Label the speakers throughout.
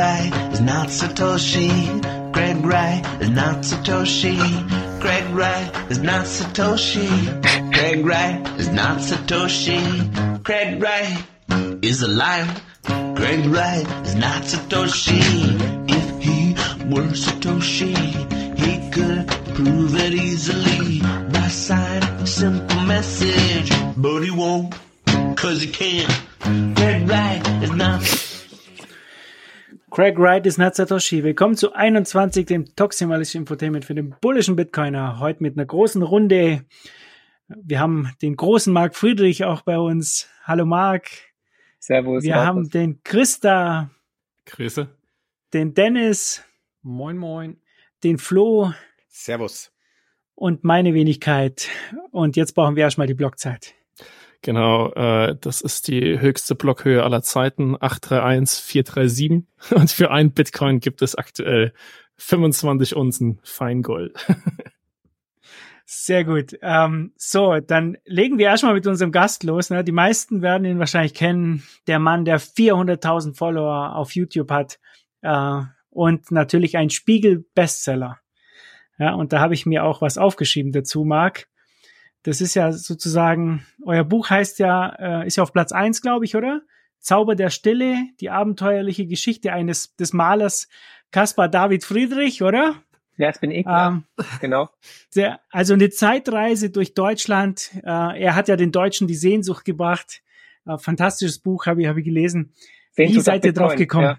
Speaker 1: Wright is not Satoshi. Greg Wright is not Satoshi. Greg Wright is not Satoshi. Greg Wright is not Satoshi. Greg Wright is a liar. Greg is not Satoshi. If he were Satoshi, he could prove it easily by a simple message. But he won't, cause he can't. Greg Wright is not
Speaker 2: Craig Wright ist not Satoshi. Willkommen zu 21, dem toximalischen Infotainment für den bullischen Bitcoiner. Heute mit einer großen Runde. Wir haben den großen Marc Friedrich auch bei uns. Hallo Marc.
Speaker 3: Servus.
Speaker 2: Wir
Speaker 3: Markus.
Speaker 2: haben den Christa,
Speaker 4: Grüße.
Speaker 2: den Dennis,
Speaker 4: Moin, moin.
Speaker 2: den Flo
Speaker 5: Servus.
Speaker 2: und meine Wenigkeit. Und jetzt brauchen wir erstmal die Blockzeit.
Speaker 4: Genau, äh, das ist die höchste Blockhöhe aller Zeiten, 831437. Und für ein Bitcoin gibt es aktuell 25 Unzen Feingold.
Speaker 2: Sehr gut. Ähm, so, dann legen wir erstmal mit unserem Gast los. Ne? Die meisten werden ihn wahrscheinlich kennen. Der Mann, der 400.000 Follower auf YouTube hat äh, und natürlich ein Spiegel-Bestseller. Ja, und da habe ich mir auch was aufgeschrieben dazu, Marc. Das ist ja sozusagen, euer Buch heißt ja, äh, ist ja auf Platz eins, glaube ich, oder? Zauber der Stille, die abenteuerliche Geschichte eines des Malers Caspar David Friedrich, oder?
Speaker 3: Ja, das bin ich. ja.
Speaker 2: Ähm,
Speaker 3: Genau.
Speaker 2: sehr, also eine Zeitreise durch Deutschland. Äh, er hat ja den Deutschen die Sehnsucht gebracht. Äh, fantastisches Buch, habe ich, hab ich gelesen. Wie
Speaker 3: Sehnsucht
Speaker 2: seid
Speaker 3: nach
Speaker 2: ihr drauf gekommen?
Speaker 3: Ja.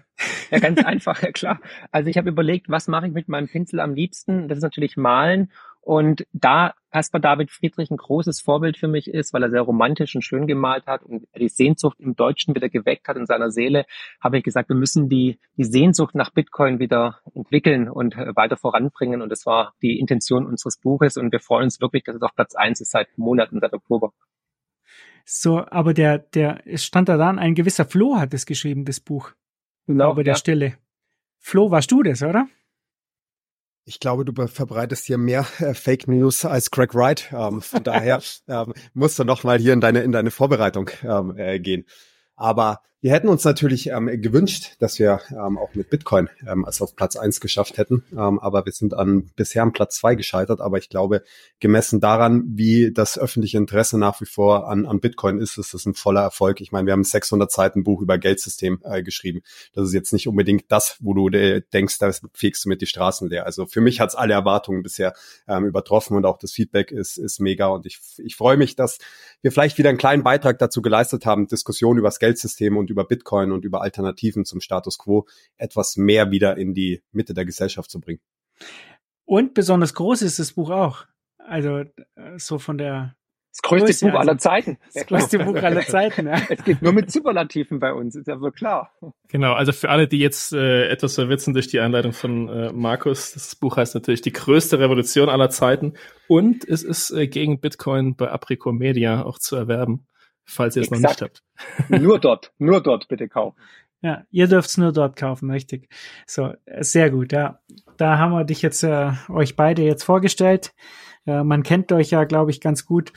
Speaker 3: ja, ganz einfach, ja klar. Also ich habe überlegt, was mache ich mit meinem Pinsel am liebsten? Das ist natürlich Malen. Und da Caspar David Friedrich ein großes Vorbild für mich ist, weil er sehr romantisch und schön gemalt hat und die Sehnsucht im Deutschen wieder geweckt hat in seiner Seele, habe ich gesagt, wir müssen die, die Sehnsucht nach Bitcoin wieder entwickeln und äh, weiter voranbringen. Und das war die Intention unseres Buches. Und wir freuen uns wirklich, dass es auf Platz eins ist seit Monaten, seit Oktober.
Speaker 2: So, aber der, der, es stand da dann, ein gewisser Flo hat es geschrieben, das Buch.
Speaker 3: Genau,
Speaker 2: Zauber der
Speaker 3: ja.
Speaker 2: Stille. Flo, warst du das, oder?
Speaker 5: Ich glaube, du verbreitest hier mehr äh, Fake News als Craig Wright. Ähm, von daher ähm, musst du noch mal hier in deine in deine Vorbereitung ähm, äh, gehen. Aber wir hätten uns natürlich ähm, gewünscht, dass wir ähm, auch mit Bitcoin ähm, es auf Platz eins geschafft hätten. Ähm, aber wir sind an bisher an Platz zwei gescheitert. Aber ich glaube, gemessen daran, wie das öffentliche Interesse nach wie vor an, an Bitcoin ist, ist es ein voller Erfolg. Ich meine, wir haben ein 600 Seiten Buch über Geldsystem äh, geschrieben. Das ist jetzt nicht unbedingt das, wo du äh, denkst, da fegst du mit die Straßen leer. Also für mich hat's alle Erwartungen bisher ähm, übertroffen und auch das Feedback ist, ist mega. Und ich, ich freue mich, dass wir vielleicht wieder einen kleinen Beitrag dazu geleistet haben, Diskussionen über das Geldsystem und über Bitcoin und über Alternativen zum Status quo etwas mehr wieder in die Mitte der Gesellschaft zu bringen.
Speaker 2: Und besonders groß ist das Buch auch. Also, äh, so von der,
Speaker 3: Das größte
Speaker 2: Größe,
Speaker 3: Buch
Speaker 2: also.
Speaker 3: aller Zeiten.
Speaker 2: das größte Buch aller Zeiten. Ja.
Speaker 3: Es geht nur mit Superlativen bei uns, ist ja wohl klar.
Speaker 4: Genau, also für alle, die jetzt äh, etwas verwirrt sind durch die Einleitung von äh, Markus, das Buch heißt natürlich die größte Revolution aller Zeiten und es ist äh, gegen Bitcoin bei Aprico Media auch zu erwerben, falls ihr es noch nicht habt.
Speaker 3: Nur dort, nur dort bitte kaufen.
Speaker 2: Ja, ihr dürft's nur dort kaufen, richtig. So, sehr gut, ja. Da haben wir dich jetzt, äh, euch beide jetzt vorgestellt. Äh, man kennt euch ja, glaube ich, ganz gut.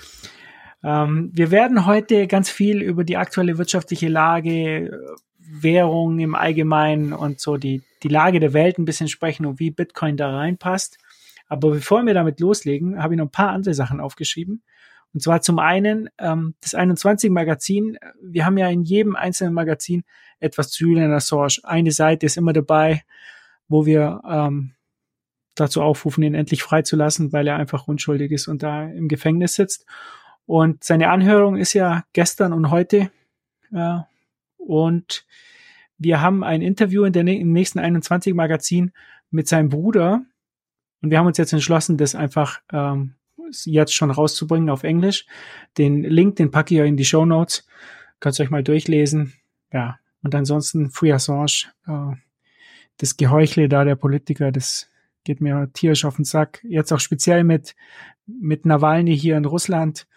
Speaker 2: Ähm, wir werden heute ganz viel über die aktuelle wirtschaftliche Lage, äh, Währung im Allgemeinen und so die, die Lage der Welt ein bisschen sprechen und wie Bitcoin da reinpasst. Aber bevor wir damit loslegen, habe ich noch ein paar andere Sachen aufgeschrieben. Und zwar zum einen ähm, das 21 Magazin. Wir haben ja in jedem einzelnen Magazin etwas zu Julian Assange. Eine Seite ist immer dabei, wo wir ähm, dazu aufrufen, ihn endlich freizulassen, weil er einfach unschuldig ist und da im Gefängnis sitzt. Und seine Anhörung ist ja gestern und heute. Äh, und wir haben ein Interview in der, im nächsten 21 Magazin mit seinem Bruder. Und wir haben uns jetzt entschlossen, das einfach ähm, jetzt schon rauszubringen auf Englisch. Den Link, den packe ich euch in die Show Notes. Könnt ihr euch mal durchlesen. Ja. Und ansonsten Free Assange, äh, das Geheuchle da der Politiker, das geht mir tierisch auf den Sack. Jetzt auch speziell mit, mit Nawalny hier in Russland.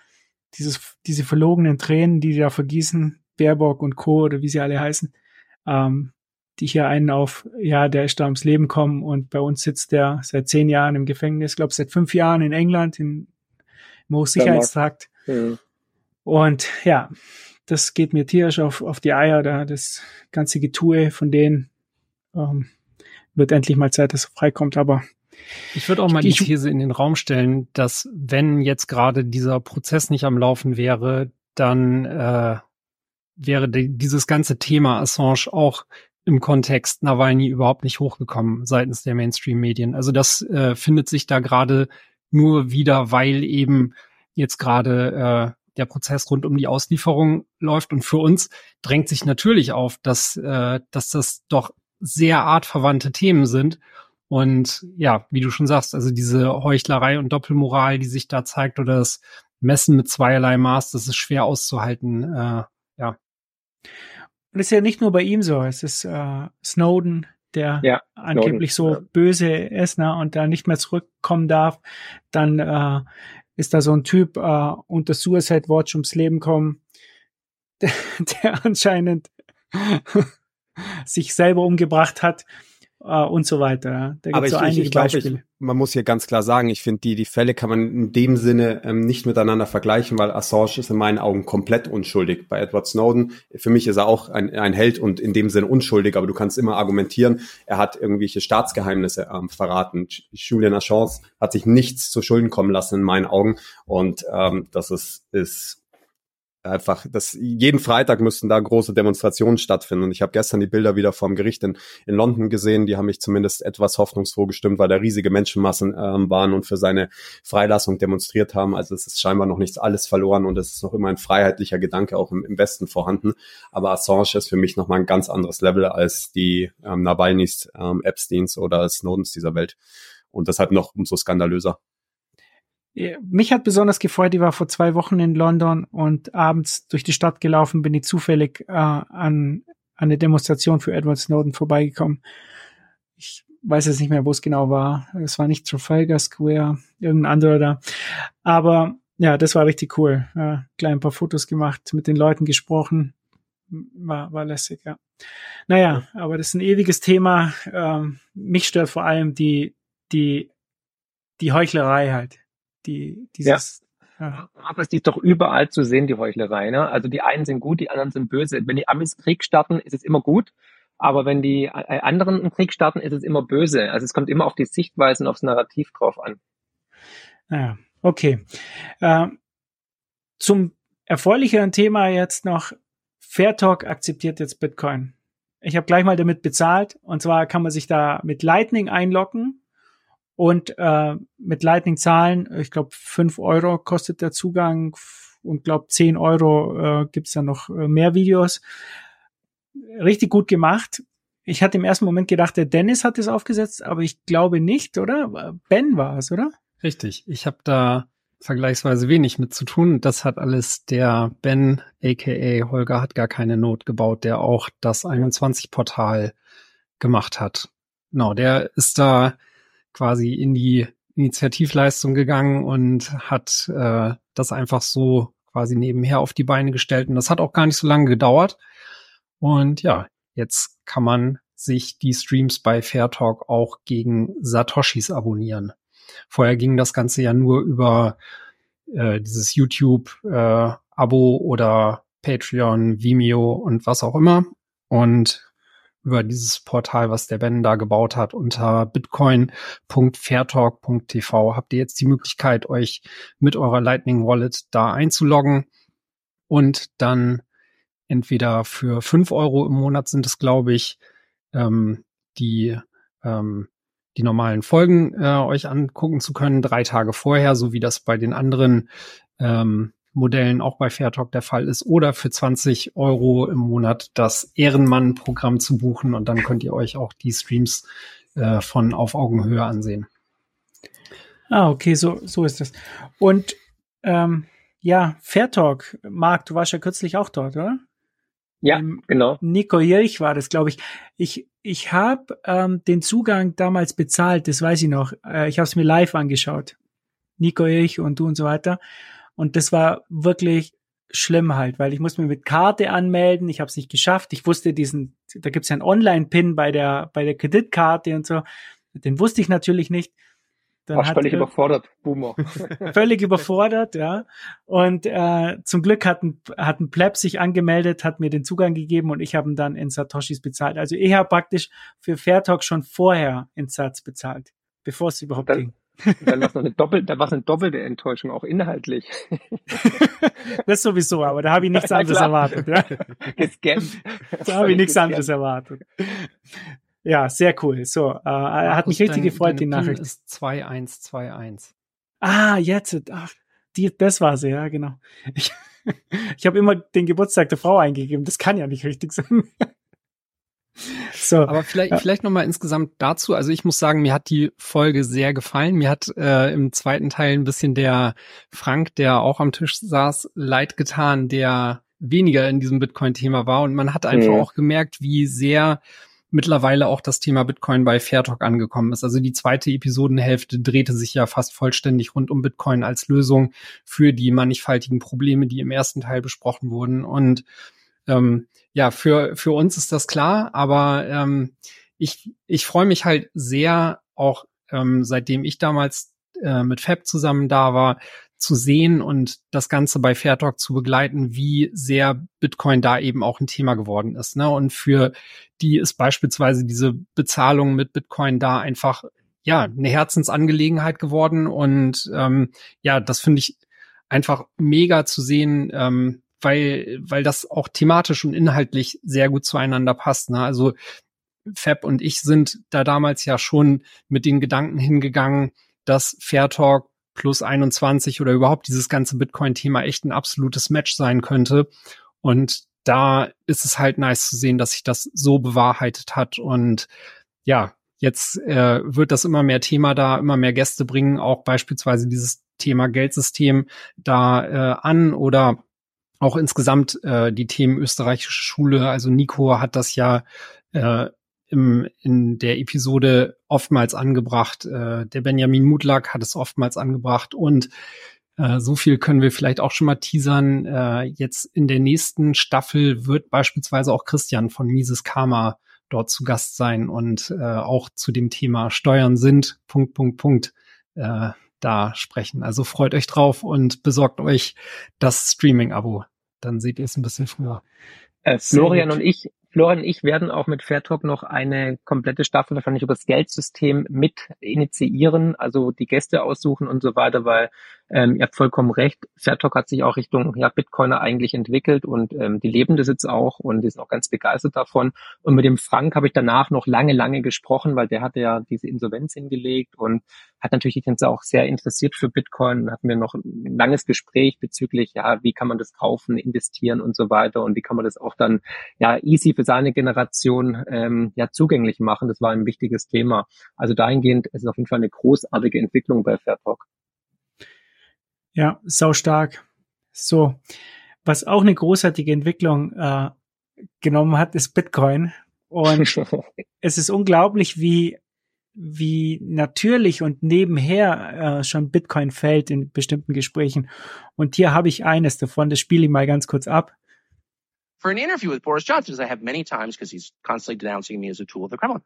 Speaker 2: Dieses, diese verlogenen Tränen, die die da vergießen, Baerbock und Co. oder wie sie alle heißen, ähm, die hier einen auf, ja, der ist da ums Leben kommen und bei uns sitzt der seit zehn Jahren im Gefängnis, glaube seit fünf Jahren in England in, im Hochsicherheitstrakt.
Speaker 3: Hm.
Speaker 2: Und ja, das geht mir tierisch auf, auf die Eier, da das ganze Getue von denen. ähm, wird endlich mal Zeit, dass er freikommt, aber
Speaker 6: ich würde auch mal die These in den Raum stellen, dass wenn jetzt gerade dieser Prozess nicht am Laufen wäre, dann äh, wäre die, dieses ganze Thema Assange auch im Kontext Nawalny überhaupt nicht hochgekommen seitens der Mainstream-Medien. Also das äh, findet sich da gerade nur wieder, weil eben jetzt gerade äh, der Prozess rund um die Auslieferung läuft. Und für uns drängt sich natürlich auf, dass, äh, dass das doch sehr artverwandte Themen sind. Und ja, wie du schon sagst, also diese Heuchlerei und Doppelmoral, die sich da zeigt, oder das Messen mit zweierlei Maß, das ist schwer auszuhalten. Äh, ja.
Speaker 2: Und es ist ja nicht nur bei ihm so, es ist äh, Snowden, der ja, angeblich Snowden, so ja. böse ist ne, und da nicht mehr zurückkommen darf. Dann äh, ist da so ein Typ äh, unter Suicide Watch ums Leben kommen, der, der anscheinend sich selber umgebracht hat äh, und so weiter.
Speaker 5: Da Aber ich, so ich, ich glaube, man muss hier ganz klar sagen, ich finde, die, die Fälle kann man in dem Sinne ähm, nicht miteinander vergleichen, weil Assange ist in meinen Augen komplett unschuldig. Bei Edward Snowden, für mich ist er auch ein, ein Held und in dem Sinne unschuldig, aber du kannst immer argumentieren, er hat irgendwelche Staatsgeheimnisse ähm, verraten. Julian Assange hat sich nichts zu Schulden kommen lassen in meinen Augen und ähm, das ist, ist einfach, das jeden Freitag müssten da große Demonstrationen stattfinden. Und ich habe gestern die Bilder wieder vom Gericht in, in London gesehen, die haben mich zumindest etwas hoffnungsfroh gestimmt, weil da riesige Menschenmassen ähm, waren und für seine Freilassung demonstriert haben. Also es ist scheinbar noch nichts alles verloren und es ist noch immer ein freiheitlicher Gedanke auch im, im Westen vorhanden. Aber Assange ist für mich nochmal ein ganz anderes Level als die ähm, Nawalnys, ähm, Epsteins oder Snowdens dieser Welt. Und deshalb noch umso skandalöser.
Speaker 2: Mich hat besonders gefreut, ich war vor zwei Wochen in London und abends durch die Stadt gelaufen, bin ich zufällig äh, an, an eine Demonstration für Edward Snowden vorbeigekommen. Ich weiß jetzt nicht mehr, wo es genau war. Es war nicht Trafalgar Square, irgendein anderer da. Aber ja, das war richtig cool. Ja, gleich ein paar Fotos gemacht, mit den Leuten gesprochen. War, war lässig, ja. Naja, aber das ist ein ewiges Thema. Ähm, mich stört vor allem die, die, die Heuchlerei halt die, dieses,
Speaker 3: ja. Aber es ist doch überall zu sehen, die Heuchlerei. Ne? Also die einen sind gut, die anderen sind böse. Wenn die Amis Krieg starten, ist es immer gut. Aber wenn die äh, anderen einen Krieg starten, ist es immer böse. Also es kommt immer auf die Sichtweisen, aufs Narrativ drauf an.
Speaker 2: Ja, okay. Äh, zum erfreulicheren Thema jetzt noch. Fairtalk akzeptiert jetzt Bitcoin. Ich habe gleich mal damit bezahlt. Und zwar kann man sich da mit Lightning einloggen und äh, mit Lightning zahlen, ich glaube, fünf Euro kostet der Zugang und glaube, zehn Euro äh, gibt dann noch äh, mehr Videos. Richtig gut gemacht. Ich hatte im ersten Moment gedacht, der Dennis hat es aufgesetzt, aber ich glaube nicht, oder? Ben war es, oder?
Speaker 6: Richtig. Ich habe da vergleichsweise wenig mit zu tun. Das hat alles der Ben, aka Holger, hat gar keine Not gebaut, der auch das 21-Portal gemacht hat. Genau, der ist da quasi in die Initiativleistung gegangen und hat äh, das einfach so quasi nebenher auf die Beine gestellt. Und das hat auch gar nicht so lange gedauert. Und ja, jetzt kann man sich die Streams bei Fairtalk auch gegen Satoshis abonnieren. Vorher ging das Ganze ja nur über äh, dieses YouTube-Abo äh, oder Patreon, Vimeo und was auch immer. Und über dieses Portal, was der Ben da gebaut hat, unter bitcoin.fairtalk.tv habt ihr jetzt die Möglichkeit, euch mit eurer Lightning Wallet da einzuloggen? Und dann entweder für fünf Euro im Monat sind es, glaube ich, ähm, die ähm, die normalen Folgen äh, euch angucken zu können, drei Tage vorher, so wie das bei den anderen ähm, Modellen auch bei Fairtalk der Fall ist, oder für 20 Euro im Monat das Ehrenmann-Programm zu buchen und dann könnt ihr euch auch die Streams äh, von auf Augenhöhe ansehen.
Speaker 2: Ah, okay, so, so ist das. Und ähm, ja, Fairtalk, Marc, du warst ja kürzlich auch dort, oder?
Speaker 3: Ja, ähm, genau.
Speaker 2: Nico Jirch war das, glaube ich. Ich, ich habe ähm, den Zugang damals bezahlt, das weiß ich noch. Äh, ich habe es mir live angeschaut. Nico Jirch und du und so weiter. Und das war wirklich schlimm halt, weil ich musste mir mit Karte anmelden, ich habe es nicht geschafft. Ich wusste diesen, da gibt's ja einen Online-Pin bei der, bei der Kreditkarte und so. Den wusste ich natürlich nicht. Dann
Speaker 3: War
Speaker 2: hat
Speaker 3: völlig
Speaker 2: er-
Speaker 3: überfordert, Boomer.
Speaker 2: völlig überfordert, ja. Und äh, zum Glück hat ein, hat ein Pleb sich angemeldet, hat mir den Zugang gegeben und ich habe ihn dann in Satoshis bezahlt. Also ich habe praktisch für Fairtalk schon vorher in Satz bezahlt, bevor es überhaupt
Speaker 3: Dann-
Speaker 2: ging.
Speaker 3: Dann war es noch eine doppelte, da war es eine doppelte Enttäuschung, auch inhaltlich.
Speaker 2: Das sowieso, aber da habe ich nichts
Speaker 3: Ja,
Speaker 2: anderes
Speaker 3: klar.
Speaker 2: erwartet. Ja.
Speaker 3: Gescampt.
Speaker 2: Da habe ich nichts anderes erwartet. Ja, sehr cool. So, äh, hat mich richtig
Speaker 6: Dein-
Speaker 2: gefreut,
Speaker 6: deine
Speaker 2: die
Speaker 6: PIN
Speaker 2: Nachricht.
Speaker 6: ist 2121.
Speaker 2: Ah, jetzt. Ach, die, das war sie, ja, genau. Ich, ich habe immer den Geburtstag der Frau eingegeben. Das kann ja nicht richtig sein. So,
Speaker 6: Aber vielleicht,
Speaker 2: Ja.
Speaker 6: vielleicht nochmal insgesamt dazu. Also ich muss sagen, mir hat die Folge sehr gefallen. Mir hat äh, im zweiten Teil ein bisschen der Frank, der auch am Tisch saß, leid getan, der weniger in diesem Bitcoin-Thema war. Und man hat einfach
Speaker 3: Mhm.
Speaker 6: auch gemerkt, wie sehr mittlerweile auch das Thema Bitcoin bei Fairtalk angekommen ist. Also die zweite Episodenhälfte drehte sich ja fast vollständig rund um Bitcoin als Lösung für die mannigfaltigen Probleme, die im ersten Teil besprochen wurden. Und ähm, ja, für, für uns ist das klar, aber ähm, ich, ich freue mich halt sehr, auch ähm, seitdem ich damals äh, mit Fab zusammen da war, zu sehen und das Ganze bei Fairtalk zu begleiten, wie sehr Bitcoin da eben auch ein Thema geworden ist. Ne? Und für die ist beispielsweise diese Bezahlung mit Bitcoin da einfach ja eine Herzensangelegenheit geworden. Und ähm, ja, das finde ich einfach mega zu sehen, ähm, weil, weil das auch thematisch und inhaltlich sehr gut zueinander passt. Ne? Also Fab und ich sind da damals ja schon mit den Gedanken hingegangen, dass Fairtalk plus 21 oder überhaupt dieses ganze Bitcoin-Thema echt ein absolutes Match sein könnte. Und da ist es halt nice zu sehen, dass sich das so bewahrheitet hat. Und ja, jetzt äh, wird das immer mehr Thema da, immer mehr Gäste bringen auch beispielsweise dieses Thema Geldsystem da äh, an oder auch insgesamt äh, die Themen österreichische Schule. Also Nico hat das ja äh, im, in der Episode oftmals angebracht. Äh, der Benjamin Mutlak hat es oftmals angebracht und äh, so viel können wir vielleicht auch schon mal teasern. Äh, jetzt in der nächsten Staffel wird beispielsweise auch Christian von Mises Karma dort zu Gast sein und äh, auch zu dem Thema Steuern sind Punkt Punkt Punkt äh, da sprechen. Also freut euch drauf und besorgt euch das Streaming-Abo. Dann seht ihr es ein bisschen früher.
Speaker 3: Äh, Florian und ich, Florian und ich werden auch mit Fairtalk noch eine komplette Staffel wahrscheinlich über das Geldsystem mit initiieren, also die Gäste aussuchen und so weiter, weil ähm, ihr habt vollkommen recht. Fairtalk hat sich auch Richtung ja, Bitcoiner eigentlich entwickelt und ähm, die leben das jetzt auch und die sind auch ganz begeistert davon. Und mit dem Frank habe ich danach noch lange, lange gesprochen, weil der hatte ja diese Insolvenz hingelegt und hat natürlich uns auch sehr interessiert für Bitcoin und hatten wir noch ein langes Gespräch bezüglich, ja, wie kann man das kaufen, investieren und so weiter und wie kann man das auch dann ja easy für seine Generation ähm, ja zugänglich machen. Das war ein wichtiges Thema. Also dahingehend ist es auf jeden Fall eine großartige Entwicklung bei Fairtalk.
Speaker 2: Ja, sau stark. So, was auch eine großartige Entwicklung äh, genommen hat, ist Bitcoin. Und es ist unglaublich, wie wie natürlich und nebenher äh, schon Bitcoin fällt in bestimmten Gesprächen. Und hier habe ich eines davon, das spiele ich mal ganz kurz ab.
Speaker 7: for an interview with Boris Johnson, as I have many times because he's constantly denouncing me as a tool of the Kremlin.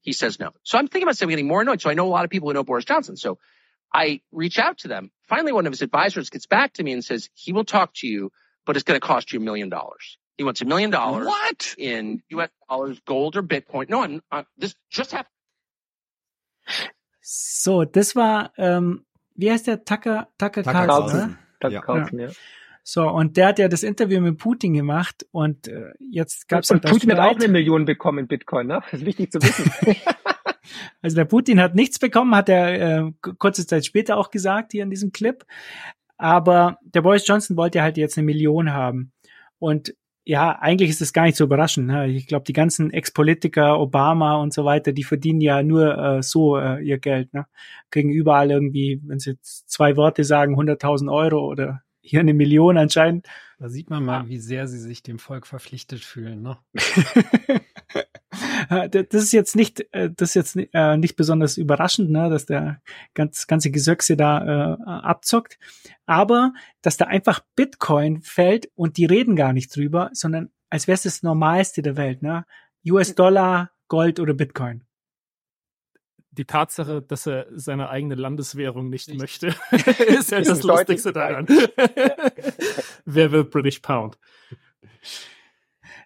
Speaker 7: He says no. So I'm thinking about getting more annoyed. So I know a lot of people who know Boris Johnson. So I reach out to them. Finally, one of his advisors gets back to me and says, he will talk to you, but it's going to cost you a million dollars. He wants a million dollars
Speaker 1: What?
Speaker 7: in US dollars, gold or Bitcoin. No, I'm, uh, this just happened.
Speaker 2: So, das war, ähm, wie heißt der? Tucker, Tucker,
Speaker 5: Tucker
Speaker 2: Carlson,
Speaker 5: Carlson.
Speaker 2: ne?
Speaker 3: Das
Speaker 5: Ja.
Speaker 3: kaufen, ja.
Speaker 2: So, und der hat ja das Interview mit Putin gemacht und äh, jetzt gab es
Speaker 3: Und Putin hat auch eine Million bekommen in Bitcoin, ne? Das ist wichtig zu wissen.
Speaker 2: Also der Putin hat nichts bekommen, hat er äh, kurze Zeit später auch gesagt hier in diesem Clip. Aber der Boris Johnson wollte halt jetzt eine Million haben. Und ja, eigentlich ist es gar nicht so überraschend. Ne? Ich glaube, die ganzen Ex-Politiker, Obama und so weiter, die verdienen ja nur äh, so äh, ihr Geld. Ne? Kriegen überall irgendwie, wenn sie jetzt zwei Worte sagen, 100.000 Euro oder hier eine Million anscheinend.
Speaker 6: Da sieht man mal, wie sehr sie sich dem Volk verpflichtet fühlen. Ne?
Speaker 2: Äh, das ist jetzt nicht, äh, das ist jetzt ni- äh, nicht besonders überraschend, ne, dass der ganz, ganze Gesöchse da äh, abzockt. Aber dass da einfach Bitcoin fällt und die reden gar nicht drüber, sondern als wäre es das Normalste der Welt, ne? US-Dollar, Gold oder Bitcoin.
Speaker 4: Die Tatsache, dass er seine eigene Landeswährung nicht, nicht. möchte, ist ja das Lustigste daran. Wer will British Pound?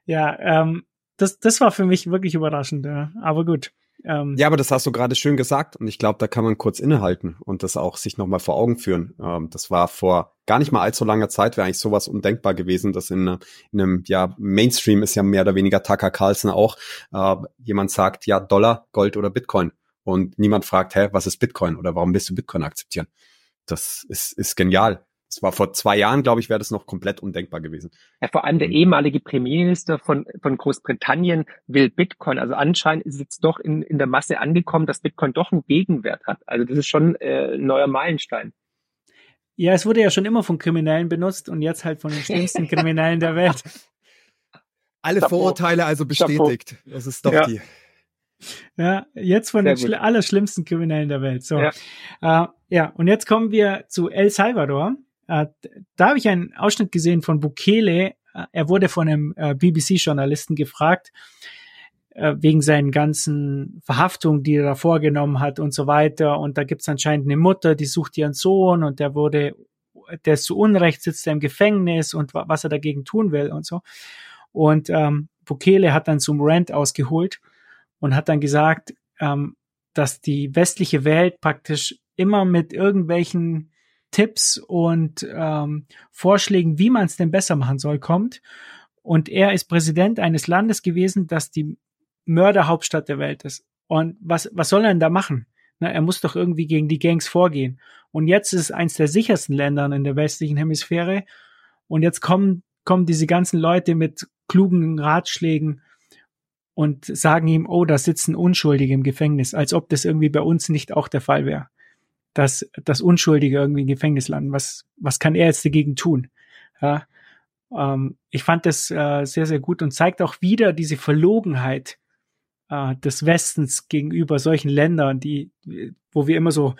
Speaker 2: Ja, ähm, das, das war für mich wirklich überraschend, ja. aber gut.
Speaker 5: Ähm, ja, aber das hast du gerade schön gesagt und ich glaube, da kann man kurz innehalten und das auch sich nochmal vor Augen führen. Ähm, das war vor gar nicht mal allzu langer Zeit, wäre eigentlich sowas undenkbar gewesen, dass in, in, einem, ja, Mainstream ist ja mehr oder weniger Tucker Carlson auch, äh, jemand sagt, ja, Dollar, Gold oder Bitcoin und niemand fragt, hä, was ist Bitcoin oder warum willst du Bitcoin akzeptieren? Das ist, ist genial. Es war vor zwei Jahren, glaube ich, wäre das noch komplett undenkbar gewesen.
Speaker 3: Ja, vor allem der mhm. ehemalige Premierminister von, von Großbritannien will Bitcoin. Also anscheinend ist es jetzt doch in, in der Masse angekommen, dass Bitcoin doch einen Gegenwert hat. Also das ist schon äh, ein neuer Meilenstein.
Speaker 2: Ja, es wurde ja schon immer von Kriminellen benutzt und jetzt halt von den schlimmsten Kriminellen der Welt.
Speaker 5: Alle. Vorurteile also bestätigt. Das ist doch ja. die.
Speaker 2: Ja, jetzt von Sehr den schli allerschlimmsten Kriminellen der Welt. So, ja. Äh, ja, und jetzt kommen wir zu El Salvador. Äh, da habe ich einen Ausschnitt gesehen von Bukele. Äh, er wurde von einem äh, BBC-Journalisten gefragt, äh, wegen seinen ganzen Verhaftungen, die er da vorgenommen hat und so weiter. Und da gibt es anscheinend eine Mutter, die sucht ihren Sohn und der wurde, der ist zu Unrecht, sitzt er im Gefängnis und was er dagegen tun will und so. Und ähm, Bukele hat dann zum Rant ausgeholt und hat dann gesagt, ähm, dass die westliche Welt praktisch immer mit irgendwelchen Tipps und ähm, Vorschlägen, wie man es denn besser machen soll, kommt. Und er ist Präsident eines Landes gewesen, das die Mörderhauptstadt der Welt ist. Und was, was soll er denn da machen? Na, er muss doch irgendwie gegen die Gangs vorgehen. Und jetzt ist es eins der sichersten Länder in der westlichen Hemisphäre. Und jetzt kommen, kommen diese ganzen Leute mit klugen Ratschlägen und sagen ihm, oh, da sitzen Unschuldige im Gefängnis, als ob das irgendwie bei uns nicht auch der Fall wäre dass, dass Unschuldige irgendwie im Gefängnis landen. Was, was kann er jetzt dagegen tun? Ja, ähm, ich fand das äh, sehr, sehr gut und zeigt auch wieder diese Verlogenheit äh, des Westens gegenüber solchen Ländern, die, wo wir immer so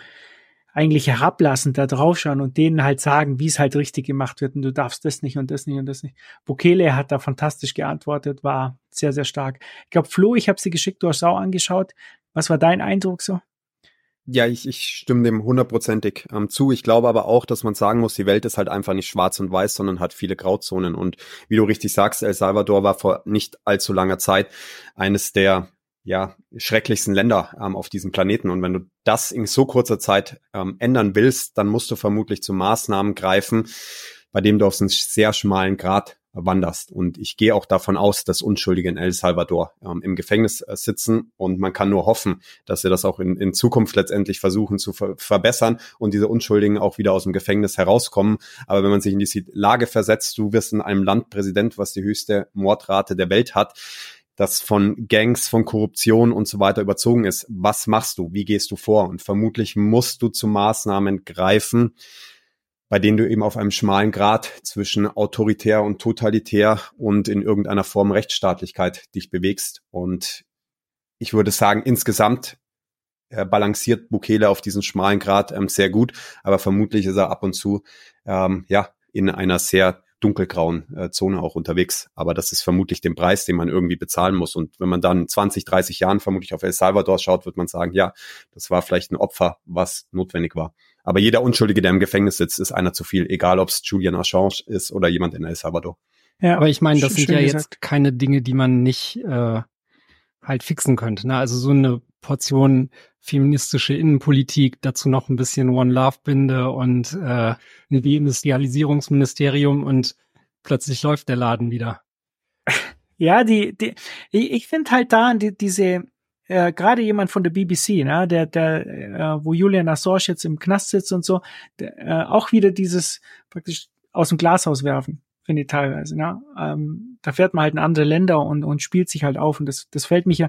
Speaker 2: eigentlich herablassend da draufschauen und denen halt sagen, wie es halt richtig gemacht wird und du darfst das nicht und das nicht und das nicht. Bukele hat da fantastisch geantwortet, war sehr, sehr stark. Ich glaube, Flo, ich habe sie geschickt, du hast auch angeschaut. Was war dein Eindruck so?
Speaker 5: Ja, ich, ich stimme dem hundertprozentig ähm, zu. Ich glaube aber auch, dass man sagen muss, die Welt ist halt einfach nicht schwarz und weiß, sondern hat viele Grauzonen. Und wie du richtig sagst, El Salvador war vor nicht allzu langer Zeit eines der ja, schrecklichsten Länder ähm, auf diesem Planeten. Und wenn du das in so kurzer Zeit ähm, ändern willst, dann musst du vermutlich zu Maßnahmen greifen, bei dem du auf einen sehr schmalen Grad wanderst. Und ich gehe auch davon aus, dass Unschuldige in El Salvador ähm, im Gefängnis äh, sitzen und man kann nur hoffen, dass sie das auch in, in Zukunft letztendlich versuchen zu ver verbessern und diese Unschuldigen auch wieder aus dem Gefängnis herauskommen. Aber wenn man sich in diese Lage versetzt, du wirst in einem Land Präsident, was die höchste Mordrate der Welt hat, das von Gangs, von Korruption und so weiter überzogen ist. Was machst du? Wie gehst du vor? Und vermutlich musst du zu Maßnahmen greifen, bei denen du eben auf einem schmalen Grad zwischen autoritär und totalitär und in irgendeiner Form Rechtsstaatlichkeit dich bewegst. Und ich würde sagen, insgesamt äh, balanciert Bukele auf diesen schmalen Grad ähm, sehr gut, aber vermutlich ist er ab und zu ähm, ja in einer sehr dunkelgrauen äh, Zone auch unterwegs. Aber das ist vermutlich den Preis, den man irgendwie bezahlen muss. Und wenn man dann 20, 30 Jahren vermutlich auf El Salvador schaut, wird man sagen, ja, das war vielleicht ein Opfer, was notwendig war. Aber jeder Unschuldige, der im Gefängnis sitzt, ist einer zu viel, egal ob es Julian Assange ist oder jemand in El Salvador.
Speaker 6: Ja, aber ich meine, das sind ja gesagt. jetzt keine Dinge, die man nicht äh, halt fixen könnte. Ne? Also so eine Portion feministische Innenpolitik, dazu noch ein bisschen One Love Binde und äh, ein Deindustrialisierungsministerium und plötzlich läuft der Laden wieder.
Speaker 2: Ja, die, die ich, ich finde halt da die, diese äh, gerade jemand von der BBC, ne, der, der, äh, wo Julian Assange jetzt im Knast sitzt und so, der, äh, auch wieder dieses praktisch aus dem Glashaus werfen, finde ich teilweise. Ne? Ähm, da fährt man halt in andere Länder und, und spielt sich halt auf und das, das fällt mich ja,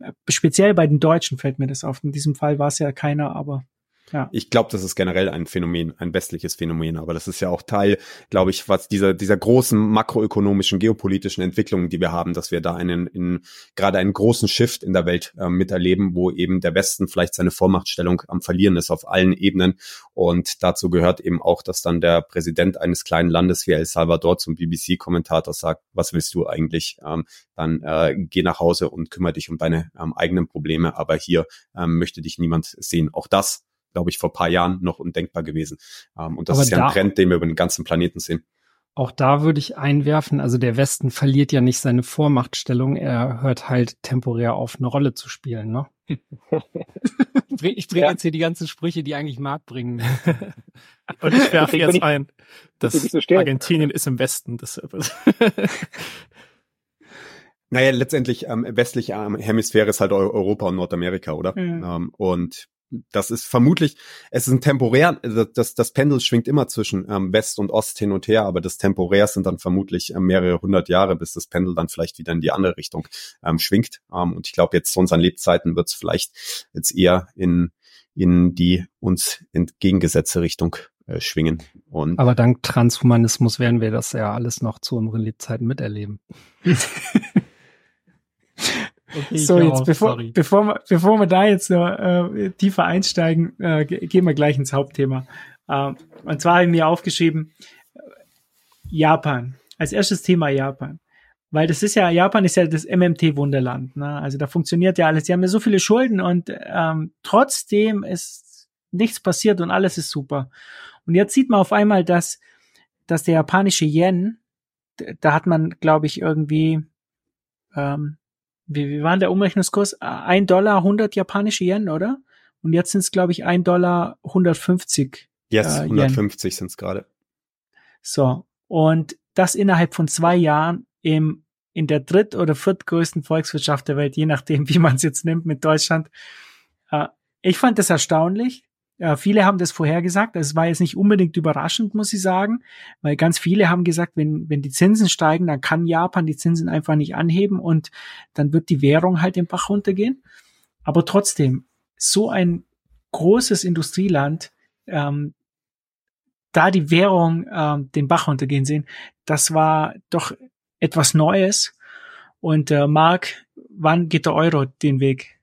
Speaker 2: äh, speziell bei den Deutschen fällt mir das auf. In diesem Fall war es ja keiner, aber
Speaker 5: Ja. Ich glaube, das ist generell ein Phänomen, ein westliches Phänomen, aber das ist ja auch Teil, glaube ich, was dieser, dieser großen makroökonomischen, geopolitischen Entwicklungen, die wir haben, dass wir da einen, in, gerade einen großen Shift in der Welt äh, miterleben, wo eben der Westen vielleicht seine Vormachtstellung am Verlieren ist auf allen Ebenen. Und dazu gehört eben auch, dass dann der Präsident eines kleinen Landes wie El Salvador zum BBC-Kommentator sagt, was willst du eigentlich? Ähm, dann äh, geh nach Hause und kümmere dich um deine ähm, eigenen Probleme, aber hier ähm, möchte dich niemand sehen. Auch das glaube ich, vor paar Jahren noch undenkbar gewesen. Ähm, und das Aber ist ja ein Trend, den wir über den ganzen Planeten sehen.
Speaker 6: Auch da würde ich einwerfen, also der Westen verliert ja nicht seine Vormachtstellung, er hört halt temporär auf, eine Rolle zu spielen, ne? ich bringe ja. jetzt hier die ganzen Sprüche, die eigentlich Marc bringen.
Speaker 4: Und ich werfe jetzt ich, ein, dass so Argentinien ist im Westen. Deshalb.
Speaker 5: naja, letztendlich ähm, westliche ähm, Hemisphäre ist halt Europa und Nordamerika, oder? Mhm. Ähm, und das ist vermutlich, es ist ein temporär, das, das Pendel schwingt immer zwischen ähm, West und Ost hin und her, aber das temporär sind dann vermutlich äh, mehrere hundert Jahre, bis das Pendel dann vielleicht wieder in die andere Richtung ähm, schwingt. Ähm, und ich glaube, jetzt zu unseren Lebzeiten wird es vielleicht jetzt eher in, in die uns entgegengesetzte Richtung äh, schwingen. Und
Speaker 6: aber dank Transhumanismus werden wir das ja alles noch zu unseren Lebzeiten miterleben.
Speaker 2: Okay, so, jetzt bevor, bevor, wir, bevor wir da jetzt so, äh, tiefer einsteigen, äh, gehen wir gleich ins Hauptthema. Äh, und zwar habe ich mir aufgeschrieben, Japan. Als erstes Thema Japan. Weil das ist ja, Japan ist ja das MMT-Wunderland. Ne? Also da funktioniert ja alles. Die haben ja so viele Schulden und ähm, trotzdem ist nichts passiert und alles ist super. Und jetzt sieht man auf einmal, dass, dass der japanische Yen, da hat man, glaube ich, irgendwie ähm, wie, wie war der Umrechnungskurs? Ein Dollar 100 japanische Yen, oder? Und jetzt sind es, glaube ich, ein Dollar 150.
Speaker 5: Yes, äh, 150 sind es gerade.
Speaker 2: So. Und das innerhalb von zwei Jahren im, in der dritt- oder viertgrößten Volkswirtschaft der Welt, je nachdem, wie man es jetzt nimmt mit Deutschland. Äh, ich fand das erstaunlich. Ja, viele haben das vorhergesagt. Es war jetzt nicht unbedingt überraschend, muss ich sagen, weil ganz viele haben gesagt, wenn, wenn die Zinsen steigen, dann kann Japan die Zinsen einfach nicht anheben und dann wird die Währung halt den Bach runtergehen. Aber trotzdem, so ein großes Industrieland, ähm, da die Währung ähm, den Bach runtergehen sehen, das war doch etwas Neues. Und äh, Marc, wann geht der Euro den Weg?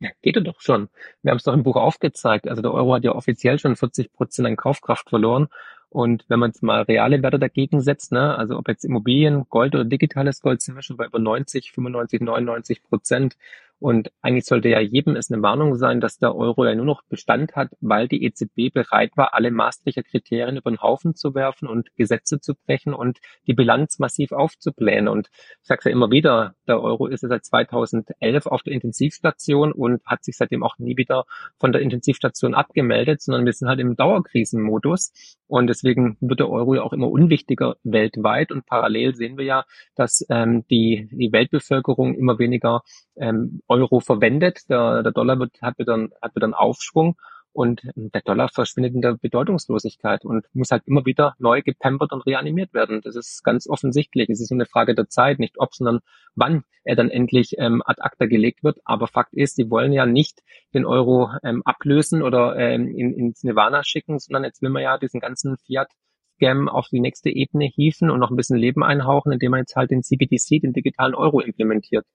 Speaker 3: Ja, geht er doch schon. Wir haben es doch im Buch aufgezeigt. Also der Euro hat ja offiziell schon 40 Prozent an Kaufkraft verloren. Und wenn man jetzt mal reale Werte dagegen setzt, ne, also ob jetzt Immobilien, Gold oder digitales Gold, sind wir schon bei über 90, 95, 99 Prozent. Und eigentlich sollte ja jedem es eine Warnung sein, dass der Euro ja nur noch Bestand hat, weil die EZB bereit war, alle Maastrichter Kriterien über den Haufen zu werfen und Gesetze zu brechen und die Bilanz massiv aufzublähen. Und ich sage ja immer wieder, der Euro ist ja seit 2011 auf der Intensivstation und hat sich seitdem auch nie wieder von der Intensivstation abgemeldet, sondern wir sind halt im Dauerkrisenmodus. Und deswegen wird der Euro ja auch immer unwichtiger weltweit. Und parallel sehen wir ja, dass ähm, die, die Weltbevölkerung immer weniger ähm, Euro verwendet. Der, der Dollar wird, hat, wieder, hat wieder einen Aufschwung und der Dollar verschwindet in der Bedeutungslosigkeit und muss halt immer wieder neu gepampert und reanimiert werden. Das ist ganz offensichtlich. Es ist nur eine Frage der Zeit, nicht ob, sondern wann er dann endlich ähm, ad acta gelegt wird. Aber Fakt ist, sie wollen ja nicht den Euro ähm, ablösen oder ähm, in, ins Nirvana schicken, sondern jetzt will man ja diesen ganzen Fiat Scam auf die nächste Ebene hieven und noch ein bisschen Leben einhauchen, indem man jetzt halt den CBDC, den digitalen Euro implementiert.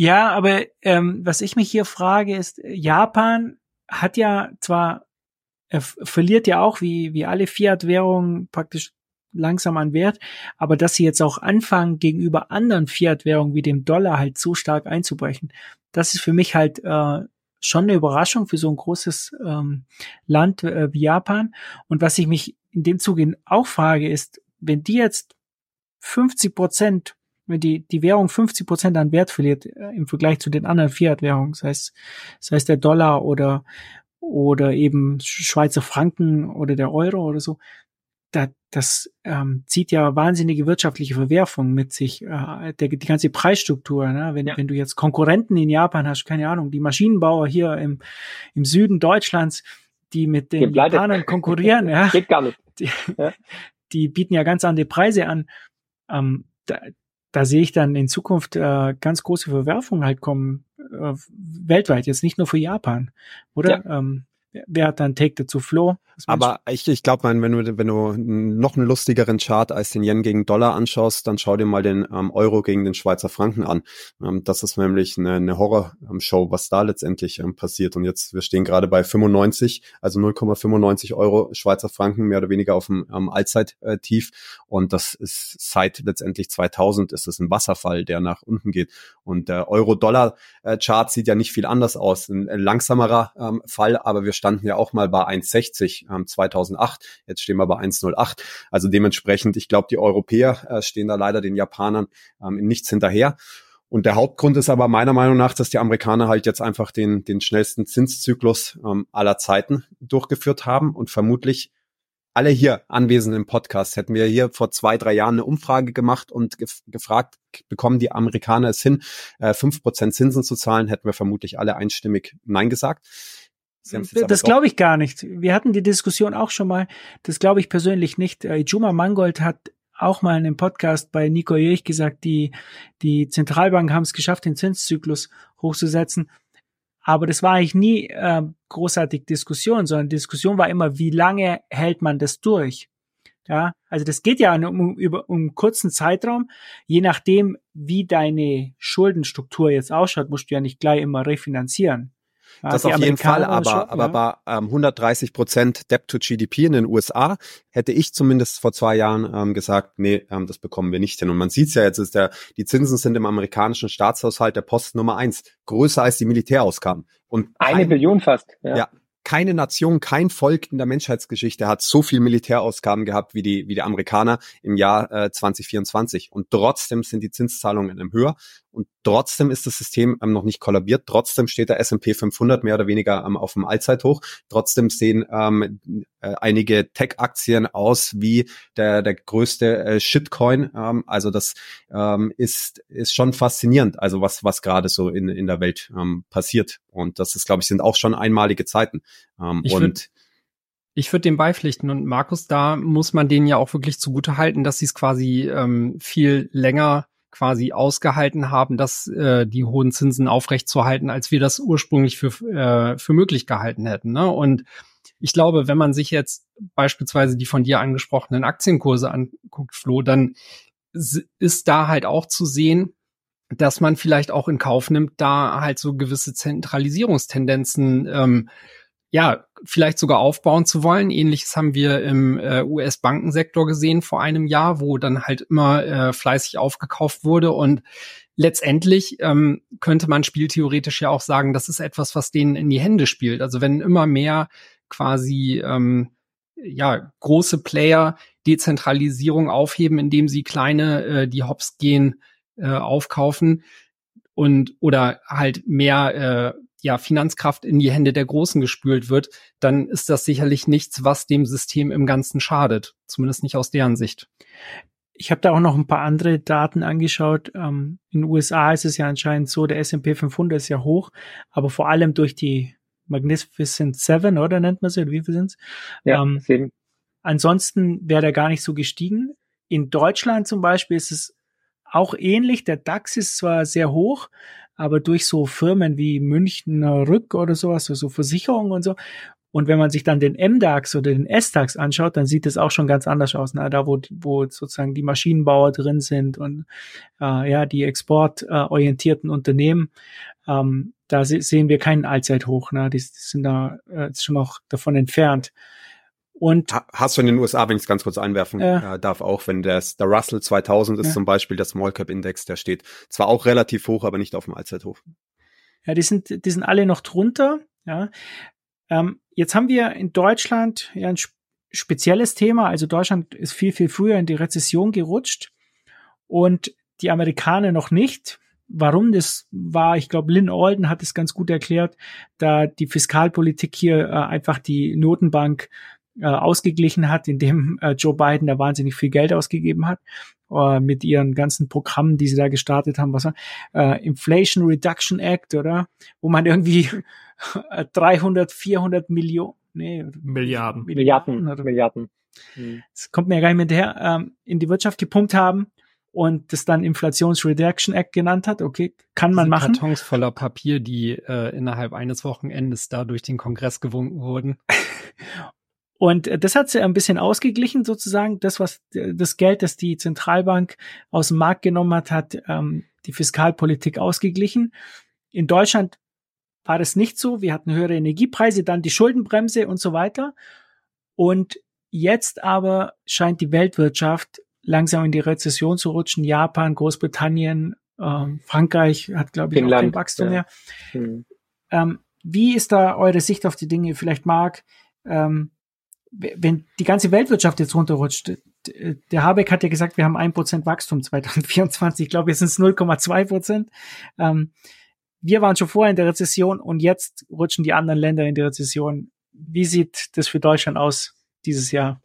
Speaker 2: Ja, aber ähm, was ich mich hier frage, ist, Japan hat ja zwar, er verliert ja auch wie, wie alle Fiat-Währungen praktisch langsam an Wert, aber dass sie jetzt auch anfangen, gegenüber anderen Fiat-Währungen wie dem Dollar halt so stark einzubrechen, das ist für mich halt äh, schon eine Überraschung für so ein großes ähm, Land äh, wie Japan. Und was ich mich in dem Zuge auch frage, ist, wenn die jetzt 50 Prozent wenn die, die Währung 50 Prozent an Wert verliert äh, im Vergleich zu den anderen Fiat-Währungen, das heißt, das heißt der Dollar oder, oder eben Schweizer Franken oder der Euro oder so, da, das ähm, zieht ja wahnsinnige wirtschaftliche Verwerfungen mit sich, äh, der, die ganze Preisstruktur. Ne? Wenn, ja. wenn du jetzt Konkurrenten in Japan hast, keine Ahnung, die Maschinenbauer hier im, im Süden Deutschlands, die mit den Japanern konkurrieren, ja,
Speaker 3: Geht gar nicht.
Speaker 2: Die, ja. die bieten ja ganz andere Preise an. Ähm, da, da sehe ich dann in Zukunft äh, ganz große Verwerfungen halt kommen, äh, weltweit, jetzt nicht nur für Japan, oder? Ja. Ähm, wer hat dann Take dazu? Flo?
Speaker 5: Aber ich, ich glaube, wenn du, wenn du noch einen lustigeren Chart als den Yen gegen Dollar anschaust, dann schau dir mal den ähm, Euro gegen den Schweizer Franken an. Ähm, das ist nämlich eine, eine Horrorshow, was da letztendlich ähm, passiert. Und jetzt, wir stehen gerade bei 95, also 0,95 Euro Schweizer Franken, mehr oder weniger auf dem ähm, Allzeittief. Und das ist seit letztendlich 2000 ist es ein Wasserfall, der nach unten geht. Und der Euro-Dollar-Chart sieht ja nicht viel anders aus. Ein, ein langsamerer ähm, Fall, aber wir standen ja auch mal bei 1,60 ähm, 2008. Jetzt stehen wir bei 1,08. Also dementsprechend, ich glaube, die Europäer äh, stehen da leider den Japanern ähm, in nichts hinterher. Und der Hauptgrund ist aber meiner Meinung nach, dass die Amerikaner halt jetzt einfach den, den schnellsten Zinszyklus ähm, aller Zeiten durchgeführt haben und vermutlich alle hier anwesenden im Podcast hätten wir hier vor zwei, drei Jahren eine Umfrage gemacht und gef gefragt, bekommen die Amerikaner es hin, äh, fünf Prozent Zinsen zu zahlen, hätten wir vermutlich alle einstimmig Nein gesagt.
Speaker 2: Das glaube ich gar nicht. Wir hatten die Diskussion auch schon mal. Das glaube ich persönlich nicht. Äh, Juma Mangold hat auch mal in einem Podcast bei Nico Jörg gesagt, die, die Zentralbanken haben es geschafft, den Zinszyklus hochzusetzen. Aber das war eigentlich nie äh, großartig Diskussion, sondern Diskussion war immer, wie lange hält man das durch? Ja, also das geht ja um, über um einen kurzen Zeitraum. Je nachdem, wie deine Schuldenstruktur jetzt ausschaut, musst du ja nicht gleich immer refinanzieren.
Speaker 5: Das auf jeden Fall, aber, schon, aber ja. bei ähm, 130 Prozent Debt to GDP in den USA hätte ich zumindest vor zwei Jahren ähm, gesagt, nee, ähm, das bekommen wir nicht hin. Und man sieht es ja jetzt, ist der, die Zinsen sind im amerikanischen Staatshaushalt der Post Nummer eins, größer als die Militärausgaben. Und
Speaker 3: eine Billion fast.
Speaker 5: Ja. ja keine Nation, kein Volk in der Menschheitsgeschichte hat so viel Militärausgaben gehabt wie die, wie die Amerikaner im Jahr äh, 2024. Und trotzdem sind die Zinszahlungen im höher. Und trotzdem ist das System ähm, noch nicht kollabiert. Trotzdem steht der S&P 500 mehr oder weniger ähm, auf dem Allzeithoch. Trotzdem sehen ähm, äh, einige Tech-Aktien aus wie der, der größte äh, Shitcoin. Ähm, also das ähm, ist, ist schon faszinierend, also was, was gerade so in, in der Welt ähm, passiert. Und das ist, glaube ich, sind auch schon einmalige Zeiten. Ähm,
Speaker 6: ich und ich würde dem beipflichten und Markus, da muss man denen ja auch wirklich zugute halten, dass sie es quasi ähm, viel länger quasi ausgehalten haben, dass äh, die hohen Zinsen aufrechtzuerhalten, als wir das ursprünglich für, äh, für möglich gehalten hätten. Ne? Und ich glaube, wenn man sich jetzt beispielsweise die von dir angesprochenen Aktienkurse anguckt, Flo, dann ist da halt auch zu sehen, dass man vielleicht auch in Kauf nimmt, da halt so gewisse Zentralisierungstendenzen ähm, ja, vielleicht sogar aufbauen zu wollen. Ähnliches haben wir im äh, US-Bankensektor gesehen vor einem Jahr, wo dann halt immer äh, fleißig aufgekauft wurde und letztendlich ähm, könnte man spieltheoretisch ja auch sagen, das ist etwas, was denen in die Hände spielt. Also wenn immer mehr quasi ähm, ja große Player Dezentralisierung aufheben, indem sie kleine, äh, die Hops gehen, äh, aufkaufen und oder halt mehr äh, ja, Finanzkraft in die Hände der Großen gespült wird, dann ist das sicherlich nichts, was dem System im Ganzen schadet. Zumindest nicht aus deren Sicht.
Speaker 2: Ich habe da auch noch ein paar andere Daten angeschaut. Ähm, in den USA ist es ja anscheinend so, der S&P 500 ist ja hoch, aber vor allem durch die Magnificent Seven, oder nennt man sie, wie viel sind's? Ja, ähm, sieben. Ansonsten wäre der gar nicht so gestiegen. In Deutschland zum Beispiel ist es auch ähnlich. Der DAX ist zwar sehr hoch, aber durch so Firmen wie Münchner Rück oder sowas, so, so Versicherungen und so. Und wenn man sich dann den MDAX oder den SDAX anschaut, dann sieht es auch schon ganz anders aus. Ne? Da, wo, wo sozusagen die Maschinenbauer drin sind und äh, ja, die exportorientierten Unternehmen, ähm, da se sehen wir keinen Allzeithoch. Ne? Die, die sind da äh, schon noch davon entfernt.
Speaker 5: Und hast du in den USA, wenn ich es ganz kurz einwerfen äh, äh, darf, auch wenn das, der Russell 2000 ist ja. zum Beispiel der Small Cap Index, der steht zwar auch relativ hoch, aber nicht auf dem Allzeithoch.
Speaker 2: Ja, die sind, die sind alle noch drunter. Ja, ähm, jetzt haben wir in Deutschland ja ein spezielles Thema. Also Deutschland ist viel viel früher in die Rezession gerutscht und die Amerikaner noch nicht. Warum das war, ich glaube, Lynn Alden hat es ganz gut erklärt, da die Fiskalpolitik hier äh, einfach die Notenbank äh, ausgeglichen hat, indem äh, Joe Biden da wahnsinnig viel Geld ausgegeben hat äh, mit ihren ganzen Programmen, die sie da gestartet haben, was äh, Inflation Reduction Act, oder? Wo man irgendwie 300, 400 Millionen, nee,
Speaker 3: Milliarden, Milliarden, oder? Milliarden.
Speaker 2: Das kommt mir ja gar nicht mehr hinterher, ähm, in die Wirtschaft gepumpt haben und das dann Inflations Reduction Act genannt hat. Okay, kann man machen.
Speaker 6: Kartons voller Papier, die äh, innerhalb eines Wochenendes da durch den Kongress gewunken wurden.
Speaker 2: Und äh, das hat sie ein bisschen ausgeglichen, sozusagen. Das, was das Geld, das die Zentralbank aus dem Markt genommen hat, hat ähm, die Fiskalpolitik ausgeglichen. In Deutschland war das nicht so. Wir hatten höhere Energiepreise, dann die Schuldenbremse und so weiter. Und jetzt aber scheint die Weltwirtschaft langsam in die Rezession zu rutschen. Japan, Großbritannien, ähm, Frankreich hat, glaube ich,
Speaker 3: Finnland,
Speaker 2: auch kein Wachstum
Speaker 3: ja.
Speaker 2: mehr.
Speaker 3: Hm.
Speaker 2: Ähm, wie ist da eure Sicht auf die Dinge? Vielleicht Marc, ähm, wenn die ganze Weltwirtschaft jetzt runterrutscht, der Habeck hat ja gesagt, wir haben ein Prozent Wachstum 2024. Ich glaube, jetzt sind es 0,2 Prozent. Ähm, wir waren schon vorher in der Rezession und jetzt rutschen die anderen Länder in die Rezession. Wie sieht das für Deutschland aus dieses Jahr?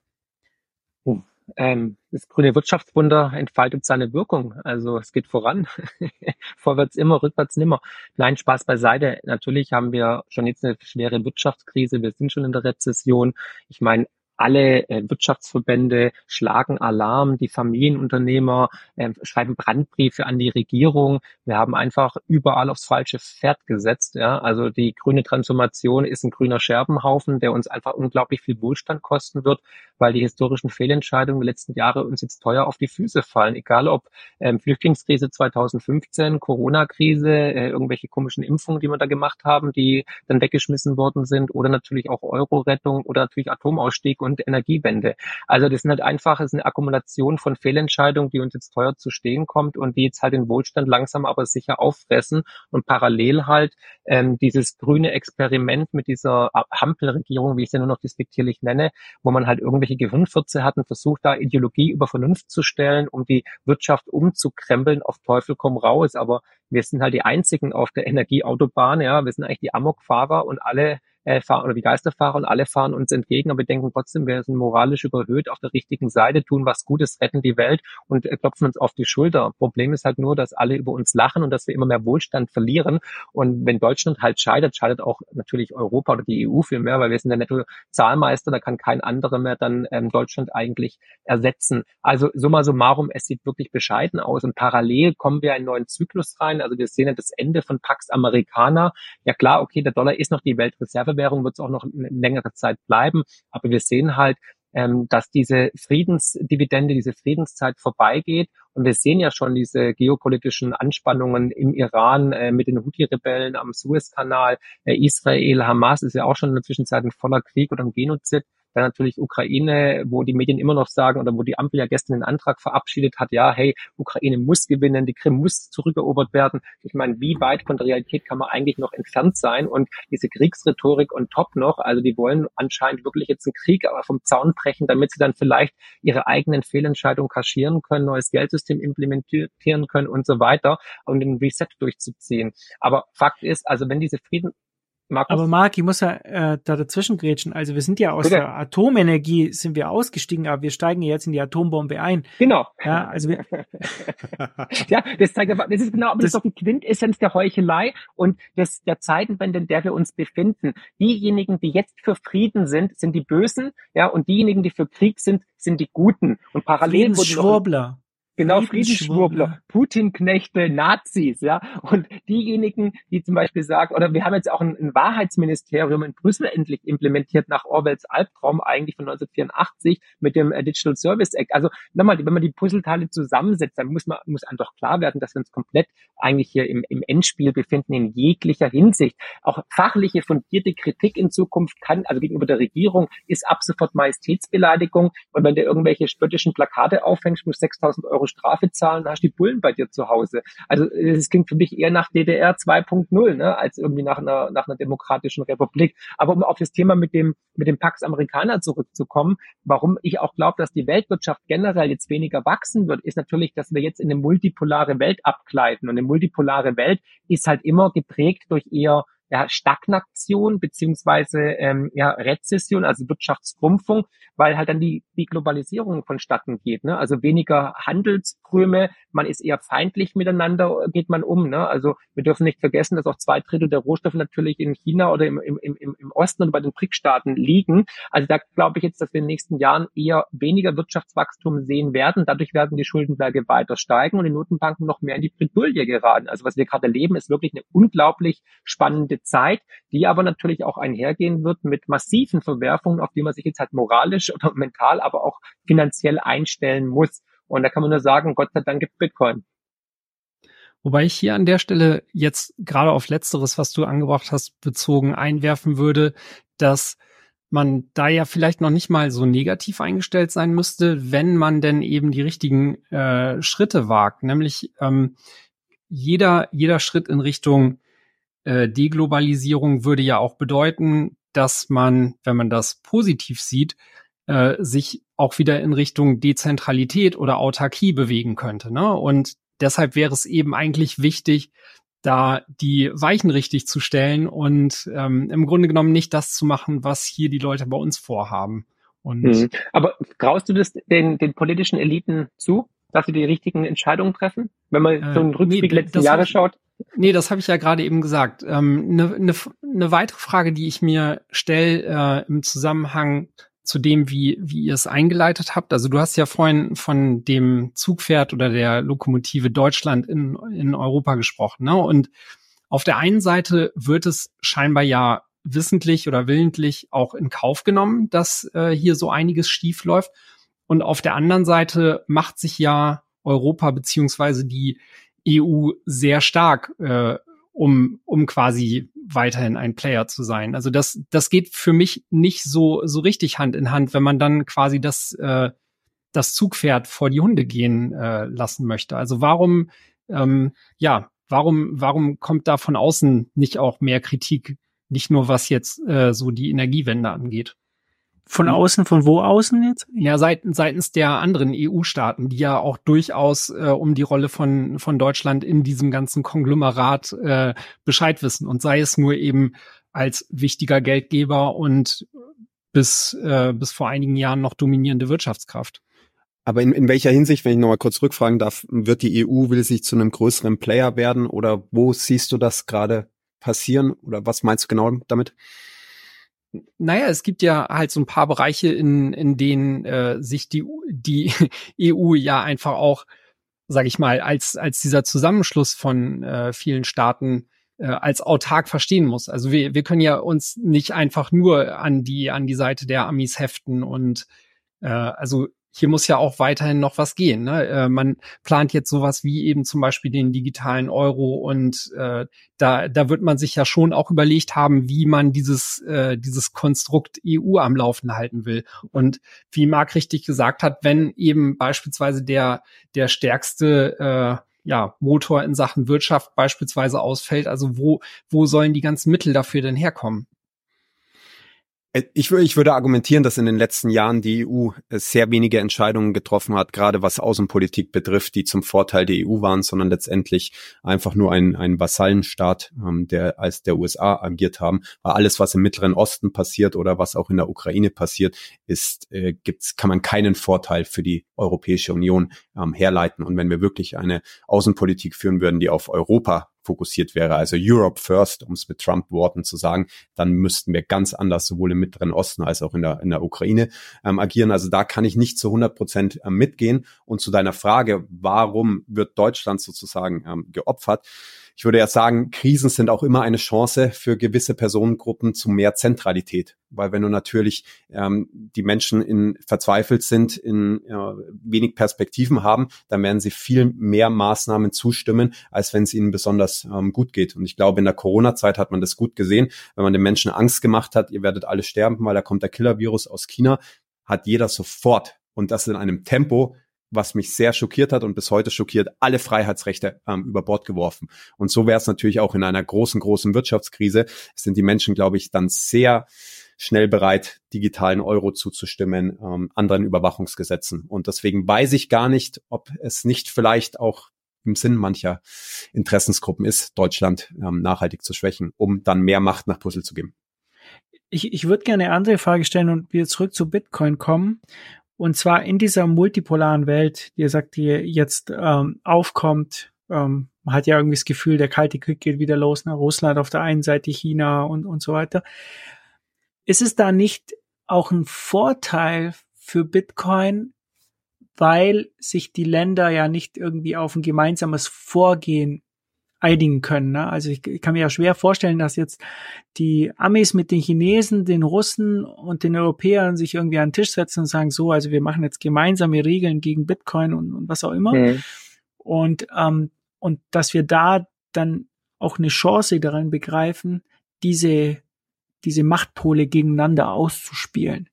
Speaker 3: Ähm, das grüne Wirtschaftswunder entfaltet seine Wirkung. Also es geht voran. Vorwärts immer, rückwärts nimmer. Nein, Spaß beiseite. Natürlich haben wir schon jetzt eine schwere Wirtschaftskrise. Wir sind schon in der Rezession. Ich meine, alle äh, Wirtschaftsverbände schlagen Alarm, die Familienunternehmer äh, schreiben Brandbriefe an die Regierung. Wir haben einfach überall aufs falsche Pferd gesetzt. Ja? Also die grüne Transformation ist ein grüner Scherbenhaufen, der uns einfach unglaublich viel Wohlstand kosten wird, weil die historischen Fehlentscheidungen der letzten Jahre uns jetzt teuer auf die Füße fallen. Egal ob ähm, Flüchtlingskrise 2015, Corona-Krise, äh, irgendwelche komischen Impfungen, die wir da gemacht haben, die dann weggeschmissen worden sind, oder natürlich auch Euro-Rettung oder natürlich Atomausstieg und Energiewende. Also das sind halt einfach, ist eine Akkumulation von Fehlentscheidungen, die uns jetzt teuer zu stehen kommt und die jetzt halt den Wohlstand langsam aber sicher auffressen und parallel halt ähm, dieses grüne Experiment mit dieser Hampelregierung, wie ich sie nur noch despektierlich nenne, wo man halt irgendwelche Gehirnfürze hat und versucht da Ideologie über Vernunft zu stellen, um die Wirtschaft umzukrempeln auf Teufel komm raus. Aber wir sind halt die einzigen auf der Energieautobahn, ja, wir sind eigentlich die Amokfahrer und alle äh, fahren oder die Geisterfahrer und alle fahren uns entgegen, aber wir denken trotzdem, wir sind moralisch überhöht auf der richtigen Seite, tun was Gutes, retten die Welt und äh, klopfen uns auf die Schulter. Problem ist halt nur, dass alle über uns lachen und dass wir immer mehr Wohlstand verlieren. Und wenn Deutschland halt scheitert, scheitert auch natürlich Europa oder die EU viel mehr, weil wir sind der Netto-Zahlmeister, da kann kein anderer mehr dann ähm, Deutschland eigentlich ersetzen. Also summa summarum, es sieht wirklich bescheiden aus und parallel kommen wir in einen neuen Zyklus rein. Also wir sehen ja das Ende von Pax Americana. Ja klar, okay, der Dollar ist noch die Weltreserve Währung wird es auch noch eine längere Zeit bleiben. Aber wir sehen halt, ähm, dass diese Friedensdividende, diese Friedenszeit vorbeigeht. Und wir sehen ja schon diese geopolitischen Anspannungen im Iran äh, mit den Houthi-Rebellen am Suezkanal. Äh, Israel, Hamas ist ja auch schon in der Zwischenzeit ein voller Krieg oder ein Genozid. Dann natürlich Ukraine, wo die Medien immer noch sagen oder wo die Ampel ja gestern den Antrag verabschiedet hat, ja, hey, Ukraine muss gewinnen, die Krim muss zurückerobert werden. Ich meine, wie weit von der Realität kann man eigentlich noch entfernt sein? Und diese Kriegsrhetorik und top noch, also die wollen anscheinend wirklich jetzt einen Krieg aber vom Zaun brechen, damit sie dann vielleicht ihre eigenen Fehlentscheidungen kaschieren können, neues Geldsystem implementieren können und so weiter und den Reset durchzuziehen. Aber Fakt ist, also wenn diese Frieden,
Speaker 2: Markus? Aber Marc, ich muss ja äh, da dazwischen grätschen. Also wir sind ja aus Bitte? der Atomenergie sind wir ausgestiegen, aber wir steigen ja jetzt in die Atombombe ein.
Speaker 3: Genau.
Speaker 2: Ja, also wir
Speaker 3: ja, das zeigt das ist genau, aber das, das ist doch die Quintessenz der Heuchelei und des, der Zeitenwende, in der wir uns befinden. Diejenigen, die jetzt für Frieden sind, sind die Bösen, ja, und diejenigen, die für Krieg sind, sind die Guten. Und parallel
Speaker 2: wurden Schwurbler.
Speaker 3: Genau, Friedensschwurbler, Putin-Knechte, Nazis, ja. Und diejenigen, die zum Beispiel sagen, oder wir haben jetzt auch ein, ein, Wahrheitsministerium in Brüssel endlich implementiert nach Orwells Albtraum eigentlich von 1984 mit dem äh, Digital Service Act. Also nochmal, wenn man die Puzzleteile zusammensetzt, dann muss man, muss einem doch klar werden, dass wir uns komplett eigentlich hier im, im Endspiel befinden in jeglicher Hinsicht. Auch fachliche, fundierte Kritik in Zukunft kann, also gegenüber der Regierung, ist ab sofort Majestätsbeleidigung. Und wenn du irgendwelche spöttischen Plakate aufhängst, muss 6000 Euro Euro Strafe zahlen, hast die Bullen bei dir zu Hause. Also es klingt für mich eher nach DDR 2.0, ne, als irgendwie nach einer, nach einer demokratischen Republik. Aber um auf das Thema mit dem, mit dem Pax Amerikaner zurückzukommen, warum ich auch glaube, dass die Weltwirtschaft generell jetzt weniger wachsen wird, ist natürlich, dass wir jetzt in eine multipolare Welt abgleiten. Und eine multipolare Welt ist halt immer geprägt durch eher ja, Stagnation beziehungsweise ähm, ja, Rezession, also Wirtschaftsschrumpfung, weil halt dann die, die Globalisierung vonstatten geht. Ne? Also weniger Handels Geldströme, man ist eher feindlich miteinander, geht man um. Ne? Also wir dürfen nicht vergessen, dass auch zwei Drittel der Rohstoffe natürlich in China oder im, im, im, im Osten und bei den BRIC-Staaten liegen. Also da glaube ich jetzt, dass wir in den nächsten Jahren eher weniger Wirtschaftswachstum sehen werden. Dadurch werden die Schuldenberge weiter steigen und die Notenbanken noch mehr in die Bredouille geraten. Also was wir gerade erleben, ist wirklich eine unglaublich spannende Zeit, die aber natürlich auch einhergehen wird mit massiven Verwerfungen, auf die man sich jetzt halt moralisch oder mental, aber auch finanziell einstellen muss. Und da kann man nur sagen, Gott sei Dank gibt Bitcoin.
Speaker 6: Wobei ich hier an der Stelle jetzt gerade auf Letzteres, was du angebracht hast, bezogen einwerfen würde, dass man da ja vielleicht noch nicht mal so negativ eingestellt sein müsste, wenn man denn eben die richtigen äh, Schritte wagt. Nämlich ähm, jeder, jeder Schritt in Richtung äh, Deglobalisierung würde ja auch bedeuten, dass man, wenn man das positiv sieht, äh, sich auch wieder in Richtung Dezentralität oder Autarkie bewegen könnte. Ne? Und deshalb wäre es eben eigentlich wichtig, da die Weichen richtig zu stellen und ähm, im Grunde genommen nicht das zu machen, was hier die Leute bei uns vorhaben. Und
Speaker 3: mhm. Aber traust du das den, den politischen Eliten zu, dass sie die richtigen Entscheidungen treffen? Wenn man äh, so einen Rückblick nee, letzten Jahre schaut?
Speaker 6: Nee, das habe ich ja gerade eben gesagt. Eine ähm, ne, ne, ne weitere Frage, die ich mir stelle äh, im Zusammenhang zu dem, wie, wie ihr es eingeleitet habt. Also du hast ja vorhin von dem Zugpferd oder der Lokomotive Deutschland in, in Europa gesprochen. Ne? Und auf der einen Seite wird es scheinbar ja wissentlich oder willentlich auch in Kauf genommen, dass äh, hier so einiges schief läuft. Und auf der anderen Seite macht sich ja Europa beziehungsweise die EU sehr stark, äh, um, um quasi weiterhin ein Player zu sein. Also das, das geht für mich nicht so, so richtig Hand in Hand, wenn man dann quasi das, äh, das Zugpferd vor die Hunde gehen äh, lassen möchte. Also warum, ähm, ja, warum, warum kommt da von außen nicht auch mehr Kritik, nicht nur was jetzt äh, so die Energiewende angeht?
Speaker 2: Von hm. außen, von wo außen jetzt?
Speaker 6: Ja, seitens, seitens der anderen EU-Staaten, die ja auch durchaus äh, um die Rolle von, von Deutschland in diesem ganzen Konglomerat äh, Bescheid wissen. Und sei es nur eben als wichtiger Geldgeber und bis, äh, bis vor einigen Jahren noch dominierende Wirtschaftskraft.
Speaker 5: Aber in, in welcher Hinsicht, wenn ich nochmal kurz rückfragen darf, wird die EU, will sich zu einem größeren Player werden oder wo siehst du das gerade passieren oder was meinst du genau damit?
Speaker 6: Naja, es gibt ja halt so ein paar Bereiche, in, in denen äh, sich die, die EU ja einfach auch, sage ich mal, als, als dieser Zusammenschluss von äh, vielen Staaten äh, als autark verstehen muss. Also wir, wir können ja uns nicht einfach nur an die, an die Seite der Amis heften und äh, also hier muss ja auch weiterhin noch was gehen. Ne? Äh, man plant jetzt sowas wie eben zum Beispiel den digitalen Euro und äh, da, da wird man sich ja schon auch überlegt haben, wie man dieses, äh, dieses Konstrukt EU am Laufen halten will. Und wie Marc richtig gesagt hat, wenn eben beispielsweise der, der stärkste äh, ja, Motor in Sachen Wirtschaft beispielsweise ausfällt, also wo, wo sollen die ganzen Mittel dafür denn herkommen?
Speaker 5: Äh, ich, ich würde argumentieren, dass in den letzten Jahren die EU äh, sehr wenige Entscheidungen getroffen hat, gerade was Außenpolitik betrifft, die zum Vorteil der EU waren, sondern letztendlich einfach nur ein, ein Vasallenstaat, ähm, der als der USA agiert haben. Weil alles, was im Mittleren Osten passiert oder was auch in der Ukraine passiert, ist, äh, gibt's, kann man keinen Vorteil für die Europäische Union ähm, herleiten. Und wenn wir wirklich eine Außenpolitik führen würden, die auf Europa fokussiert wäre, also Europe First, um es mit Trump-Worten zu sagen, dann müssten wir ganz anders sowohl im Mittleren Osten als auch in der, in der Ukraine ähm, agieren. Also da kann ich nicht zu 100 Prozent ähm, mitgehen. Und zu deiner Frage, warum wird Deutschland sozusagen ähm, geopfert? Ich würde ja sagen, Krisen sind auch immer eine Chance für gewisse Personengruppen zu mehr Zentralität. Weil wenn du natürlich ähm, die Menschen in verzweifelt sind, in ja, wenig Perspektiven haben, dann werden sie viel mehr Maßnahmen zustimmen, als wenn es ihnen besonders ähm, gut geht. Und ich glaube, in der Corona-Zeit hat man das gut gesehen, wenn man den Menschen Angst gemacht hat, ihr werdet alle sterben, weil da kommt der Killer-Virus aus China, hat jeder sofort und das in einem Tempo, was mich sehr schockiert hat und bis heute schockiert, alle Freiheitsrechte ähm, über Bord geworfen. Und so wäre es natürlich auch in einer großen, großen Wirtschaftskrise. Sind die Menschen, glaube ich, dann sehr schnell bereit, digitalen Euro zuzustimmen, ähm, anderen Überwachungsgesetzen. Und deswegen weiß ich gar nicht, ob es nicht vielleicht auch im Sinn mancher Interessensgruppen ist, Deutschland ähm, nachhaltig zu schwächen, um dann mehr Macht nach Brüssel zu geben.
Speaker 2: Ich, ich würde gerne eine andere Frage stellen und wieder zurück zu Bitcoin kommen Und zwar in dieser multipolaren Welt, die ihr sagt, die jetzt ähm, aufkommt, ähm, man hat ja irgendwie das Gefühl, der Kalte Krieg geht wieder los, nach Russland auf der einen Seite, China und, und so weiter. Ist es da nicht auch ein Vorteil für Bitcoin, weil sich die Länder ja nicht irgendwie auf ein gemeinsames Vorgehen einigen können. Ne? Also ich, ich, kann mir ja schwer vorstellen, dass jetzt die Amis mit den Chinesen, den Russen und den Europäern sich irgendwie an den Tisch setzen und sagen, so, also wir machen jetzt gemeinsame Regeln gegen Bitcoin und, und was auch immer. Mhm. Und, ähm, und dass wir da dann auch eine Chance darin begreifen, diese, diese Machtpole gegeneinander auszuspielen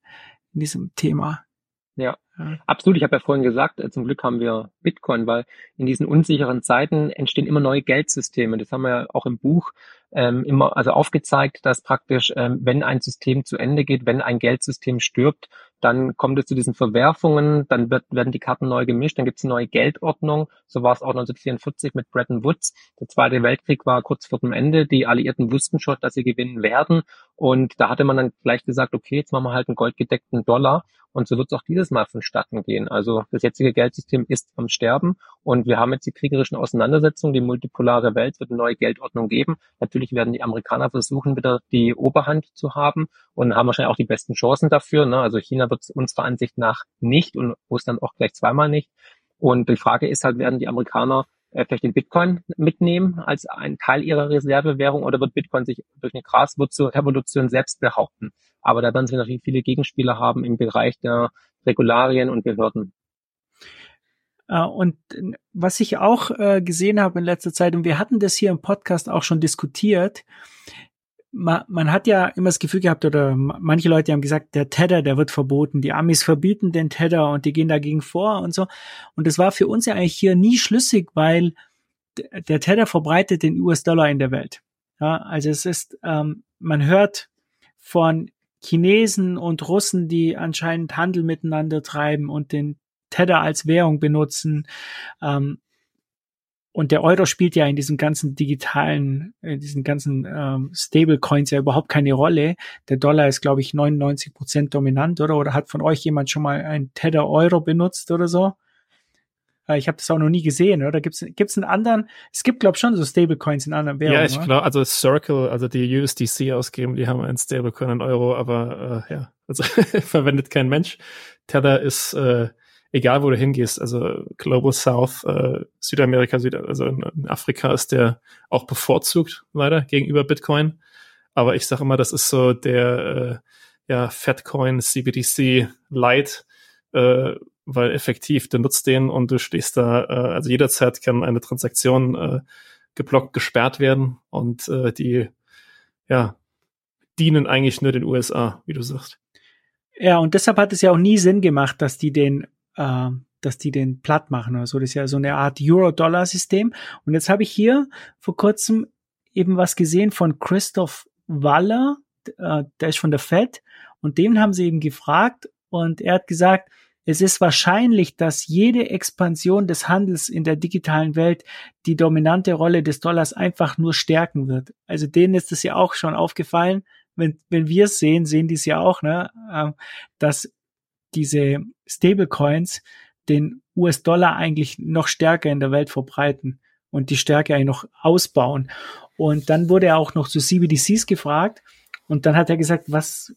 Speaker 2: in diesem Thema.
Speaker 3: Ja, absolut. Ich habe ja vorhin gesagt, äh, zum Glück haben wir Bitcoin, weil in diesen unsicheren Zeiten entstehen immer neue Geldsysteme. Das haben wir ja auch im Buch ähm, immer also aufgezeigt, dass praktisch, ähm, wenn ein System zu Ende geht, wenn ein Geldsystem stirbt, dann kommt es zu diesen Verwerfungen, dann wird, werden die Karten neu gemischt, dann gibt es eine neue Geldordnung. So war es auch 1944 mit Bretton Woods. Der Zweite Weltkrieg war kurz vor dem Ende. Die Alliierten wussten schon, dass sie gewinnen werden. Und da hatte man dann gleich gesagt, okay, jetzt machen wir halt einen goldgedeckten Dollar. Und so wird es auch dieses Mal vonstatten gehen. Also das jetzige Geldsystem ist am Sterben und wir haben jetzt die kriegerischen Auseinandersetzungen. Die multipolare Welt wird eine neue Geldordnung geben. Natürlich werden die Amerikaner versuchen, wieder die Oberhand zu haben und haben wahrscheinlich auch die besten Chancen dafür. Ne? Also China wird unserer Ansicht nach nicht und Russland auch gleich zweimal nicht. Und die Frage ist halt, werden die Amerikaner vielleicht den Bitcoin mitnehmen als ein Teil ihrer Reservewährung oder wird Bitcoin sich durch eine Graswurzelrevolution selbst behaupten? Aber da werden sie natürlich viele Gegenspieler haben im Bereich der Regularien und Behörden.
Speaker 2: Äh, und was ich auch äh, gesehen habe in letzter Zeit, und wir hatten das hier im Podcast auch schon diskutiert, man, man hat ja immer das Gefühl gehabt, oder manche Leute haben gesagt, der Tether, der wird verboten. Die Amis verbieten den Tether und die gehen dagegen vor und so. Und das war für uns ja eigentlich hier nie schlüssig, weil der Tether verbreitet den US-Dollar in der Welt. Ja, also es ist, ähm, man hört von Chinesen und Russen, die anscheinend Handel miteinander treiben und den Tether als Währung benutzen. Ähm, und der Euro spielt ja in diesem ganzen digitalen, in diesen ganzen ähm, Stablecoins ja überhaupt keine Rolle. Der Dollar ist, glaube ich, 99 Prozent dominant, oder? Oder hat von euch jemand schon mal ein Tether Euro benutzt oder so? Äh, ich habe das auch noch nie gesehen, oder? Gibt es einen anderen? Es gibt, glaube ich, schon so Stablecoins in anderen Währungen.
Speaker 4: Ja, ich glaube, also Circle, also die USDC ausgeben, die haben einen Stablecoin in Euro, aber äh, ja, also verwendet kein Mensch. Tether ist äh, egal wo du hingehst, also Global South, äh, Südamerika, Süd also in, in, Afrika ist der auch bevorzugt leider gegenüber Bitcoin. Aber ich sage immer, das ist so der äh, ja, Fatcoin CBDC Light, äh, weil effektiv, du nutzt den und du stehst da, äh, also jederzeit kann eine Transaktion äh, geblockt, gesperrt werden und äh, die ja dienen eigentlich nur den USA, wie du sagst.
Speaker 2: Ja, und deshalb hat es ja auch nie Sinn gemacht, dass die den äh, dass die den platt machen oder so. Das ist ja so eine Art Euro-Dollar-System. Und jetzt habe ich hier vor kurzem eben was gesehen von Christoph Waller, äh, der ist von der Fed, und den haben sie eben gefragt und er hat gesagt, es ist wahrscheinlich, dass jede Expansion des Handels in der digitalen Welt die dominante Rolle des Dollars einfach nur stärken wird. Also denen ist es ja auch schon aufgefallen, wenn, wenn wir es sehen, sehen die es ja auch, ne, äh, dass diese Stablecoins den US-Dollar eigentlich noch stärker in der Welt verbreiten und die Stärke eigentlich noch ausbauen. Und dann wurde er auch noch zu CBDCs gefragt. Und dann hat er gesagt, was,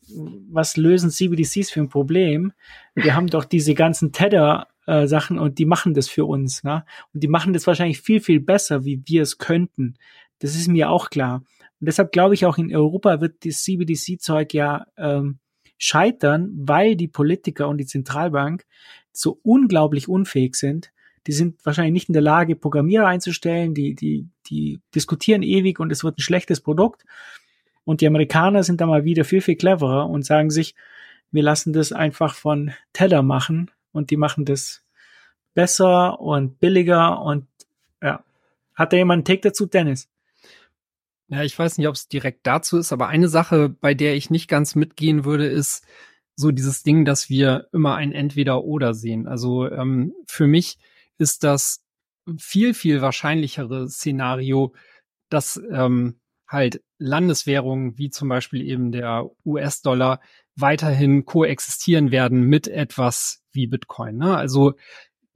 Speaker 2: was lösen CBDCs für ein Problem? Wir haben doch diese ganzen Tether-Sachen und die machen das für uns. Ne? Und die machen das wahrscheinlich viel, viel besser, wie wir es könnten. Das ist mir auch klar. Und deshalb glaube ich auch in Europa wird das CBDC-Zeug ja ähm, scheitern, weil die Politiker und die Zentralbank so unglaublich unfähig sind. Die sind wahrscheinlich nicht in der Lage, Programmierer einzustellen, die, die, die diskutieren ewig und es wird ein schlechtes Produkt. Und die Amerikaner sind da mal wieder viel, viel cleverer und sagen sich, wir lassen das einfach von Teller machen und die machen das besser und billiger und ja. Hat da jemand einen Take dazu, Dennis?
Speaker 6: Ja, ich weiß nicht, ob es direkt dazu ist, aber eine Sache, bei der ich nicht ganz mitgehen würde, ist so dieses Ding, dass wir immer ein Entweder-Oder sehen. Also ähm, für mich ist das viel, viel wahrscheinlichere Szenario, dass ähm, halt Landeswährungen wie zum Beispiel eben der US-Dollar weiterhin koexistieren werden mit etwas wie Bitcoin. Ne? Also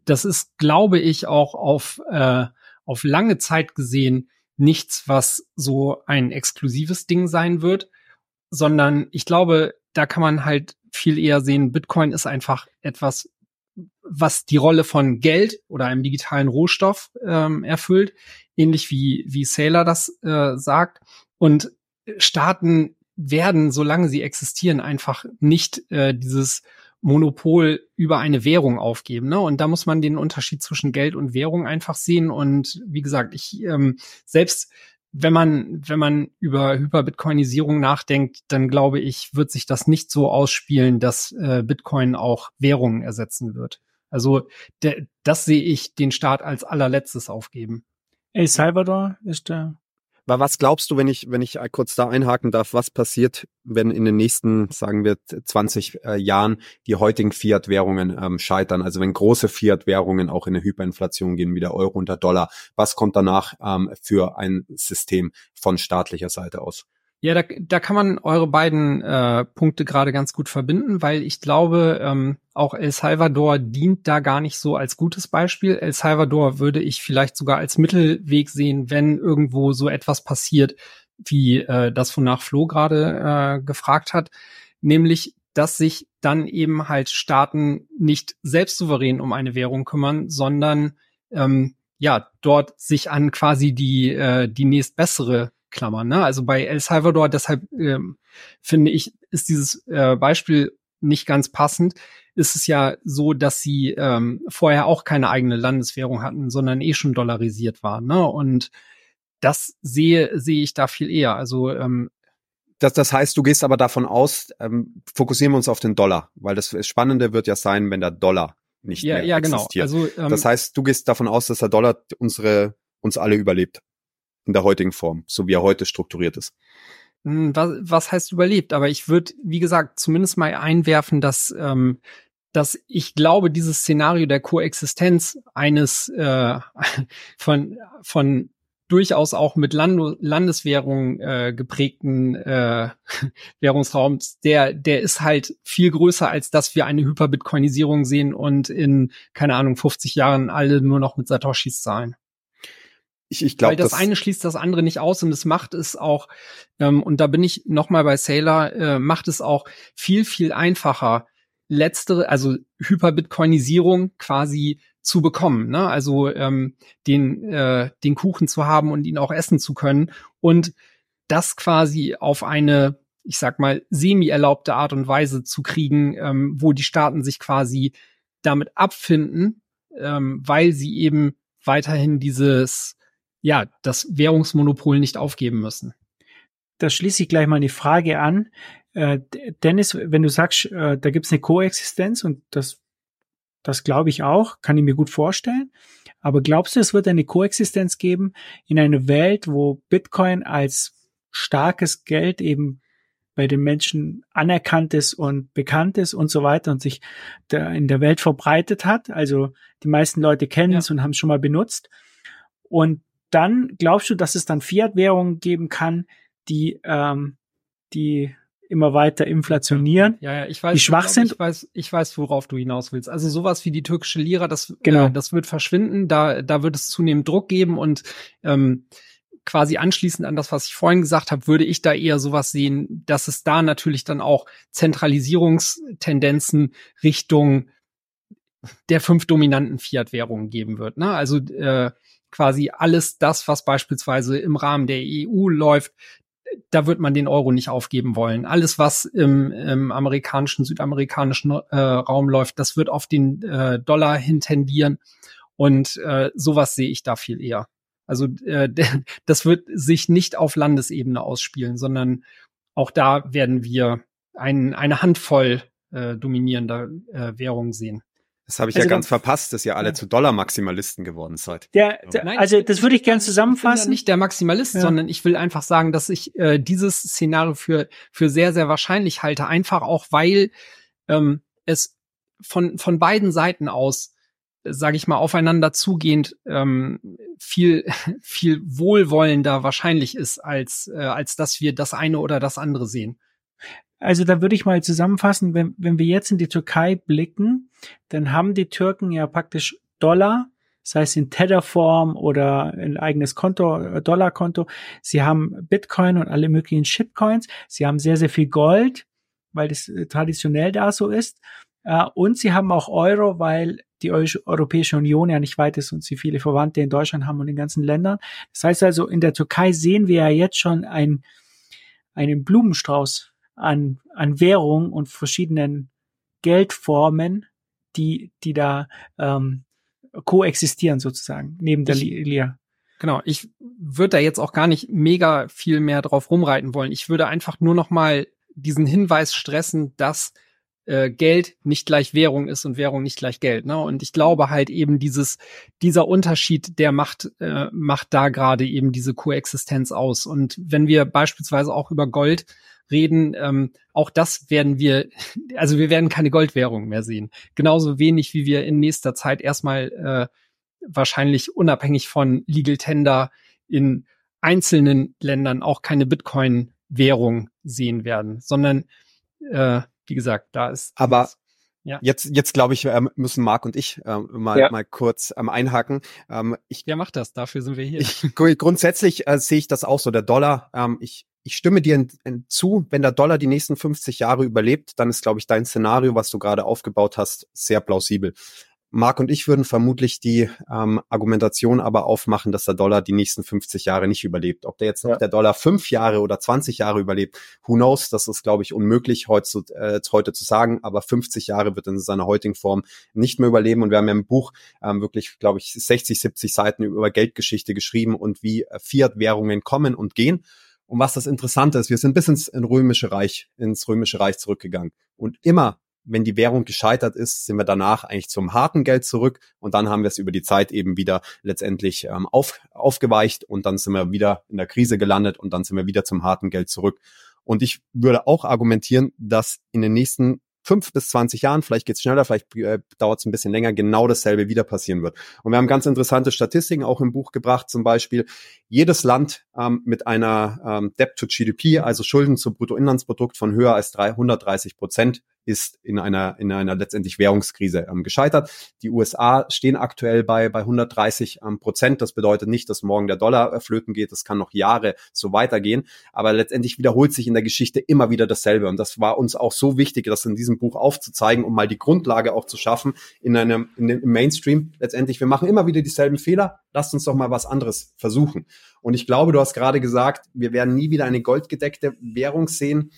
Speaker 6: das ist, glaube ich, auch auf, äh, auf lange Zeit gesehen nichts, was so ein exklusives Ding sein wird, sondern ich glaube, da kann man halt viel eher sehen, Bitcoin ist einfach etwas, was die Rolle von Geld oder einem digitalen Rohstoff ähm, erfüllt, ähnlich wie, wie Sailor das äh, sagt. Und Staaten werden, solange sie existieren, einfach nicht äh, dieses Monopol über eine Währung aufgeben. Ne? Und da muss man den Unterschied zwischen Geld und Währung einfach sehen. Und wie gesagt, ich ähm, selbst wenn man, wenn man über Hyperbitcoinisierung nachdenkt, dann glaube ich, wird sich das nicht so ausspielen, dass äh, Bitcoin auch Währungen ersetzen wird. Also der, das sehe ich den Staat als allerletztes aufgeben.
Speaker 2: El Salvador ist da
Speaker 5: aber was glaubst du, wenn ich, wenn ich kurz da einhaken darf, was passiert, wenn in den nächsten, sagen wir, 20 äh, Jahren die heutigen Fiat-Währungen ähm, scheitern? Also wenn große Fiat-Währungen auch in eine Hyperinflation gehen, wie der Euro und der Dollar, was kommt danach ähm, für ein System von staatlicher Seite aus?
Speaker 6: Ja, da, da kann man eure beiden äh, Punkte gerade ganz gut verbinden, weil ich glaube, ähm, auch El Salvador dient da gar nicht so als gutes Beispiel. El Salvador würde ich vielleicht sogar als Mittelweg sehen, wenn irgendwo so etwas passiert, wie äh, das wonach Flo gerade äh, gefragt hat, nämlich dass sich dann eben halt Staaten nicht selbst souverän um eine Währung kümmern, sondern ähm, ja dort sich an quasi die äh, die nächstbessere Klammern. Ne? Also bei El Salvador, deshalb ähm, finde ich, ist dieses äh, Beispiel nicht ganz passend. Ist es ja so, dass sie ähm, vorher auch keine eigene Landeswährung hatten, sondern eh schon dollarisiert waren. Ne? Und das sehe sehe ich da viel eher. Also ähm,
Speaker 5: das, das heißt, du gehst aber davon aus, ähm, fokussieren wir uns auf den Dollar, weil das Spannende wird ja sein, wenn der Dollar nicht
Speaker 6: ja,
Speaker 5: mehr
Speaker 6: ja, genau.
Speaker 5: existiert.
Speaker 6: Also, ähm,
Speaker 5: das heißt, du gehst davon aus, dass der Dollar unsere uns alle überlebt in der heutigen Form, so wie er heute strukturiert ist.
Speaker 6: Hm, was, was heißt überlebt? Aber ich würde, wie gesagt, zumindest mal einwerfen, dass, ähm, dass ich glaube, dieses Szenario der Koexistenz eines äh, von, von durchaus auch mit Land Landeswährung äh, geprägten äh, Währungsraums, der, der ist halt viel größer, als dass wir eine Hyperbitcoinisierung sehen und in, keine Ahnung, 50 Jahren alle nur noch mit Satoshis zahlen.
Speaker 5: Ich, ich glaube,
Speaker 6: Weil das, das eine schließt das andere nicht aus und es macht es auch, ähm, und da bin ich nochmal bei Sailor, äh, macht es auch viel, viel einfacher, letztere, also Hyperbitcoinisierung quasi zu bekommen. Ne? Also ähm, den, äh, den Kuchen zu haben und ihn auch essen zu können und das quasi auf eine, ich sag mal, semi-erlaubte Art und Weise zu kriegen, ähm, wo die Staaten sich quasi damit abfinden, ähm, weil sie eben weiterhin dieses ja, das Währungsmonopol nicht aufgeben müssen.
Speaker 2: Da schließe ich gleich mal eine Frage an. Äh, Dennis, wenn du sagst, äh, da gibt es eine Koexistenz und das, das glaube ich auch, kann ich mir gut vorstellen. Aber glaubst du, es wird eine Koexistenz geben in einer Welt, wo Bitcoin als starkes Geld eben bei den Menschen anerkannt ist und bekannt ist und so weiter und sich in der Welt verbreitet hat. Also die meisten Leute kennen es ja. und haben es schon mal benutzt. Und dann glaubst du, dass es dann Fiat-Währungen geben kann, die, ähm, die immer weiter inflationieren,
Speaker 6: ja, ja, ich weiß,
Speaker 2: die schwach
Speaker 6: ich
Speaker 2: sind.
Speaker 6: Ich weiß, ich weiß, worauf du hinaus willst. Also sowas wie die türkische Lira, das,
Speaker 2: genau.
Speaker 6: Äh, das wird verschwinden. Da, da wird es zunehmend Druck geben und ähm, quasi anschließend an das, was ich vorhin gesagt habe, würde ich da eher sowas sehen, dass es da natürlich dann auch Zentralisierungstendenzen Richtung der fünf dominanten Fiat-Währungen geben wird. Ne? Also äh, quasi alles das, was beispielsweise im Rahmen der EU läuft, da wird man den Euro nicht aufgeben wollen. Alles, was im, im amerikanischen, südamerikanischen äh, Raum läuft, das wird auf den äh, Dollar hintendieren. Und äh, sowas sehe ich da viel eher. Also äh, das wird sich nicht auf Landesebene ausspielen, sondern auch da werden wir ein, eine Handvoll äh, dominierender äh, Währungen sehen.
Speaker 5: Das habe ich also ja ganz verpasst, dass ihr alle ja. zu Dollar-Maximalisten geworden seid.
Speaker 2: Der, der Nein, also das würde ich gern zusammenfassen. Ich bin
Speaker 6: ja nicht der Maximalist, ja. sondern ich will einfach sagen, dass ich äh, dieses Szenario für für sehr sehr wahrscheinlich halte, einfach auch weil ähm, es von von beiden Seiten aus sage ich mal, aufeinander zugehend ähm, viel, viel wohlwollender wahrscheinlich ist, als, äh, als dass wir das eine oder das andere sehen.
Speaker 2: Also da würde ich mal zusammenfassen, wenn, wenn wir jetzt in die Türkei blicken, dann haben die Türken ja praktisch Dollar, sei es in Tetherform oder ein eigenes Konto, äh, Dollarkonto. Sie haben Bitcoin und alle möglichen Shitcoins. Sie haben sehr, sehr viel Gold, weil das äh, traditionell da so ist. Äh, und sie haben auch Euro, weil die Europäische Union ja nicht weit ist und sie viele Verwandte in Deutschland haben und in ganzen Ländern. Das heißt also, in der Türkei sehen wir ja jetzt schon ein, einen Blumenstrauß an, an Währung und verschiedenen Geldformen, die, die da ähm, koexistieren sozusagen, neben der Lira.
Speaker 6: Genau, ich würde da jetzt auch gar nicht mega viel mehr drauf rumreiten wollen. Ich würde einfach nur noch mal diesen Hinweis stressen, dass äh, Geld nicht gleich Währung ist und Währung nicht gleich Geld. Ne? Und ich glaube halt eben dieses, dieser Unterschied, der macht, äh, macht da gerade eben diese Koexistenz aus. Und wenn wir beispielsweise auch über Gold reden, ähm, auch das werden wir, also wir werden keine Goldwährung mehr sehen. Genauso wenig, wie wir in nächster Zeit erstmal äh, wahrscheinlich unabhängig von Legal Tender in einzelnen Ländern auch keine Bitcoin-Währung sehen werden, sondern äh, wie gesagt, da ist.
Speaker 5: Aber ja. Jetzt, jetzt glaube ich, ähm, müssen Marc und ich ähm, mal, ja. mal kurz ähm, einhaken.
Speaker 6: Ähm, ich, Wer macht das? Dafür sind wir hier.
Speaker 5: Ich, grundsätzlich äh, sehe ich das auch so. Der Dollar, ähm, ich, ich stimme dir in, in, zu, wenn der Dollar die nächsten 50 Jahre überlebt, dann ist, glaube ich, dein Szenario, was du gerade aufgebaut hast, sehr plausibel. Marc und ich würden vermutlich die ähm, Argumentation aber aufmachen, dass der Dollar die nächsten 50 Jahre nicht überlebt. Ob der jetzt noch ja. der Dollar fünf Jahre oder 20 Jahre überlebt, who knows? Das ist, glaube ich, unmöglich heute zu, äh, heute zu sagen. Aber 50 Jahre wird in seiner heutigen Form nicht mehr überleben. Und wir haben ja im Buch ähm, wirklich, glaube ich, 60, 70 Seiten über Geldgeschichte geschrieben und wie äh, Fiat-Währungen kommen und gehen. Und was das Interessante ist, wir sind bis ins Römische Reich, ins Römische Reich zurückgegangen. Und immer wenn die Währung gescheitert ist, sind wir danach eigentlich zum harten Geld zurück und dann haben wir es über die Zeit eben wieder letztendlich ähm, auf, aufgeweicht und dann sind wir wieder in der Krise gelandet und dann sind wir wieder zum harten Geld zurück. Und ich würde auch argumentieren, dass in den nächsten fünf bis zwanzig Jahren, vielleicht geht's schneller, vielleicht äh, dauert es ein bisschen länger, genau dasselbe wieder passieren wird. Und wir haben ganz interessante Statistiken auch im Buch gebracht, zum Beispiel jedes Land ähm, mit einer ähm, Debt to GDP, also Schulden zu Bruttoinlandsprodukt von höher als 330 Prozent, ist in einer, in einer letztendlich Währungskrise ähm, gescheitert. Die USA stehen aktuell bei, bei 130 ähm, Prozent. Das bedeutet nicht, dass morgen der Dollar äh, flöten geht. Das kann noch Jahre so weitergehen. Aber letztendlich wiederholt sich in der Geschichte immer wieder dasselbe. Und das war uns auch so wichtig, das in diesem Buch aufzuzeigen, um mal die Grundlage auch zu schaffen in einem, in dem Mainstream. Letztendlich, wir machen immer wieder dieselben Fehler. Lasst uns doch mal was anderes versuchen. Und ich glaube, du hast gerade gesagt, wir werden nie wieder eine goldgedeckte Währung sehen.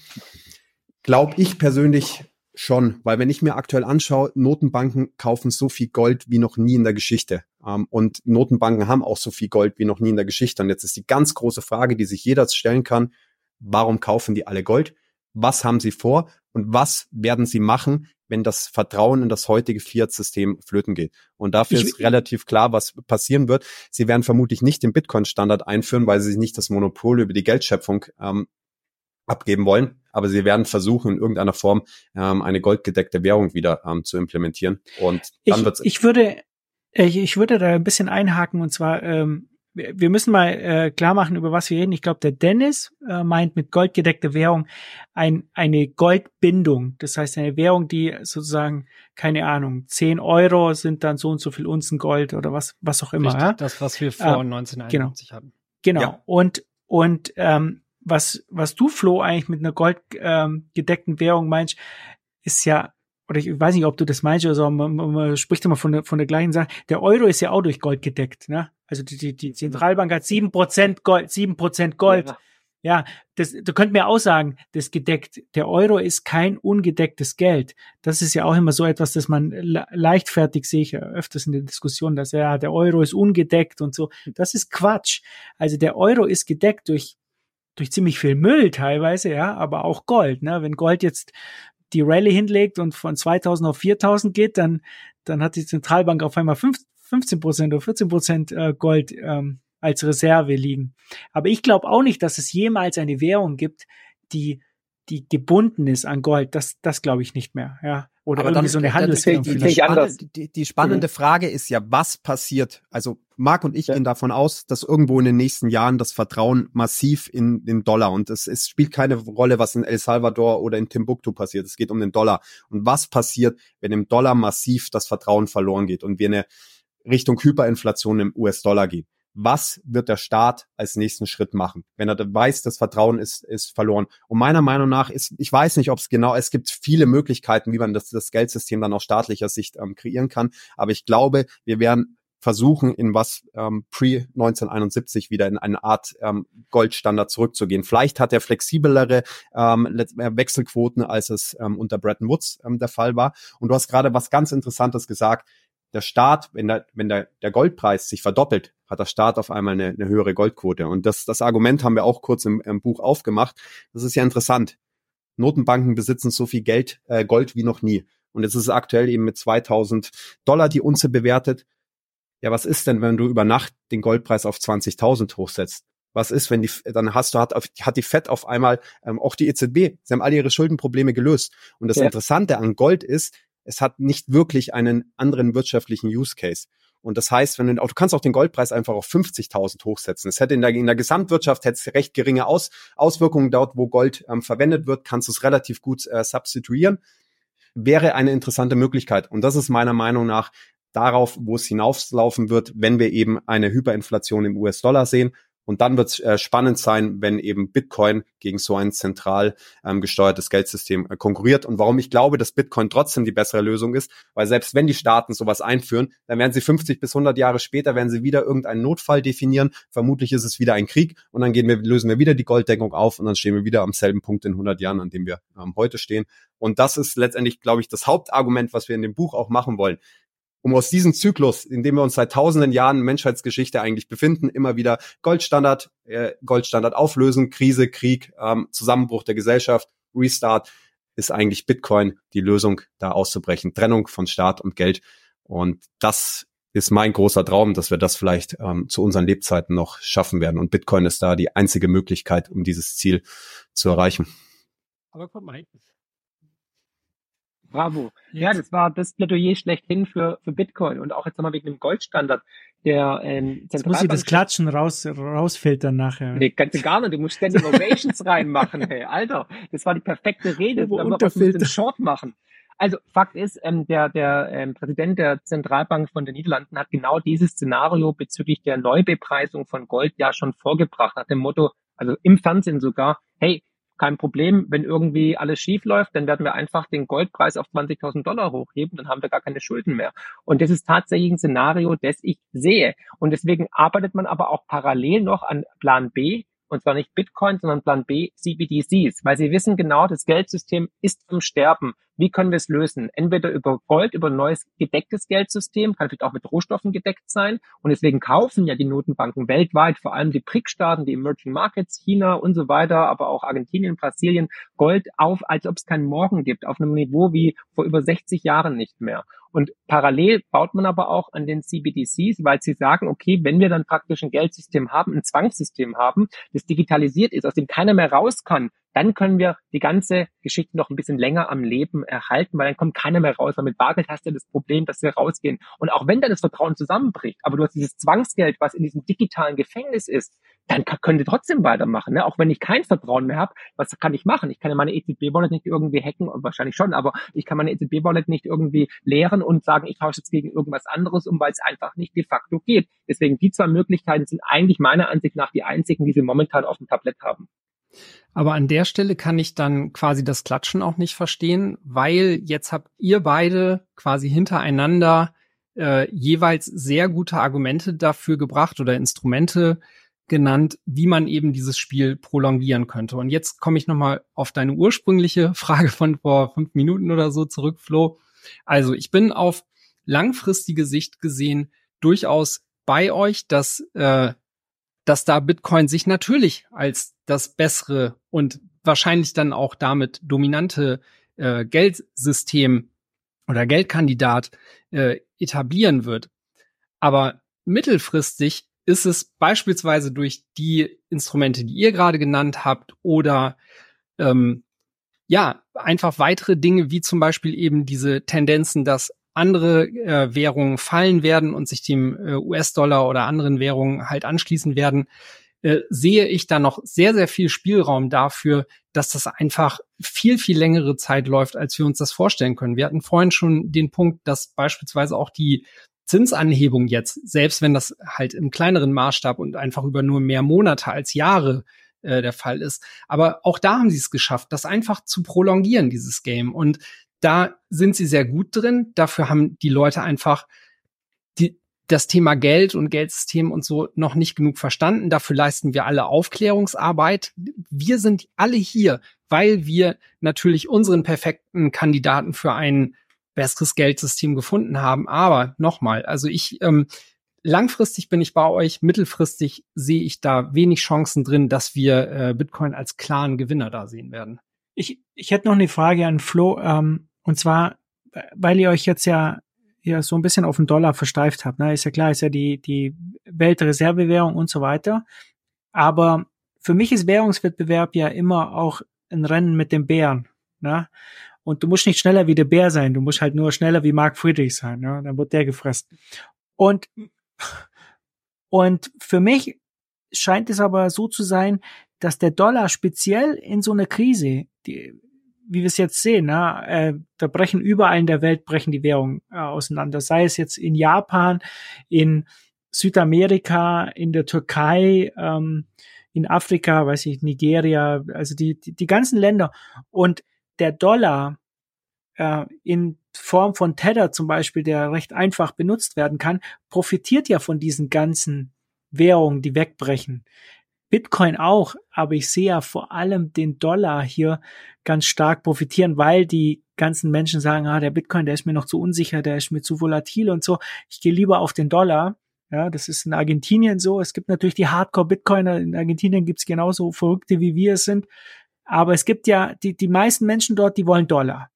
Speaker 5: Glaube ich persönlich Schon, weil wenn ich mir aktuell anschaue, Notenbanken kaufen so viel Gold wie noch nie in der Geschichte. Ähm, und Notenbanken haben auch so viel Gold wie noch nie in der Geschichte. Und jetzt ist die ganz große Frage, die sich jeder stellen kann, warum kaufen die alle Gold? Was haben sie vor? Und was werden sie machen, wenn das Vertrauen in das heutige Fiat-System flöten geht? Und dafür ich, ist relativ klar, was passieren wird. Sie werden vermutlich nicht den Bitcoin-Standard einführen, weil sie nicht das Monopol über die Geldschöpfung ähm, abgeben wollen. Aber sie werden versuchen, in irgendeiner Form ähm, eine goldgedeckte Währung wieder ähm, zu implementieren. Und dann
Speaker 2: ich,
Speaker 5: wird's
Speaker 2: ich würde, ich, ich würde da ein bisschen einhaken und zwar, ähm, wir müssen mal äh, klar machen, über was wir reden. Ich glaube, der Dennis äh, meint mit goldgedeckte Währung ein, eine Goldbindung. Das heißt, eine Währung, die sozusagen, keine Ahnung, 10 Euro sind dann so und so viel Unzen Gold oder was, was auch immer.
Speaker 6: Richtig,
Speaker 2: ja?
Speaker 6: Das, was wir vor äh, 1991
Speaker 2: genau.
Speaker 6: hatten.
Speaker 2: Genau.
Speaker 5: Ja.
Speaker 2: Und, und ähm, was, was du, Flo, eigentlich mit einer goldgedeckten ähm, Währung meinst, ist ja, oder ich weiß nicht, ob du das meinst oder so, man, man spricht immer von der, von der gleichen Sache. Der Euro ist ja auch durch Gold gedeckt, ne? Also die, die, die Zentralbank hat sieben Prozent Gold, sieben Prozent Gold. Ja. Ja, das, du könnt mir auch sagen, das gedeckt, der Euro ist kein ungedecktes Geld. Das ist ja auch immer so etwas, das man le leichtfertig sehe ich ja öfters in der Diskussion, dass ja, der Euro ist ungedeckt und so. Das ist Quatsch. Also der Euro ist gedeckt durch durch ziemlich viel Müll teilweise, ja, aber auch Gold. Ne? Wenn Gold jetzt die Rallye hinlegt und von 2000 auf 4000 geht, dann, dann hat die Zentralbank auf einmal 15 Prozent oder 14 Prozent äh, Gold ähm, als Reserve liegen. Aber ich glaube auch nicht, dass es jemals eine Währung gibt, die die gebunden ist an Gold. Das, das glaube ich nicht mehr. Ja. Oder
Speaker 5: Aber dann,
Speaker 2: so eine Handelswährung.
Speaker 5: Die, die, die, spannende, die, die spannende mhm. Frage ist ja, was passiert? Also Marc und ich ja. gehen davon aus, dass irgendwo in den nächsten Jahren das Vertrauen massiv in den Dollar und es, es spielt keine Rolle, was in El Salvador oder in Timbuktu passiert. Es geht um den Dollar. Und was passiert, wenn im Dollar massiv das Vertrauen verloren geht und wir eine Richtung Hyperinflation im US-Dollar gehen? Was wird der Staat als nächsten Schritt machen, wenn er weiß, das Vertrauen ist, ist verloren. Und meiner Meinung nach ist, ich weiß nicht, ob es genau, es gibt viele Möglichkeiten, wie man das, das Geldsystem dann aus staatlicher Sicht ähm, kreieren kann. Aber ich glaube, wir werden versuchen, in was ähm, pre 1971 wieder in eine Art ähm, Goldstandard zurückzugehen. Vielleicht hat er flexiblere ähm, äh, Wechselquoten, als es ähm, unter Bretton Woods ähm, der Fall war. Und du hast gerade was ganz Interessantes gesagt der Staat, wenn der, wenn der, der Goldpreis sich verdoppelt, hat der Staat auf einmal eine, eine höhere Goldquote. Und das, das Argument haben wir auch kurz im, im Buch aufgemacht. Das ist ja interessant. Notenbanken besitzen so viel Geld, äh, Gold wie noch nie. Und jetzt ist es aktuell eben mit 2000 Dollar die Unze bewertet. Ja, was ist denn, wenn du über Nacht den Goldpreis auf 20.000 hochsetzt? Was ist, wenn die, dann hast du, hat, hat die FED auf einmal, ähm, auch die EZB, sie haben alle ihre Schuldenprobleme gelöst. Und das ja. Interessante an Gold ist, es hat nicht wirklich einen anderen wirtschaftlichen Use Case. Und das heißt, wenn du, du kannst auch den Goldpreis einfach auf 50.000 hochsetzen. Es hätte in der, in der Gesamtwirtschaft hätte recht geringe Aus, Auswirkungen dort, wo Gold ähm, verwendet wird, kannst du es relativ gut äh, substituieren. Wäre eine interessante Möglichkeit. Und das ist meiner Meinung nach darauf, wo es hinauslaufen wird, wenn wir eben eine Hyperinflation im US-Dollar sehen. Und dann wird es äh, spannend sein, wenn eben Bitcoin gegen so ein zentral ähm, gesteuertes Geldsystem äh, konkurriert. Und warum ich glaube, dass Bitcoin trotzdem die bessere Lösung ist, weil selbst wenn die Staaten sowas einführen, dann werden sie 50 bis 100 Jahre später, werden sie wieder irgendeinen Notfall definieren. Vermutlich ist es wieder ein Krieg und dann gehen wir, lösen wir wieder die Golddeckung auf und dann stehen wir wieder am selben Punkt in 100 Jahren, an dem wir ähm, heute stehen. Und das ist letztendlich, glaube ich, das Hauptargument, was wir in dem Buch auch machen wollen um aus diesem Zyklus, in dem wir uns seit tausenden Jahren Menschheitsgeschichte eigentlich befinden, immer wieder Goldstandard, äh, Goldstandard auflösen, Krise, Krieg, ähm, Zusammenbruch der Gesellschaft, Restart, ist eigentlich Bitcoin die Lösung, da auszubrechen. Trennung von Staat und Geld. Und das ist mein großer Traum, dass wir das vielleicht ähm, zu unseren Lebzeiten noch schaffen werden. Und Bitcoin ist da die einzige Möglichkeit, um dieses Ziel zu erreichen.
Speaker 3: Aber guck mal, Bravo. Jetzt. Ja, das war das Plädoyer schlechthin für, für Bitcoin und auch jetzt nochmal wegen dem Goldstandard. Der,
Speaker 2: ähm, jetzt muss ich das Klatschen raus, rausfiltern nachher.
Speaker 3: Nee, du gar nicht. Du musst Standing Ovations reinmachen, hey. Alter, das war die perfekte Rede. Da
Speaker 2: muss man
Speaker 3: Short machen. Also Fakt ist, ähm, der, der ähm, Präsident der Zentralbank von den Niederlanden hat genau dieses Szenario bezüglich der Neubepreisung von Gold ja schon vorgebracht, nach dem Motto, also im Fernsehen sogar, hey, kein Problem. Wenn irgendwie alles schief läuft, dann werden wir einfach den Goldpreis auf 20.000 Dollar hochheben, dann haben wir gar keine Schulden mehr. Und das ist tatsächlich ein Szenario, das ich sehe. Und deswegen arbeitet man aber auch parallel noch an Plan B, und zwar nicht Bitcoin, sondern Plan B CBDCs, weil sie wissen genau, das Geldsystem ist am Sterben. Wie können wir es lösen? Entweder über Gold, über ein neues gedecktes Geldsystem, kann vielleicht auch mit Rohstoffen gedeckt sein. Und deswegen kaufen ja die Notenbanken weltweit, vor allem die BRIC-Staaten, die Emerging Markets, China und so weiter, aber auch Argentinien, Brasilien, Gold auf, als ob es keinen Morgen gibt, auf einem Niveau wie vor über 60 Jahren nicht mehr. Und parallel baut man aber auch an den CBDCs, weil sie sagen, okay, wenn wir dann praktisch ein Geldsystem haben, ein Zwangssystem haben, das digitalisiert ist, aus dem keiner mehr raus kann, dann können wir die ganze Geschichte noch ein bisschen länger am Leben erhalten, weil dann kommt keiner mehr raus. Weil mit Bargeld hast du das Problem, dass wir rausgehen. Und auch wenn dann das Vertrauen zusammenbricht, aber du hast dieses Zwangsgeld, was in diesem digitalen Gefängnis ist, dann können wir trotzdem weitermachen. Ne? Auch wenn ich kein Vertrauen mehr habe, was kann ich machen? Ich kann ja meine EZB-Wallet nicht irgendwie hacken, wahrscheinlich schon, aber ich kann meine EZB-Wallet nicht irgendwie leeren und sagen, ich tausche jetzt gegen irgendwas anderes um, weil es einfach nicht de facto geht. Deswegen die zwei Möglichkeiten sind eigentlich meiner Ansicht nach die einzigen, die sie momentan auf dem Tablett haben.
Speaker 6: Aber an der Stelle kann ich dann quasi das Klatschen auch nicht verstehen, weil jetzt habt ihr beide quasi hintereinander äh, jeweils sehr gute Argumente dafür gebracht oder Instrumente genannt, wie man eben dieses Spiel prolongieren könnte. Und jetzt komme ich nochmal auf deine ursprüngliche Frage von vor fünf Minuten oder so zurück, Flo. Also ich bin auf langfristige Sicht gesehen durchaus bei euch, dass äh, dass da Bitcoin sich natürlich als das bessere und wahrscheinlich dann auch damit dominante äh, Geldsystem oder Geldkandidat äh, etablieren wird. Aber mittelfristig ist es beispielsweise durch die Instrumente, die ihr gerade genannt habt, oder ähm, ja, einfach weitere Dinge, wie zum Beispiel eben diese Tendenzen, dass andere äh, Währungen fallen werden und sich dem äh, US-Dollar oder anderen Währungen halt anschließen werden, äh, sehe ich da noch sehr, sehr viel Spielraum dafür, dass das einfach viel, viel längere Zeit läuft, als wir uns das vorstellen können. Wir hatten vorhin schon den Punkt, dass beispielsweise auch die Zinsanhebung jetzt, selbst wenn das halt im kleineren Maßstab und einfach über nur mehr Monate als Jahre äh, der Fall ist. Aber auch da haben sie es geschafft, das einfach zu prolongieren, dieses Game. Und da sind sie sehr gut drin. Dafür haben die Leute einfach die, das Thema Geld und Geldsystem und so noch nicht genug verstanden. Dafür leisten wir alle Aufklärungsarbeit. Wir sind alle hier, weil wir natürlich unseren perfekten Kandidaten für ein besseres Geldsystem gefunden haben. Aber nochmal, also ich ähm, langfristig bin ich bei euch, mittelfristig sehe ich da wenig Chancen drin, dass wir äh, Bitcoin als klaren Gewinner da sehen werden.
Speaker 2: Ich, ich hätte noch eine Frage an Flo, ähm, und zwar, weil ihr euch jetzt ja ja so ein bisschen auf den Dollar versteift habt. Ne? Ist ja klar, ist ja die, die Weltreservewährung und so weiter. Aber für mich ist Währungswettbewerb ja immer auch ein Rennen mit dem Bären. Ne? Und du musst nicht schneller wie der Bär sein, du musst halt nur schneller wie Mark Friedrich sein. Ne? Dann wird der gefressen. Und, und für mich scheint es aber so zu sein, dass der Dollar speziell in so einer Krise, die, wie wir es jetzt sehen, ne, äh, da brechen überall in der Welt brechen die Währungen äh, auseinander. Sei es jetzt in Japan, in Südamerika, in der Türkei, ähm, in Afrika, weiß ich, Nigeria, also die, die, die ganzen Länder. Und der Dollar äh, in Form von Tether zum Beispiel, der recht einfach benutzt werden kann, profitiert ja von diesen ganzen Währungen, die wegbrechen. Bitcoin auch, aber ich sehe ja vor allem den Dollar hier ganz stark profitieren, weil die ganzen Menschen sagen, ah, der Bitcoin, der ist mir noch zu unsicher, der ist mir zu volatil und so. Ich gehe lieber auf den Dollar. Ja, das ist in Argentinien so. Es gibt natürlich die Hardcore-Bitcoiner. In Argentinien gibt's genauso Verrückte, wie wir es sind. Aber es gibt ja die, die meisten Menschen dort, die wollen Dollar.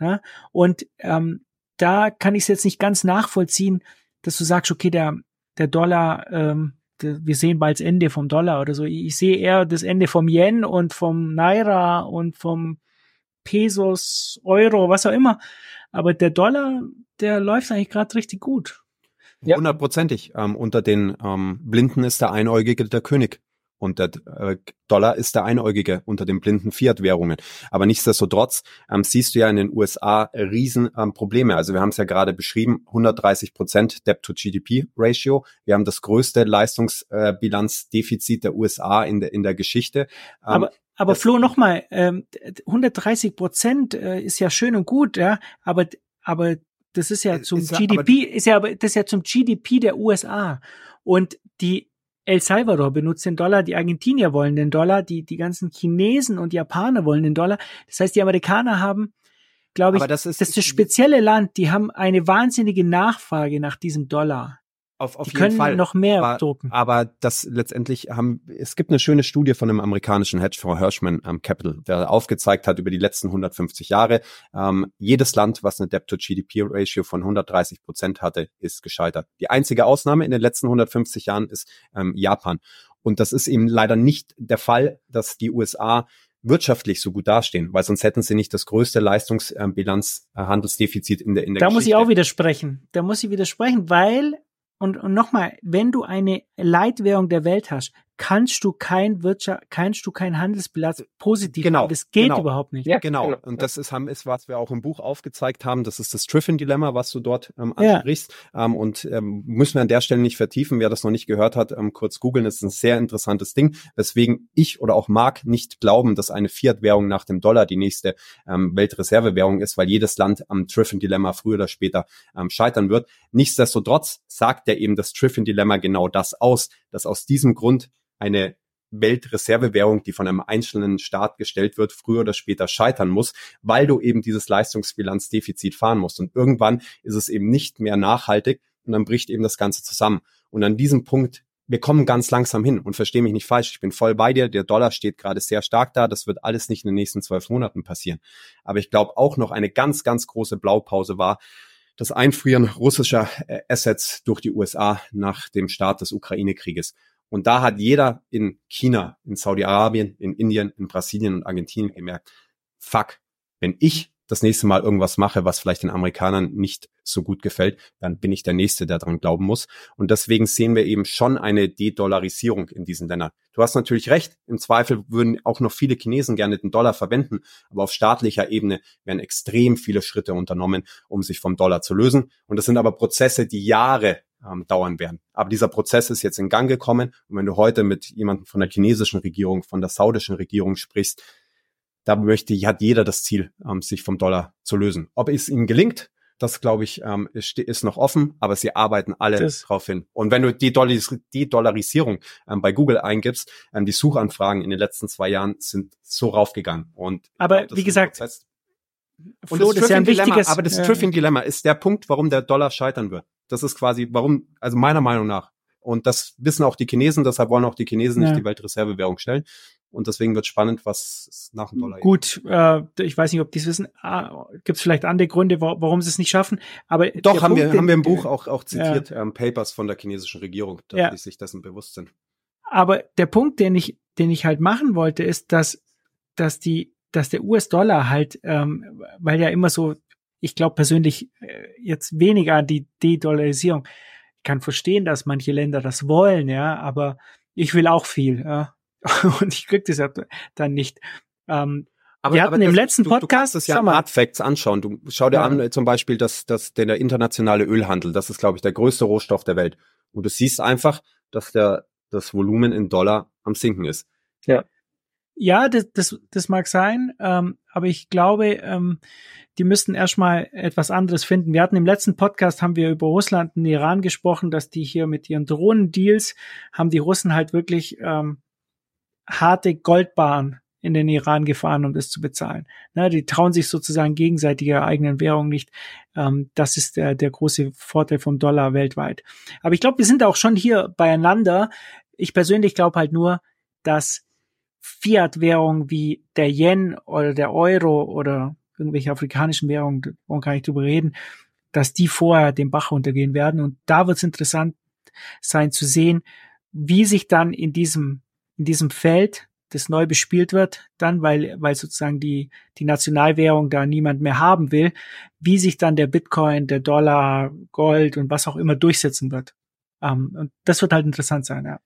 Speaker 2: Ja? Und ähm, da kann ich es jetzt nicht ganz nachvollziehen, dass du sagst, okay, der, der Dollar, ähm, wir sehen bald das Ende vom Dollar oder so. Ich sehe eher das Ende vom Yen und vom Naira und vom Pesos, Euro, was auch immer. Aber der Dollar, der läuft eigentlich gerade richtig gut.
Speaker 5: Hundertprozentig. Ähm, unter den ähm, Blinden ist der Einäugige der König. Und der äh, Dollar ist der Einäugige unter den blinden Fiat-Währungen. Aber nichtsdestotrotz ähm, siehst du ja in den USA riesen ähm, Probleme. Also wir haben es ja gerade beschrieben, 130 Prozent Debt-to-GDP-Ratio. Wir haben das größte Leistungsbilanzdefizit der USA in der, in der Geschichte.
Speaker 2: Ähm, aber aber Flo, nochmal, ähm, 130 Prozent äh, ist ja schön und gut, ja, aber, aber das ist ja äh, zum ist GDP, ist ja aber das ist ja zum GDP der USA. Und die El Salvador benutzt den Dollar, die Argentinier wollen den Dollar, die, die ganzen Chinesen und Japaner wollen den Dollar. Das heißt, die Amerikaner haben, glaube ich, das ist, das ist das spezielle Land, die haben eine wahnsinnige Nachfrage nach diesem Dollar.
Speaker 5: Auf, auf
Speaker 2: die
Speaker 5: jeden
Speaker 2: können
Speaker 5: Fall.
Speaker 2: noch mehr
Speaker 5: aber,
Speaker 2: drucken.
Speaker 5: Aber das letztendlich haben, es gibt eine schöne Studie von einem amerikanischen Hedgefonds Hirschman ähm, Capital, der aufgezeigt hat über die letzten 150 Jahre, ähm, jedes Land, was eine Debt-to-GDP-Ratio von 130 Prozent hatte, ist gescheitert. Die einzige Ausnahme in den letzten 150 Jahren ist ähm, Japan. Und das ist eben leider nicht der Fall, dass die USA wirtschaftlich so gut dastehen, weil sonst hätten sie nicht das größte Leistungsbilanz, äh, Handelsdefizit in der in der
Speaker 2: Da
Speaker 5: Geschichte.
Speaker 2: muss ich auch widersprechen. Da muss ich widersprechen, weil und, und nochmal, wenn du eine Leitwährung der Welt hast, kannst du kein Wirtschaft, kannst du kein Handelsbilanz positiv
Speaker 5: Genau.
Speaker 2: Das geht
Speaker 5: genau.
Speaker 2: überhaupt nicht.
Speaker 3: Ja,
Speaker 5: Genau.
Speaker 3: genau.
Speaker 5: Und das ist, haben, ist, was wir auch im Buch aufgezeigt haben. Das ist das Triffin-Dilemma, was du dort ähm,
Speaker 2: Ja.
Speaker 5: ansprichst. Ähm, und ähm, müssen wir an der Stelle nicht vertiefen. Wer das noch nicht gehört hat, ähm, kurz googeln. Das ist ein sehr interessantes Ding, weswegen ich oder auch Marc nicht glauben, dass eine Fiat-Währung nach dem Dollar die nächste ähm, Weltreservewährung ist, weil jedes Land am Triffin-Dilemma früher oder später ähm, scheitern wird. Nichtsdestotrotz sagt ja eben das Triffin-Dilemma genau das aus, dass aus diesem Grund eine Weltreservewährung, die von einem einzelnen Staat gestellt wird, früher oder später scheitern muss, weil du eben dieses Leistungsbilanzdefizit fahren musst. Und irgendwann ist es eben nicht mehr nachhaltig und dann bricht eben das Ganze zusammen. Und an diesem Punkt, wir kommen ganz langsam hin und verstehe mich nicht falsch, ich bin voll bei dir, der Dollar steht gerade sehr stark da, das wird alles nicht in den nächsten zwölf Monaten passieren. Aber ich glaube auch noch eine ganz, ganz große Blaupause war, das Einfrieren russischer äh, Assets durch die USA nach dem Start des Ukraine-Krieges. Und da hat jeder in China, in Saudi-Arabien, in Indien, in Brasilien und Argentinien gemerkt, fuck, wenn ich das nächste Mal irgendwas mache, was vielleicht den Amerikanern nicht so gut gefällt, dann bin ich der Nächste, der dran glauben muss. Und deswegen sehen wir eben schon eine De-Dollarisierung in diesen Ländern. Du hast natürlich recht, im Zweifel würden auch noch viele Chinesen gerne den Dollar verwenden, aber auf staatlicher Ebene werden extrem viele Schritte unternommen, um sich vom Dollar zu lösen. Und das sind aber Prozesse, die Jahre ähm, dauern werden. Aber dieser Prozess ist jetzt in Gang gekommen. Und wenn du heute mit jemandem von der chinesischen Regierung, von der saudischen Regierung sprichst, da möchte, hat jeder das Ziel, ähm, sich vom Dollar zu lösen. Ob es ihnen gelingt, das glaube ich, ähm, ist, ist noch offen, aber sie arbeiten alle das. drauf hin. Und wenn du die, Dollaris die Dollarisierung ähm, bei Google eingibst, ähm, die Suchanfragen in den letzten zwei Jahren sind so raufgegangen. Und
Speaker 2: aber wie gesagt,
Speaker 5: und Flo, das, ist ja ein wichtiges, aber das äh, Triffin Dilemma ist der Punkt, warum der Dollar scheitern wird. Das ist quasi, warum, also meiner Meinung nach. Und das wissen auch die Chinesen, deshalb wollen auch die Chinesen ja. nicht die Weltreservewährung stellen. Und deswegen wird spannend, was nach dem Dollar
Speaker 2: Gut, äh, ich weiß nicht, ob die es wissen. Ah, Gibt es vielleicht andere Gründe, warum sie es nicht schaffen? Aber
Speaker 5: doch haben Punkt, wir haben wir im Buch auch auch zitiert ja. ähm, Papers von der chinesischen Regierung, dass ja. die sich dessen bewusst sind.
Speaker 2: Aber der Punkt, den ich den ich halt machen wollte, ist, dass dass die dass der US-Dollar halt, ähm, weil ja immer so, ich glaube persönlich äh, jetzt weniger an die De-Dollarisierung. Ich kann verstehen, dass manche Länder das wollen, ja, aber ich will auch viel. Ja und ich krieg das ja dann nicht. Ähm, aber, wir hatten aber im letzten du, Podcast.
Speaker 5: Du kannst das ja Hard Facts anschauen. Du schau dir ja. an, zum Beispiel, dass, dass der internationale Ölhandel, das ist, glaube ich, der größte Rohstoff der Welt. Und du siehst einfach, dass der, das Volumen in Dollar am sinken ist.
Speaker 2: Ja. Ja, das, das, das mag sein, ähm, aber ich glaube, ähm, die müssten erstmal etwas anderes finden. Wir hatten im letzten Podcast haben wir über Russland und Iran gesprochen, dass die hier mit ihren Drohnendeals haben die Russen halt wirklich ähm, harte Goldbahn in den Iran gefahren, um das zu bezahlen. Ne, die trauen sich sozusagen gegenseitig ihre eigenen Währung nicht. Ähm, das ist der, der große Vorteil vom Dollar weltweit. Aber ich glaube, wir sind auch schon hier beieinander. Ich persönlich glaube halt nur, dass Fiat-Währungen wie der Yen oder der Euro oder irgendwelche afrikanischen Währungen, wollen gar nicht drüber reden, dass die vorher den Bach runtergehen werden. Und da wird es interessant sein zu sehen, wie sich dann in diesem in diesem Feld, das neu bespielt wird, dann, weil, weil sozusagen die, die Nationalwährung da niemand mehr haben will, wie sich dann der Bitcoin, der Dollar, Gold und was auch immer durchsetzen wird. Ähm, und das wird halt interessant sein, ja.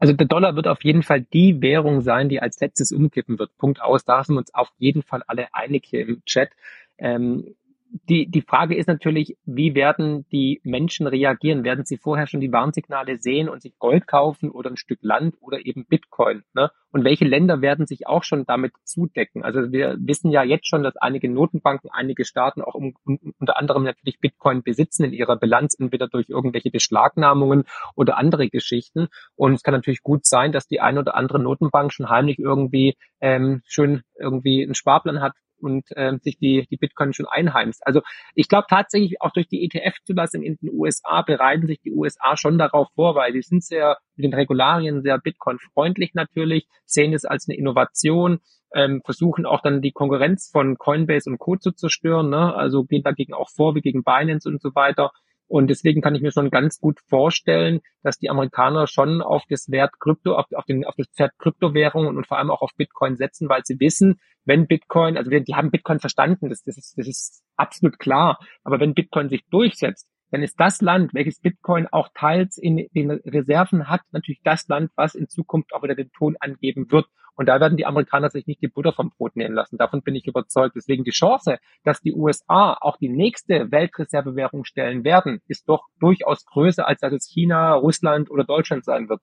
Speaker 3: Also der Dollar wird auf jeden Fall die Währung sein, die als letztes umkippen wird. Punkt aus. Da sind wir uns auf jeden Fall alle einig hier im Chat. Ähm, die, die Frage ist natürlich, wie werden die Menschen reagieren? Werden sie vorher schon die Warnsignale sehen und sich Gold kaufen oder ein Stück Land oder eben Bitcoin? Ne? Und welche Länder werden sich auch schon damit zudecken? Also wir wissen ja jetzt schon, dass einige Notenbanken, einige Staaten auch um, unter anderem natürlich Bitcoin besitzen in ihrer Bilanz, entweder durch irgendwelche Beschlagnahmungen oder andere Geschichten. Und es kann natürlich gut sein, dass die eine oder andere Notenbank schon heimlich irgendwie ähm, schön irgendwie einen Sparplan hat, und ähm, sich die, die Bitcoin schon einheimst. Also ich glaube tatsächlich auch durch die ETF-Zulassung in den USA bereiten sich die USA schon darauf vor, weil die sind sehr mit den Regularien sehr Bitcoin-freundlich natürlich, sehen es als eine Innovation, ähm, versuchen auch dann die Konkurrenz von Coinbase und Co. zu zerstören, ne? also gehen dagegen auch vor, wie gegen Binance und so weiter. Und deswegen kann ich mir schon ganz gut vorstellen, dass die Amerikaner schon auf das Wert Krypto, auf, auf, den, auf das Pferd Kryptowährungen und vor allem auch auf Bitcoin setzen, weil sie wissen, wenn Bitcoin, also die haben Bitcoin verstanden, das, das, ist, das ist absolut klar. Aber wenn Bitcoin sich durchsetzt, dann ist das Land, welches Bitcoin auch teils in den Reserven hat, natürlich das Land, was in Zukunft auch wieder den Ton angeben wird. Und da werden die Amerikaner sich nicht die Butter vom Brot nehmen lassen. Davon bin ich überzeugt. Deswegen die Chance, dass die USA auch die nächste Weltreservewährung stellen werden, ist doch durchaus größer, als dass es China, Russland oder Deutschland sein wird.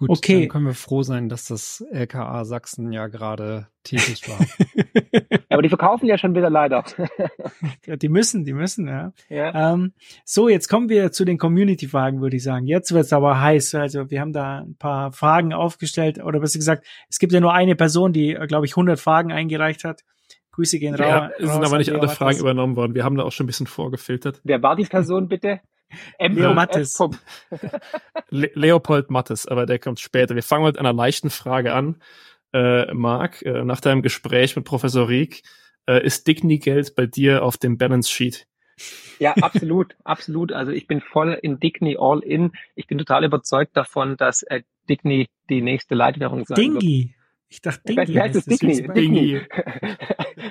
Speaker 6: Gut, okay. dann können wir froh sein, dass das LKA Sachsen ja gerade tätig war.
Speaker 3: Aber die verkaufen ja schon wieder leider.
Speaker 2: ja, die müssen, die müssen, ja. ja. Ähm, so, jetzt kommen wir zu den Community-Fragen, würde ich sagen. Jetzt wird's aber heiß. Also wir haben da ein paar Fragen aufgestellt, oder besser gesagt, es gibt ja nur eine Person, die, glaube ich, 100 Fragen eingereicht hat. Grüße gehen raus. Ja,
Speaker 4: es sind aber nicht alle Fragen übernommen worden. Wir haben da auch schon ein bisschen vorgefiltert.
Speaker 3: Wer war die Person bitte?
Speaker 2: M Leo Mattes.
Speaker 4: Le Leopold Mattes, aber der kommt später. Wir fangen mit einer leichten Frage an. Äh, Marc, äh, nach deinem Gespräch mit Professor Rieck, äh, ist Digny-Geld bei dir auf dem Balance Sheet?
Speaker 3: Ja, absolut, absolut. Also ich bin voll in Digny all in. Ich bin total überzeugt davon, dass äh, Digny die nächste Leitwährung sein
Speaker 2: Dingy. wird. Ich dachte,
Speaker 3: Dingy. Wie heißt das? Dingy.
Speaker 4: Dingy.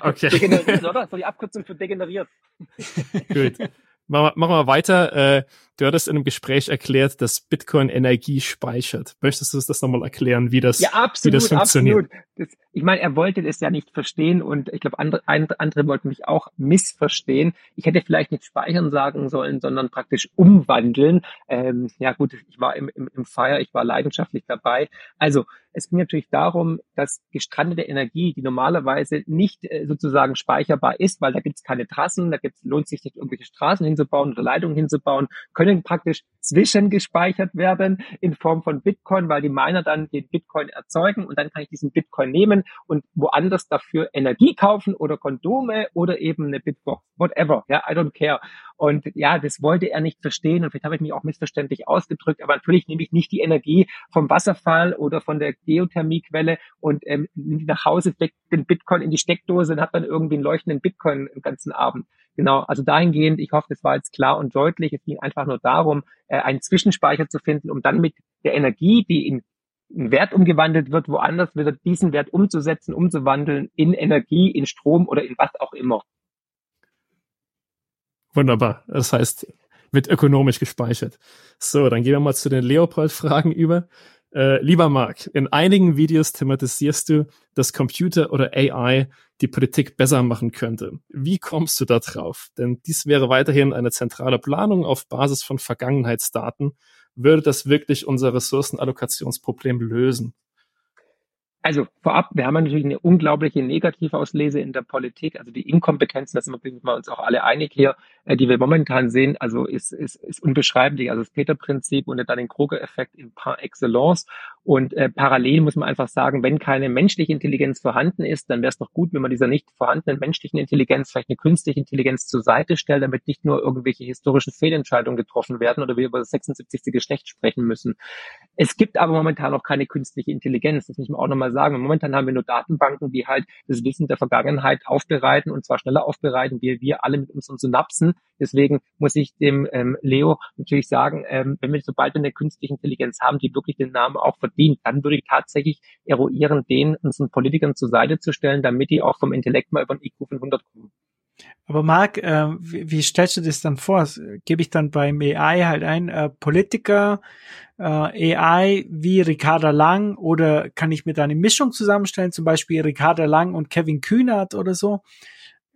Speaker 3: Okay. Degeneriert, oder? So die Abkürzung für degeneriert.
Speaker 4: Gut. Machen wir, machen wir weiter. Äh, du hattest in einem Gespräch erklärt, dass Bitcoin Energie speichert. Möchtest du uns das nochmal erklären, wie das,
Speaker 3: ja, absolut,
Speaker 4: wie das funktioniert?
Speaker 3: Absolut. Das, ich meine, er wollte das ja nicht verstehen und ich glaube, andere, andere wollten mich auch missverstehen. Ich hätte vielleicht nicht speichern sagen sollen, sondern praktisch umwandeln. Ähm, ja gut, ich war im, im, im Fire, ich war leidenschaftlich dabei. Also es ging natürlich darum, dass gestrandete Energie, die normalerweise nicht äh, sozusagen speicherbar ist, weil da gibt es keine Trassen, da gibt's, lohnt sich nicht irgendwelche Straßen hinzubauen oder Leitungen hinzubauen, können praktisch zwischengespeichert werden in Form von Bitcoin, weil die Miner dann den Bitcoin erzeugen und dann kann ich diesen Bitcoin nehmen und woanders dafür Energie kaufen oder Kondome oder eben eine Bitbox, whatever, ja, I don't care. Und ja, das wollte er nicht verstehen und vielleicht habe ich mich auch missverständlich ausgedrückt, aber natürlich nehme ich nicht die Energie vom Wasserfall oder von der Geothermiequelle und ähm, nach Hause steckt den Bitcoin in die Steckdose und hat dann irgendwie einen leuchtenden Bitcoin den ganzen Abend. Genau, also dahingehend, ich hoffe, das war jetzt klar und deutlich. Es ging einfach nur darum, äh, einen Zwischenspeicher zu finden, um dann mit der Energie, die in einen Wert umgewandelt wird, woanders wieder diesen Wert umzusetzen, umzuwandeln in Energie, in Strom oder in was auch immer.
Speaker 4: Wunderbar. Das heißt, wird ökonomisch gespeichert. So, dann gehen wir mal zu den Leopold-Fragen über. Äh, lieber Marc, in einigen Videos thematisierst du, dass Computer oder AI die Politik besser machen könnte. Wie kommst du da drauf? Denn dies wäre weiterhin eine zentrale Planung auf Basis von Vergangenheitsdaten. Würde das wirklich unser Ressourcenallokationsproblem lösen?
Speaker 3: Also vorab, wir haben natürlich eine unglaubliche Negativauslese in der Politik. Also die Inkompetenzen, da sind wir uns auch alle einig hier, äh, die wir momentan sehen, also ist, ist, ist unbeschreiblich. Also das Peter-Prinzip und dann den Kruger-Effekt in par excellence. Und äh, parallel muss man einfach sagen, wenn keine menschliche Intelligenz vorhanden ist, dann wäre es doch gut, wenn man dieser nicht vorhandenen menschlichen Intelligenz vielleicht eine künstliche Intelligenz zur Seite stellt, damit nicht nur irgendwelche historischen Fehlentscheidungen getroffen werden oder wir über das 76. Geschlecht sprechen müssen. Es gibt aber momentan noch keine künstliche Intelligenz. Das muss man auch nochmal mal sagen. momentan haben wir nur Datenbanken, die halt das Wissen der Vergangenheit aufbereiten und zwar schneller aufbereiten, wie wir alle mit unseren Synapsen. Deswegen muss ich dem ähm, Leo natürlich sagen, ähm, wenn wir sobald eine künstliche Intelligenz haben, die wirklich den Namen auch verdient, dann würde ich tatsächlich eruieren, den unseren Politikern zur Seite zu stellen, damit die auch vom Intellekt mal über den IQ 500 kommen.
Speaker 2: Aber Marc, äh, wie, wie, stellst du das dann vor? Gebe ich dann beim AI halt ein äh, Politiker, äh, AI wie Ricarda Lang oder kann ich mir da eine Mischung zusammenstellen, zum Beispiel Ricarda Lang und Kevin Kühnert oder so?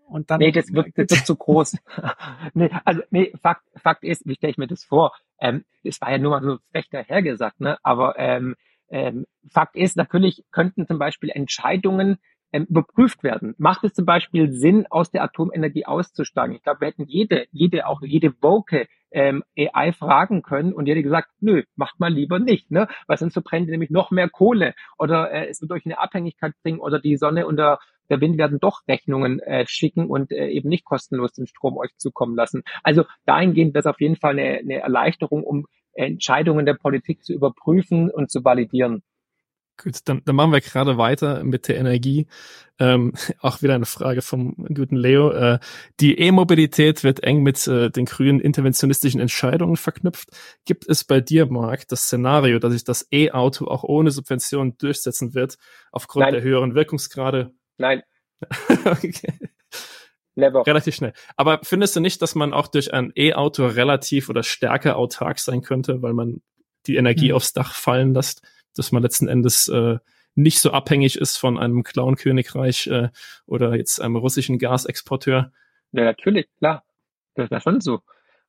Speaker 3: Und dann, nee, das wird, das wird zu groß. nee, also nee, Fakt, Fakt ist, wie stelle ich mir das vor? Ähm, das war ja nur mal so schlecht dahergesagt, ne? Aber ähm, ähm, Fakt ist, natürlich könnten zum Beispiel Entscheidungen ähm, überprüft werden. Macht es zum Beispiel Sinn, aus der Atomenergie auszusteigen? Ich glaube, wir hätten jede, jede, auch jede Woke ähm, AI fragen können und die hätte gesagt, nö, macht mal lieber nicht, ne? Weil sonst verbrennt nämlich noch mehr Kohle oder äh, es wird durch eine Abhängigkeit bringen oder die Sonne und der, der Wind werden doch Rechnungen äh, schicken und äh, eben nicht kostenlos den Strom euch zukommen lassen. Also dahingehend wäre es auf jeden Fall eine, eine Erleichterung, um Entscheidungen der Politik zu überprüfen und zu validieren.
Speaker 4: Gut, dann, dann machen wir gerade weiter mit der Energie. Ähm, auch wieder eine Frage vom guten Leo. Äh, die E-Mobilität wird eng mit äh, den grünen interventionistischen Entscheidungen verknüpft. Gibt es bei dir, Marc, das Szenario, dass sich das E-Auto auch ohne Subventionen durchsetzen wird, aufgrund Nein. der höheren Wirkungsgrade?
Speaker 3: Nein.
Speaker 4: okay. Never. Relativ schnell. Aber findest du nicht, dass man auch durch ein E-Auto relativ oder stärker autark sein könnte, weil man die Energie hm. aufs Dach fallen lässt? dass man letzten Endes äh, nicht so abhängig ist von einem Clown-Königreich äh, oder jetzt einem russischen Gasexporteur.
Speaker 3: Ja, natürlich, klar. Das wäre schon so.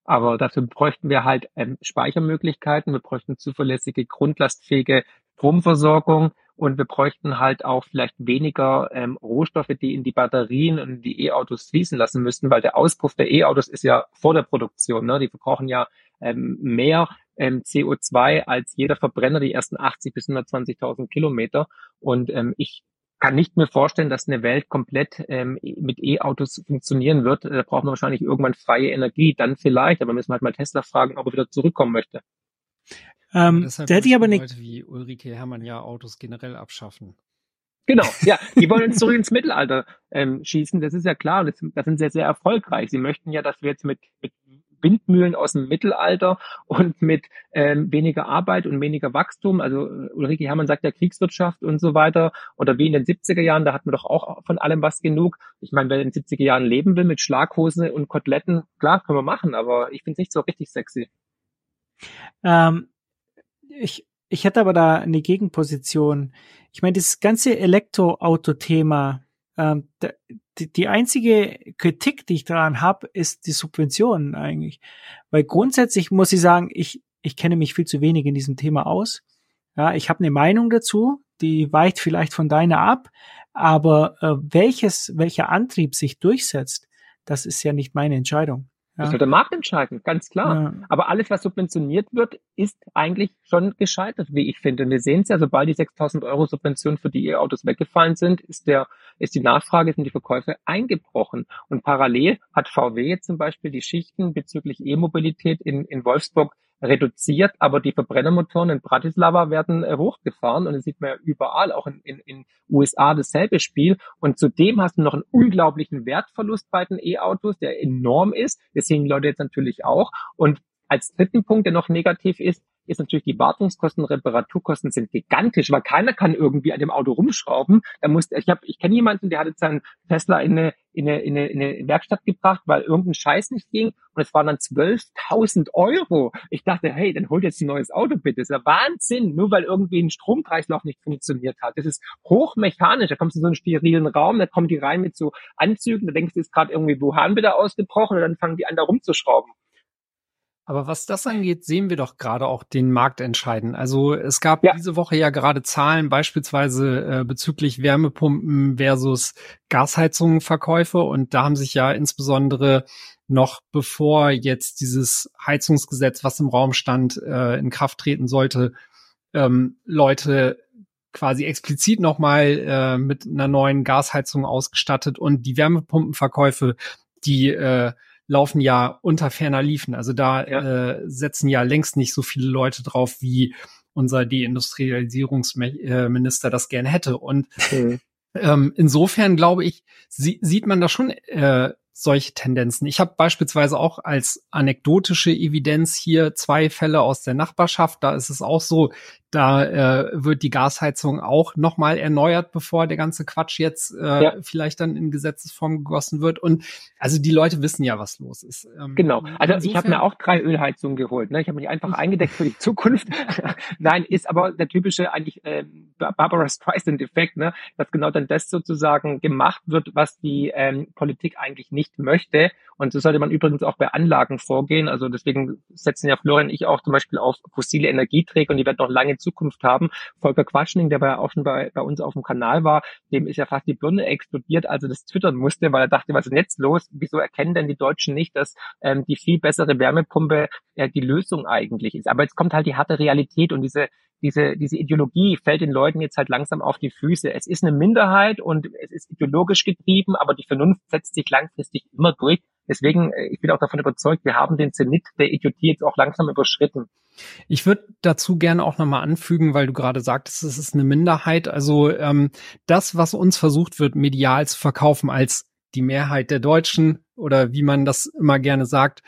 Speaker 3: Aber dafür bräuchten wir halt ähm, Speichermöglichkeiten, wir bräuchten zuverlässige, grundlastfähige Stromversorgung und wir bräuchten halt auch vielleicht weniger ähm, Rohstoffe, die in die Batterien und die E-Autos fließen lassen müssten, weil der Auspuff der E-Autos ist ja vor der Produktion. Ne? Die verbrauchen ja ähm, mehr ähm, CO2 als jeder Verbrenner die ersten 80 bis 120.000 Kilometer. Und ähm, ich kann nicht mehr vorstellen, dass eine Welt komplett ähm, mit E-Autos funktionieren wird. Da braucht man wahrscheinlich irgendwann freie Energie, dann vielleicht, aber müssen wir halt mal Tesla fragen, ob er wieder zurückkommen möchte.
Speaker 6: Ähm, der hätte ich aber nicht. Wie Ulrike Hermann ja Autos generell abschaffen.
Speaker 3: Genau, ja, die wollen uns zurück ins Mittelalter ähm, schießen, das ist ja klar, und das, das sind sehr, sehr erfolgreich. Sie möchten ja, dass wir jetzt mit, mit Windmühlen aus dem Mittelalter und mit ähm, weniger Arbeit und weniger Wachstum. Also äh, Ulrike Hermann sagt ja Kriegswirtschaft und so weiter. Oder wie in den 70er Jahren, da hat man doch auch von allem was genug. Ich meine, wer in den 70er Jahren leben will mit Schlaghose und Koteletten, klar, können wir machen, aber ich finde es nicht so richtig sexy.
Speaker 2: Ähm, ich, ich hätte aber da eine Gegenposition. Ich meine, das ganze Elektroauto-Thema, ähm, die, die einzige Kritik, die ich daran habe, ist die Subventionen eigentlich. Weil grundsätzlich muss ich sagen, ich, ich kenne mich viel zu wenig in diesem Thema aus. Ja, ich habe eine Meinung dazu, die weicht vielleicht von deiner ab, aber äh, welches, welcher Antrieb sich durchsetzt, das ist ja nicht meine Entscheidung.
Speaker 3: Das soll der Markt entscheiden, ganz klar. Aber alles, was subventioniert wird, ist eigentlich schon gescheitert, wie ich finde. Und wir sehen es ja, sobald die 6000 Euro Subventionen für die E-Autos weggefallen sind, ist der, ist die Nachfrage, sind die Verkäufe eingebrochen. Und parallel hat VW jetzt zum Beispiel die Schichten bezüglich E-Mobilität in, in Wolfsburg reduziert, aber die Verbrennermotoren in Bratislava werden äh, hochgefahren und das sieht man ja überall, auch in, in, in USA dasselbe Spiel. Und zudem hast du noch einen unglaublichen Wertverlust bei den E-Autos, der enorm ist. Die Leute jetzt natürlich auch. Und als dritten Punkt, der noch negativ ist, ist natürlich die Wartungskosten, Reparaturkosten sind gigantisch, weil keiner kann irgendwie an dem Auto rumschrauben. Da muss, ich habe, ich kenne jemanden, der hat jetzt seinen Tesla in eine, in eine, in eine, in eine Werkstatt gebracht, weil irgendein Scheiß nicht ging und es waren dann 12.000 Euro. Ich dachte, hey, dann holt jetzt ein neues Auto bitte. Das ist ja Wahnsinn, nur weil irgendwie ein Stromkreislauf nicht funktioniert hat. Das ist hochmechanisch. Da kommst du in so einen sterilen Raum, da kommen die rein mit so Anzügen, da denkst du, ist gerade irgendwie Wuhan wieder ausgebrochen und dann fangen die an, da rumzuschrauben.
Speaker 6: Aber was das angeht, sehen wir doch gerade auch den Markt entscheiden. Also es gab ja. diese Woche ja gerade Zahlen beispielsweise äh, bezüglich Wärmepumpen versus Gasheizungenverkäufe und da haben sich ja insbesondere noch bevor jetzt dieses Heizungsgesetz, was im Raum stand, äh, in Kraft treten sollte, ähm, Leute quasi explizit nochmal äh, mit einer neuen Gasheizung ausgestattet und die Wärmepumpenverkäufe, die äh, laufen ja unter ferner Liefen. Also da ja. äh, setzen ja längst nicht so viele Leute drauf, wie unser Deindustrialisierungsminister das gern hätte. Und mhm. ähm, insofern glaube ich, sie, sieht man da schon äh, solche Tendenzen. Ich habe beispielsweise auch als anekdotische Evidenz hier zwei Fälle aus der Nachbarschaft. Da ist es auch so, da äh, wird die Gasheizung auch nochmal erneuert, bevor der ganze Quatsch jetzt äh, ja. vielleicht dann in Gesetzesform gegossen wird. Und also die Leute wissen ja, was los ist.
Speaker 3: Ähm, genau. Also ich habe mir auch drei Ölheizungen geholt. Ne? Ich habe mich einfach eingedeckt für die Zukunft. Nein, ist aber der typische eigentlich äh, Barbara Streisand-Effekt, ne? dass genau dann das sozusagen gemacht wird, was die ähm, Politik eigentlich nicht möchte. Und so sollte man übrigens auch bei Anlagen vorgehen. Also deswegen setzen ja Florian und ich auch zum Beispiel auf fossile Energieträger und die werden noch lange Zukunft haben. Volker Quatschning, der ja auch schon bei, bei uns auf dem Kanal war, dem ist ja fast die Birne explodiert, als er das twittern musste, weil er dachte, was ist denn jetzt los? Wieso erkennen denn die Deutschen nicht, dass ähm, die viel bessere Wärmepumpe äh, die Lösung eigentlich ist? Aber jetzt kommt halt die harte Realität und diese diese, diese Ideologie fällt den Leuten jetzt halt langsam auf die Füße. Es ist eine Minderheit und es ist ideologisch getrieben, aber die Vernunft setzt sich langfristig immer durch. Deswegen, äh, ich bin auch davon überzeugt, wir haben den Zenit der Idiotie jetzt auch langsam überschritten.
Speaker 6: Ich würde dazu gerne auch nochmal anfügen, weil du gerade sagtest, es ist eine Minderheit. Also ähm, das, was uns versucht wird, medial zu verkaufen als die Mehrheit der Deutschen oder wie man das immer gerne sagt,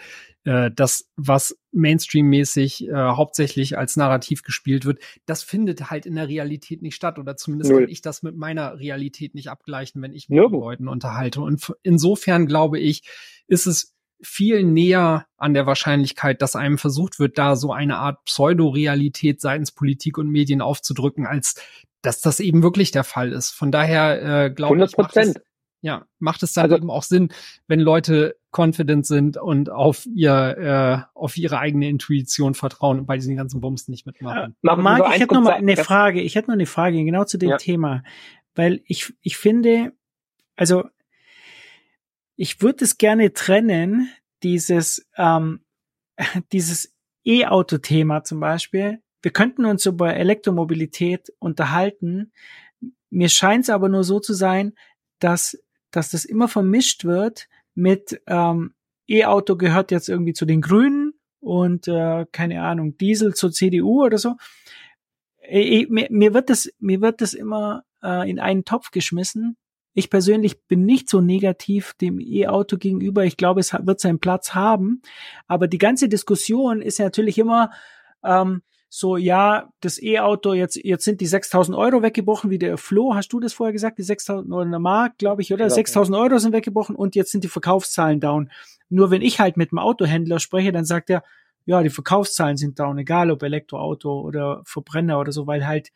Speaker 6: äh, das, was Mainstream-mäßig äh, hauptsächlich als Narrativ gespielt wird, das findet halt in der Realität nicht statt. Oder zumindest Null. kann ich das mit meiner Realität nicht abgleichen, wenn ich mich mit Leuten unterhalte. Und insofern glaube ich, ist es viel näher an der Wahrscheinlichkeit, dass einem versucht wird, da so eine Art Pseudo-Realität seitens Politik und Medien aufzudrücken, als dass das eben wirklich der Fall ist. Von daher äh, glaube ich, macht es, ja, macht es dann also, eben auch Sinn, wenn Leute confident sind und auf ihr äh, auf ihre eigene Intuition vertrauen und bei diesen ganzen Bums nicht mitmachen.
Speaker 2: Äh, Marc, ich hätte noch mal eine Frage. Ich hätte noch eine Frage genau zu dem ja. Thema, weil ich ich finde, also ich würde es gerne trennen, dieses ähm, dieses E-Auto-Thema zum Beispiel. Wir könnten uns über Elektromobilität unterhalten. Mir scheint es aber nur so zu sein, dass dass das immer vermischt wird mit ähm, E-Auto gehört jetzt irgendwie zu den Grünen und äh, keine Ahnung, Diesel zur CDU oder so. E, mir, mir wird das, mir wird das immer äh, in einen Topf geschmissen. Ich persönlich bin nicht so negativ dem E-Auto gegenüber. Ich glaube, es wird seinen Platz haben. Aber die ganze Diskussion ist natürlich immer ähm, so, ja, das E-Auto, jetzt, jetzt sind die 6000 Euro weggebrochen, wie der Flo, hast du das vorher gesagt, die 6000 oder der Markt, glaube ich, oder? 6000 Euro sind weggebrochen und jetzt sind die Verkaufszahlen down. Nur wenn ich halt mit dem Autohändler spreche, dann sagt er, ja, die Verkaufszahlen sind down, egal ob Elektroauto oder Verbrenner oder so, weil halt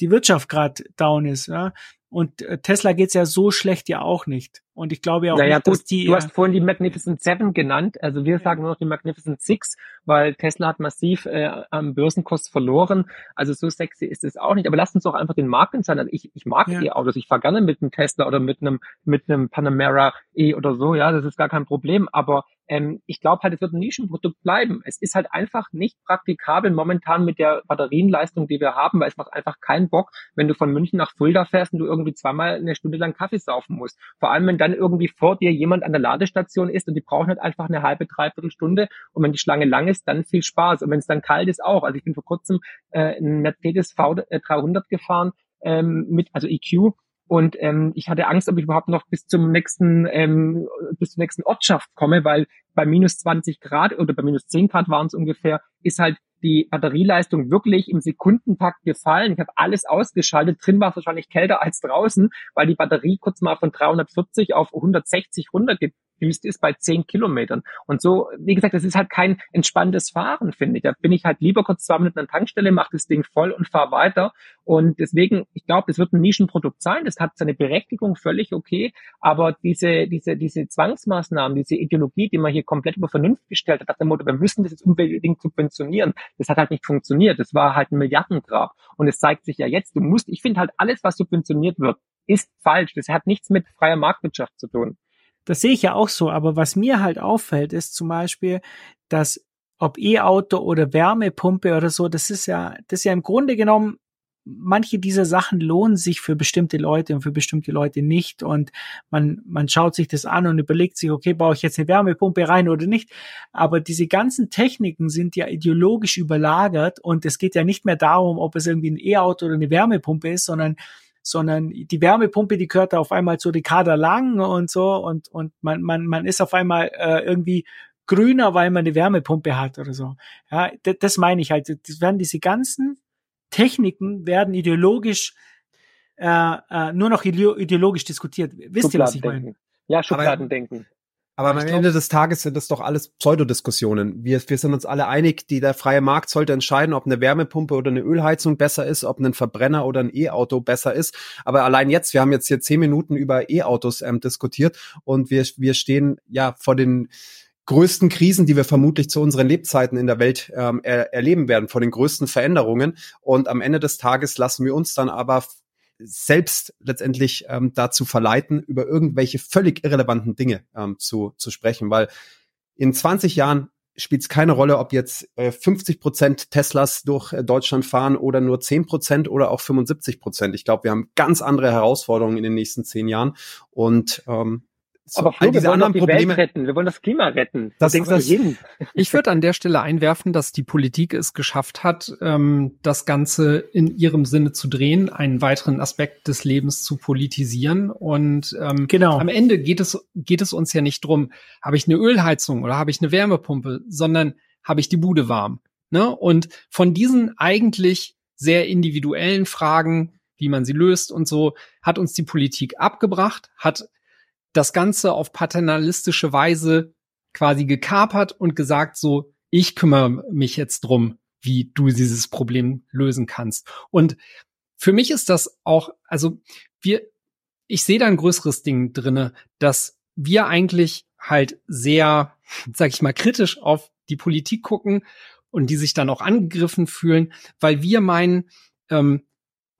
Speaker 2: die Wirtschaft gerade down ist. Ja? Und äh, Tesla geht's ja so schlecht ja auch nicht. Und ich glaube ja auch
Speaker 3: naja,
Speaker 2: nicht,
Speaker 3: gut,
Speaker 2: dass die.
Speaker 3: Du hast vorhin die Magnificent Seven genannt. Also wir sagen nur noch die Magnificent Six, weil Tesla hat massiv äh, am Börsenkurs verloren. Also so sexy ist es auch nicht. Aber lasst uns doch einfach den Markt entscheiden. Also ich, ich mag
Speaker 2: Ja.
Speaker 3: E-Autos. Ich fahre gerne mit einem Tesla oder mit einem mit einem Panamera E oder so. Ja, das ist gar kein Problem. Aber ähm, ich glaube halt, es wird ein Nischenprodukt bleiben. Es ist halt einfach nicht praktikabel momentan mit der Batterienleistung, die wir haben, weil es macht einfach keinen Bock, wenn du von München nach Fulda fährst und du irgendwie zweimal eine Stunde lang Kaffee saufen musst. Vor allem, wenn dann irgendwie vor dir jemand an der Ladestation ist und die brauchen halt einfach eine halbe, dreiviertel Stunde und wenn die Schlange lang ist, dann viel Spaß. Und wenn es dann kalt ist, auch. Also ich bin vor kurzem äh, einen Mercedes V300 gefahren ähm, mit, also EQ und ähm, ich hatte Angst, ob ich überhaupt noch bis zum nächsten, ähm, bis zur nächsten Ortschaft komme, weil bei minus 20 Grad oder bei minus 10 Grad waren es ungefähr, ist halt die Batterieleistung wirklich im Sekundentakt gefallen. Ich habe alles ausgeschaltet. Drin war es wahrscheinlich kälter als draußen, weil die Batterie kurz mal von 340 auf 160 runtergedüst ist bei 10 Kilometern. Und so, wie gesagt, das ist halt kein entspanntes Fahren, finde ich. Da bin ich halt lieber kurz zwei Minuten an der Tankstelle, mache das Ding voll und fahre weiter. Und deswegen, ich glaube, das wird ein Nischenprodukt sein. Das hat seine Berechtigung, völlig okay. Aber diese, diese, diese Zwangsmaßnahmen, diese Ideologie, die man hier komplett über Vernunft gestellt hat, nach dem Motto, wir müssen das jetzt unbedingt subventionieren, das hat halt nicht funktioniert. Das war halt ein Milliardengrab. Und es zeigt sich ja jetzt, du musst, ich finde halt alles, was subventioniert wird, ist falsch. Das hat nichts mit freier Marktwirtschaft zu tun.
Speaker 2: Das sehe ich ja auch so, aber was mir halt auffällt, ist zum Beispiel, dass ob E-Auto oder Wärmepumpe oder so, das ist ja, das ist ja im Grunde genommen, manche dieser Sachen lohnen sich für bestimmte Leute und für bestimmte Leute nicht. Und man, man schaut sich das an und überlegt sich, okay, baue ich jetzt eine Wärmepumpe rein oder nicht. Aber diese ganzen Techniken sind ja ideologisch überlagert und es geht ja nicht mehr darum, ob es irgendwie ein E-Auto oder eine Wärmepumpe ist, sondern sondern die Wärmepumpe, die gehört da auf einmal zu Ricarda Lang und so und und man man man ist auf einmal äh, irgendwie grüner, weil man eine Wärmepumpe hat oder so. Ja, das, das meine ich halt. Das werden diese ganzen Techniken werden ideologisch äh, äh, nur noch ideo- ideologisch diskutiert. Wisst ihr, was ich meine?
Speaker 3: Ja, Schubladendenken.
Speaker 5: Aber am Ende des Tages sind das doch alles Pseudodiskussionen. Wir, wir sind uns alle einig, die der freie Markt sollte entscheiden, ob eine Wärmepumpe oder eine Ölheizung besser ist, ob ein Verbrenner oder ein E-Auto besser ist. Aber allein jetzt, wir haben jetzt hier zehn Minuten über E-Autos ähm, diskutiert und wir, wir stehen ja vor den größten Krisen, die wir vermutlich zu unseren Lebzeiten in der Welt ähm, er, erleben werden, vor den größten Veränderungen. Und am Ende des Tages lassen wir uns dann aber selbst letztendlich ähm, dazu verleiten, über irgendwelche völlig irrelevanten Dinge ähm, zu, zu sprechen, weil in 20 Jahren spielt es keine Rolle, ob jetzt äh, 50 Prozent Teslas durch äh, Deutschland fahren oder nur 10 Prozent oder auch 75 Prozent. Ich glaube, wir haben ganz andere Herausforderungen in den nächsten zehn Jahren und ähm, so
Speaker 3: Aber
Speaker 5: all
Speaker 3: Flo, wir
Speaker 5: diese anderen
Speaker 3: die
Speaker 5: Probleme.
Speaker 3: Welt retten. Wir wollen das Klima retten.
Speaker 5: Das- das-
Speaker 3: du hin?
Speaker 6: Ich würde an der Stelle einwerfen, dass die Politik es geschafft hat, ähm, das Ganze in ihrem Sinne zu drehen, einen weiteren Aspekt des Lebens zu politisieren. Und ähm,
Speaker 2: Genau.
Speaker 6: am Ende geht es, geht es uns ja nicht drum, habe ich eine Ölheizung oder habe ich eine Wärmepumpe, sondern habe ich die Bude warm. Ne? Und von diesen eigentlich sehr individuellen Fragen, wie man sie löst und so, hat uns die Politik abgebracht, hat das Ganze auf paternalistische Weise quasi gekapert und gesagt so, ich kümmere mich jetzt drum, wie du dieses Problem lösen kannst. Und für mich ist das auch, also wir, ich sehe da ein größeres Ding drinne, dass wir eigentlich halt sehr, sag ich mal, kritisch auf die Politik gucken und die sich dann auch angegriffen fühlen, weil wir meinen, ähm,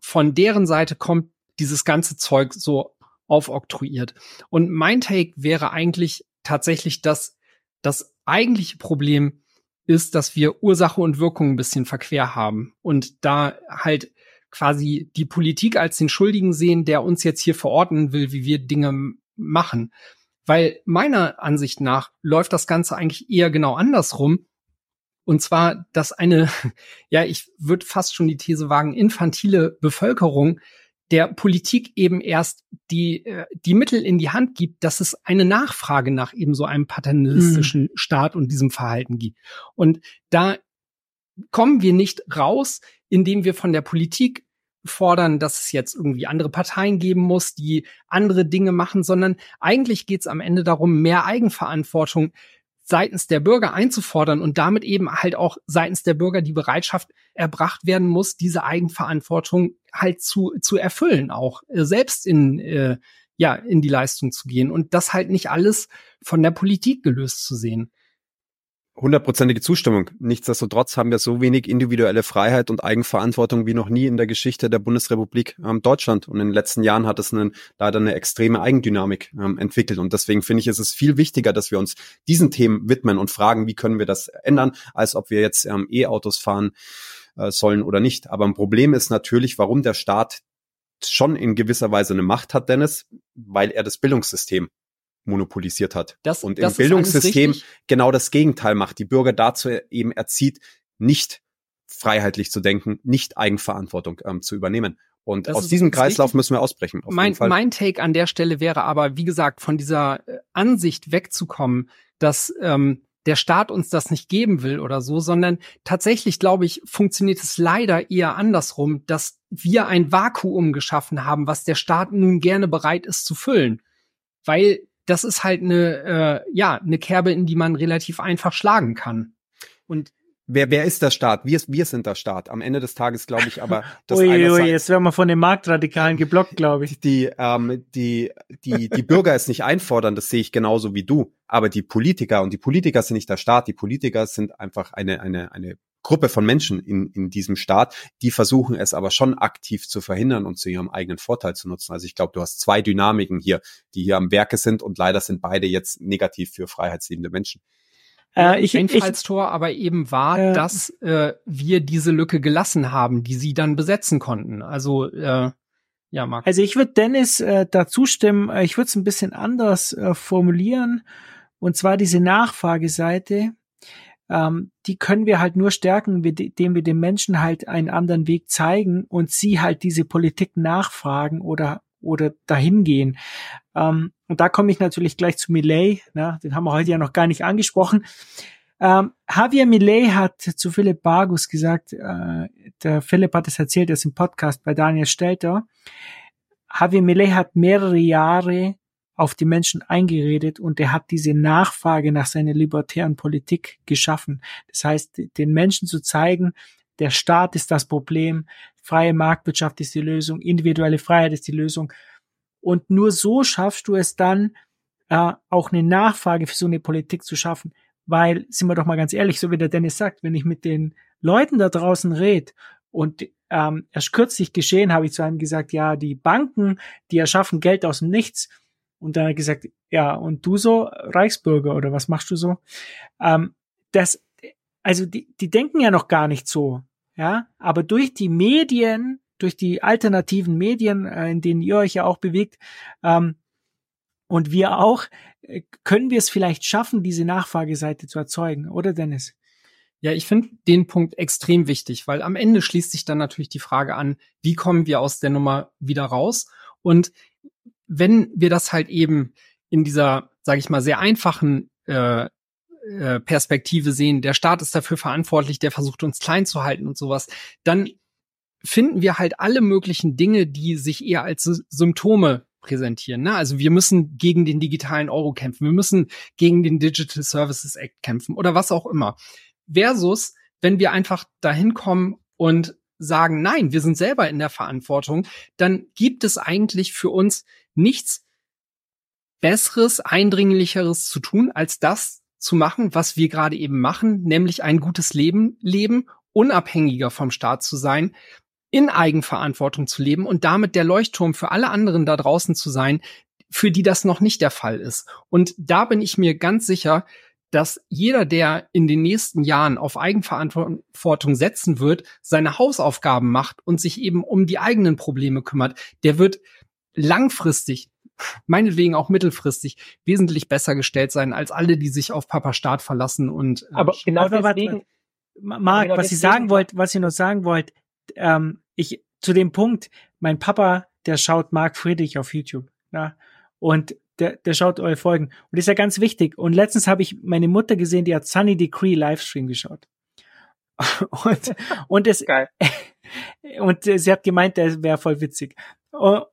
Speaker 6: von deren Seite kommt dieses ganze Zeug so aufoktroyiert. Und mein Take wäre eigentlich tatsächlich, dass das eigentliche Problem ist, dass wir Ursache und Wirkung ein bisschen verquer haben und da halt quasi die Politik als den Schuldigen sehen, der uns jetzt hier verordnen will, wie wir Dinge machen. Weil meiner Ansicht nach läuft das Ganze eigentlich eher genau andersrum. Und zwar, dass eine, ja, ich würde fast schon die These wagen, infantile Bevölkerung der Politik eben erst die, äh, die Mittel in die Hand gibt, dass es eine Nachfrage nach eben so einem paternalistischen mhm. Staat und diesem Verhalten gibt. Und da kommen wir nicht raus, indem wir von der Politik fordern, dass es jetzt irgendwie andere Parteien geben muss, die andere Dinge machen, sondern eigentlich geht es am Ende darum, mehr Eigenverantwortung seitens der Bürger einzufordern und damit eben halt auch seitens der Bürger die Bereitschaft erbracht werden muss, diese Eigenverantwortung halt zu, zu erfüllen, auch äh, selbst in, äh, ja, in die Leistung zu gehen und das halt nicht alles von der Politik gelöst zu sehen
Speaker 5: hundertprozentige Zustimmung. Nichtsdestotrotz haben wir so wenig individuelle Freiheit und Eigenverantwortung wie noch nie in der Geschichte der Bundesrepublik ähm, Deutschland. Und in den letzten Jahren hat es einen, leider eine extreme Eigendynamik ähm, entwickelt. Und deswegen finde ich, ist es viel wichtiger, dass wir uns diesen Themen widmen und fragen, wie können wir das ändern, als ob wir jetzt ähm, E-Autos fahren äh, sollen oder nicht. Aber ein Problem ist natürlich, warum der Staat schon in gewisser Weise eine Macht hat, Dennis, weil er das Bildungssystem monopolisiert hat.
Speaker 6: Das,
Speaker 5: und
Speaker 6: das
Speaker 5: im Bildungssystem genau das Gegenteil macht, die Bürger dazu eben erzieht, nicht freiheitlich zu denken, nicht Eigenverantwortung ähm, zu übernehmen. Und das aus diesem Kreislauf richtig. müssen wir ausbrechen.
Speaker 6: mein, mein Take an der Stelle wäre aber, wie gesagt, von dieser äh, Ansicht wegzukommen, dass ähm, der Staat uns das nicht geben will oder so, sondern tatsächlich, glaube ich, funktioniert es leider eher andersrum, dass wir ein Vakuum geschaffen haben, was der Staat nun gerne bereit ist zu füllen. Weil das ist halt eine, äh, ja, eine Kerbe, in die man relativ einfach schlagen kann. Und
Speaker 5: Wer, wer ist der Staat? Wir, wir sind der Staat. Am Ende des Tages glaube ich aber, dass
Speaker 2: ui, ui, jetzt werden wir von den Marktradikalen geblockt, glaube ich.
Speaker 5: Die, ähm, die, die, die Bürger es nicht einfordern, das sehe ich genauso wie du. Aber die Politiker und die Politiker sind nicht der Staat. Die Politiker sind einfach eine, eine, eine Gruppe von Menschen in, in diesem Staat, die versuchen es aber schon aktiv zu verhindern und zu ihrem eigenen Vorteil zu nutzen. Also ich glaube, du hast zwei Dynamiken hier, die hier am Werke sind und leider sind beide jetzt negativ für freiheitsliebende Menschen.
Speaker 6: Äh, ich, Einfallstor aber eben war, äh, dass äh, wir diese Lücke gelassen haben, die sie dann besetzen konnten. Also äh, ja, Marc.
Speaker 2: Also ich würde Dennis äh, dazu stimmen. Äh, ich würde es ein bisschen anders äh, formulieren. Und zwar diese Nachfrageseite ähm, die können wir halt nur stärken, indem wir den Menschen halt einen anderen Weg zeigen und sie halt diese Politik nachfragen oder oder dahin gehen. Ähm, und da komme ich natürlich gleich zu Millet, ne? den haben wir heute ja noch gar nicht angesprochen. Ähm, Javier Millet hat zu Philipp Bargus gesagt, äh, der Philipp hat es erzählt, er ist im Podcast bei Daniel Stelter. Javier Millet hat mehrere Jahre auf die Menschen eingeredet und er hat diese Nachfrage nach seiner libertären Politik geschaffen. Das heißt, den Menschen zu zeigen, der Staat ist das Problem, freie Marktwirtschaft ist die Lösung, individuelle Freiheit ist die Lösung. Und nur so schaffst du es dann, äh, auch eine Nachfrage für so eine Politik zu schaffen. Weil, sind wir doch mal ganz ehrlich, so wie der Dennis sagt, wenn ich mit den Leuten da draußen rede und ähm, erst kürzlich geschehen, habe ich zu einem gesagt, ja, die Banken, die erschaffen Geld aus dem Nichts und dann hat er gesagt, ja, und du so Reichsbürger oder was machst du so? Ähm, das, also die, die denken ja noch gar nicht so, ja, aber durch die Medien, durch die alternativen Medien, äh, in denen ihr euch ja auch bewegt, ähm, und wir auch, äh, können wir es vielleicht schaffen, diese Nachfrageseite zu erzeugen, oder Dennis?
Speaker 6: Ja, ich finde den Punkt extrem wichtig, weil am Ende schließt sich dann natürlich die Frage an, wie kommen wir aus der Nummer wieder raus? Und wenn wir das halt eben in dieser, sage ich mal, sehr einfachen äh, äh, Perspektive sehen, der Staat ist dafür verantwortlich, der versucht uns klein zu halten und sowas, dann finden wir halt alle möglichen Dinge, die sich eher als Symptome präsentieren. Ne? Also wir müssen gegen den digitalen Euro kämpfen, wir müssen gegen den Digital Services Act kämpfen oder was auch immer. Versus, wenn wir einfach dahin kommen und sagen, nein, wir sind selber in der Verantwortung, dann gibt es eigentlich für uns nichts Besseres, Eindringlicheres zu tun, als das zu machen, was wir gerade eben machen, nämlich ein gutes Leben leben, unabhängiger vom Staat zu sein, in Eigenverantwortung zu leben und damit der Leuchtturm für alle anderen da draußen zu sein, für die das noch nicht der Fall ist. Und da bin ich mir ganz sicher, dass jeder, der in den nächsten Jahren auf Eigenverantwortung setzen wird, seine Hausaufgaben macht und sich eben um die eigenen Probleme kümmert, der wird langfristig, meinetwegen auch mittelfristig, wesentlich besser gestellt sein als alle, die sich auf Papa Staat verlassen und
Speaker 2: äh, aber genau deswegen, Marc, genau was ich sagen wollte, was ich noch sagen wollte, ähm, ich zu dem Punkt, mein Papa der schaut Mark Friedrich auf YouTube. Ja? Und der, der schaut eure Folgen. Und das ist ja ganz wichtig. Und letztens habe ich meine Mutter gesehen, die hat Sunny Decree Livestream geschaut. und, und es,
Speaker 3: Geil.
Speaker 2: und sie hat gemeint, der wäre voll witzig. Und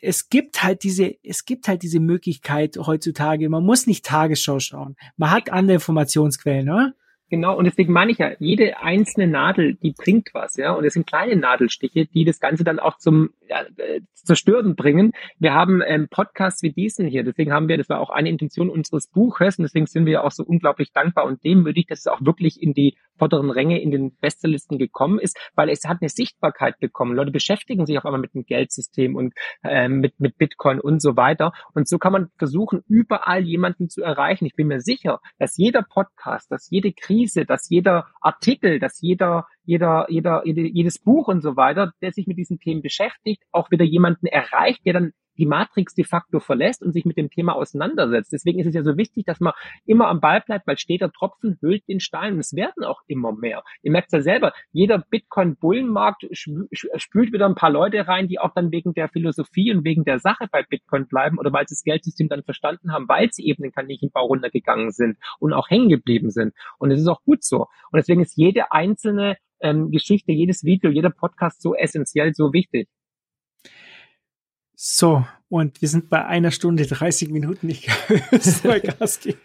Speaker 2: es gibt halt diese, es gibt halt diese Möglichkeit heutzutage. Man muss nicht Tagesschau schauen. Man hat andere Informationsquellen, oder?
Speaker 3: Genau, und deswegen meine ich ja, jede einzelne Nadel, die bringt was, ja. Und es sind kleine Nadelstiche, die das Ganze dann auch zum ja, äh, Zerstören bringen. Wir haben ähm, Podcasts wie diesen hier, deswegen haben wir, das war auch eine Intention unseres Buches, und deswegen sind wir auch so unglaublich dankbar und demütig, dass es auch wirklich in die vorderen Ränge in den Bestsellerlisten gekommen ist, weil es hat eine Sichtbarkeit bekommen. Leute beschäftigen sich auf einmal mit dem Geldsystem und ähm, mit, mit Bitcoin und so weiter. Und so kann man versuchen, überall jemanden zu erreichen. Ich bin mir sicher, dass jeder Podcast, dass jede Krise, dass jeder Artikel, dass jeder jeder, jeder, jedes Buch und so weiter, der sich mit diesen Themen beschäftigt, auch wieder jemanden erreicht, der dann die Matrix de facto verlässt und sich mit dem Thema auseinandersetzt. Deswegen ist es ja so wichtig, dass man immer am Ball bleibt, weil steter Tropfen hüllt den Stein und es werden auch immer mehr. Ihr merkt ja selber, jeder Bitcoin-Bullenmarkt spült wieder ein paar Leute rein, die auch dann wegen der Philosophie und wegen der Sache bei Bitcoin bleiben oder weil sie das Geldsystem dann verstanden haben, weil sie eben den Kaninchenbau runtergegangen sind und auch hängen geblieben sind. Und es ist auch gut so. Und deswegen ist jede einzelne ähm, Geschichte, jedes Video, jeder Podcast so essentiell, so wichtig.
Speaker 2: So, und wir sind bei einer Stunde 30 Minuten. Ich soll
Speaker 4: Gas geben.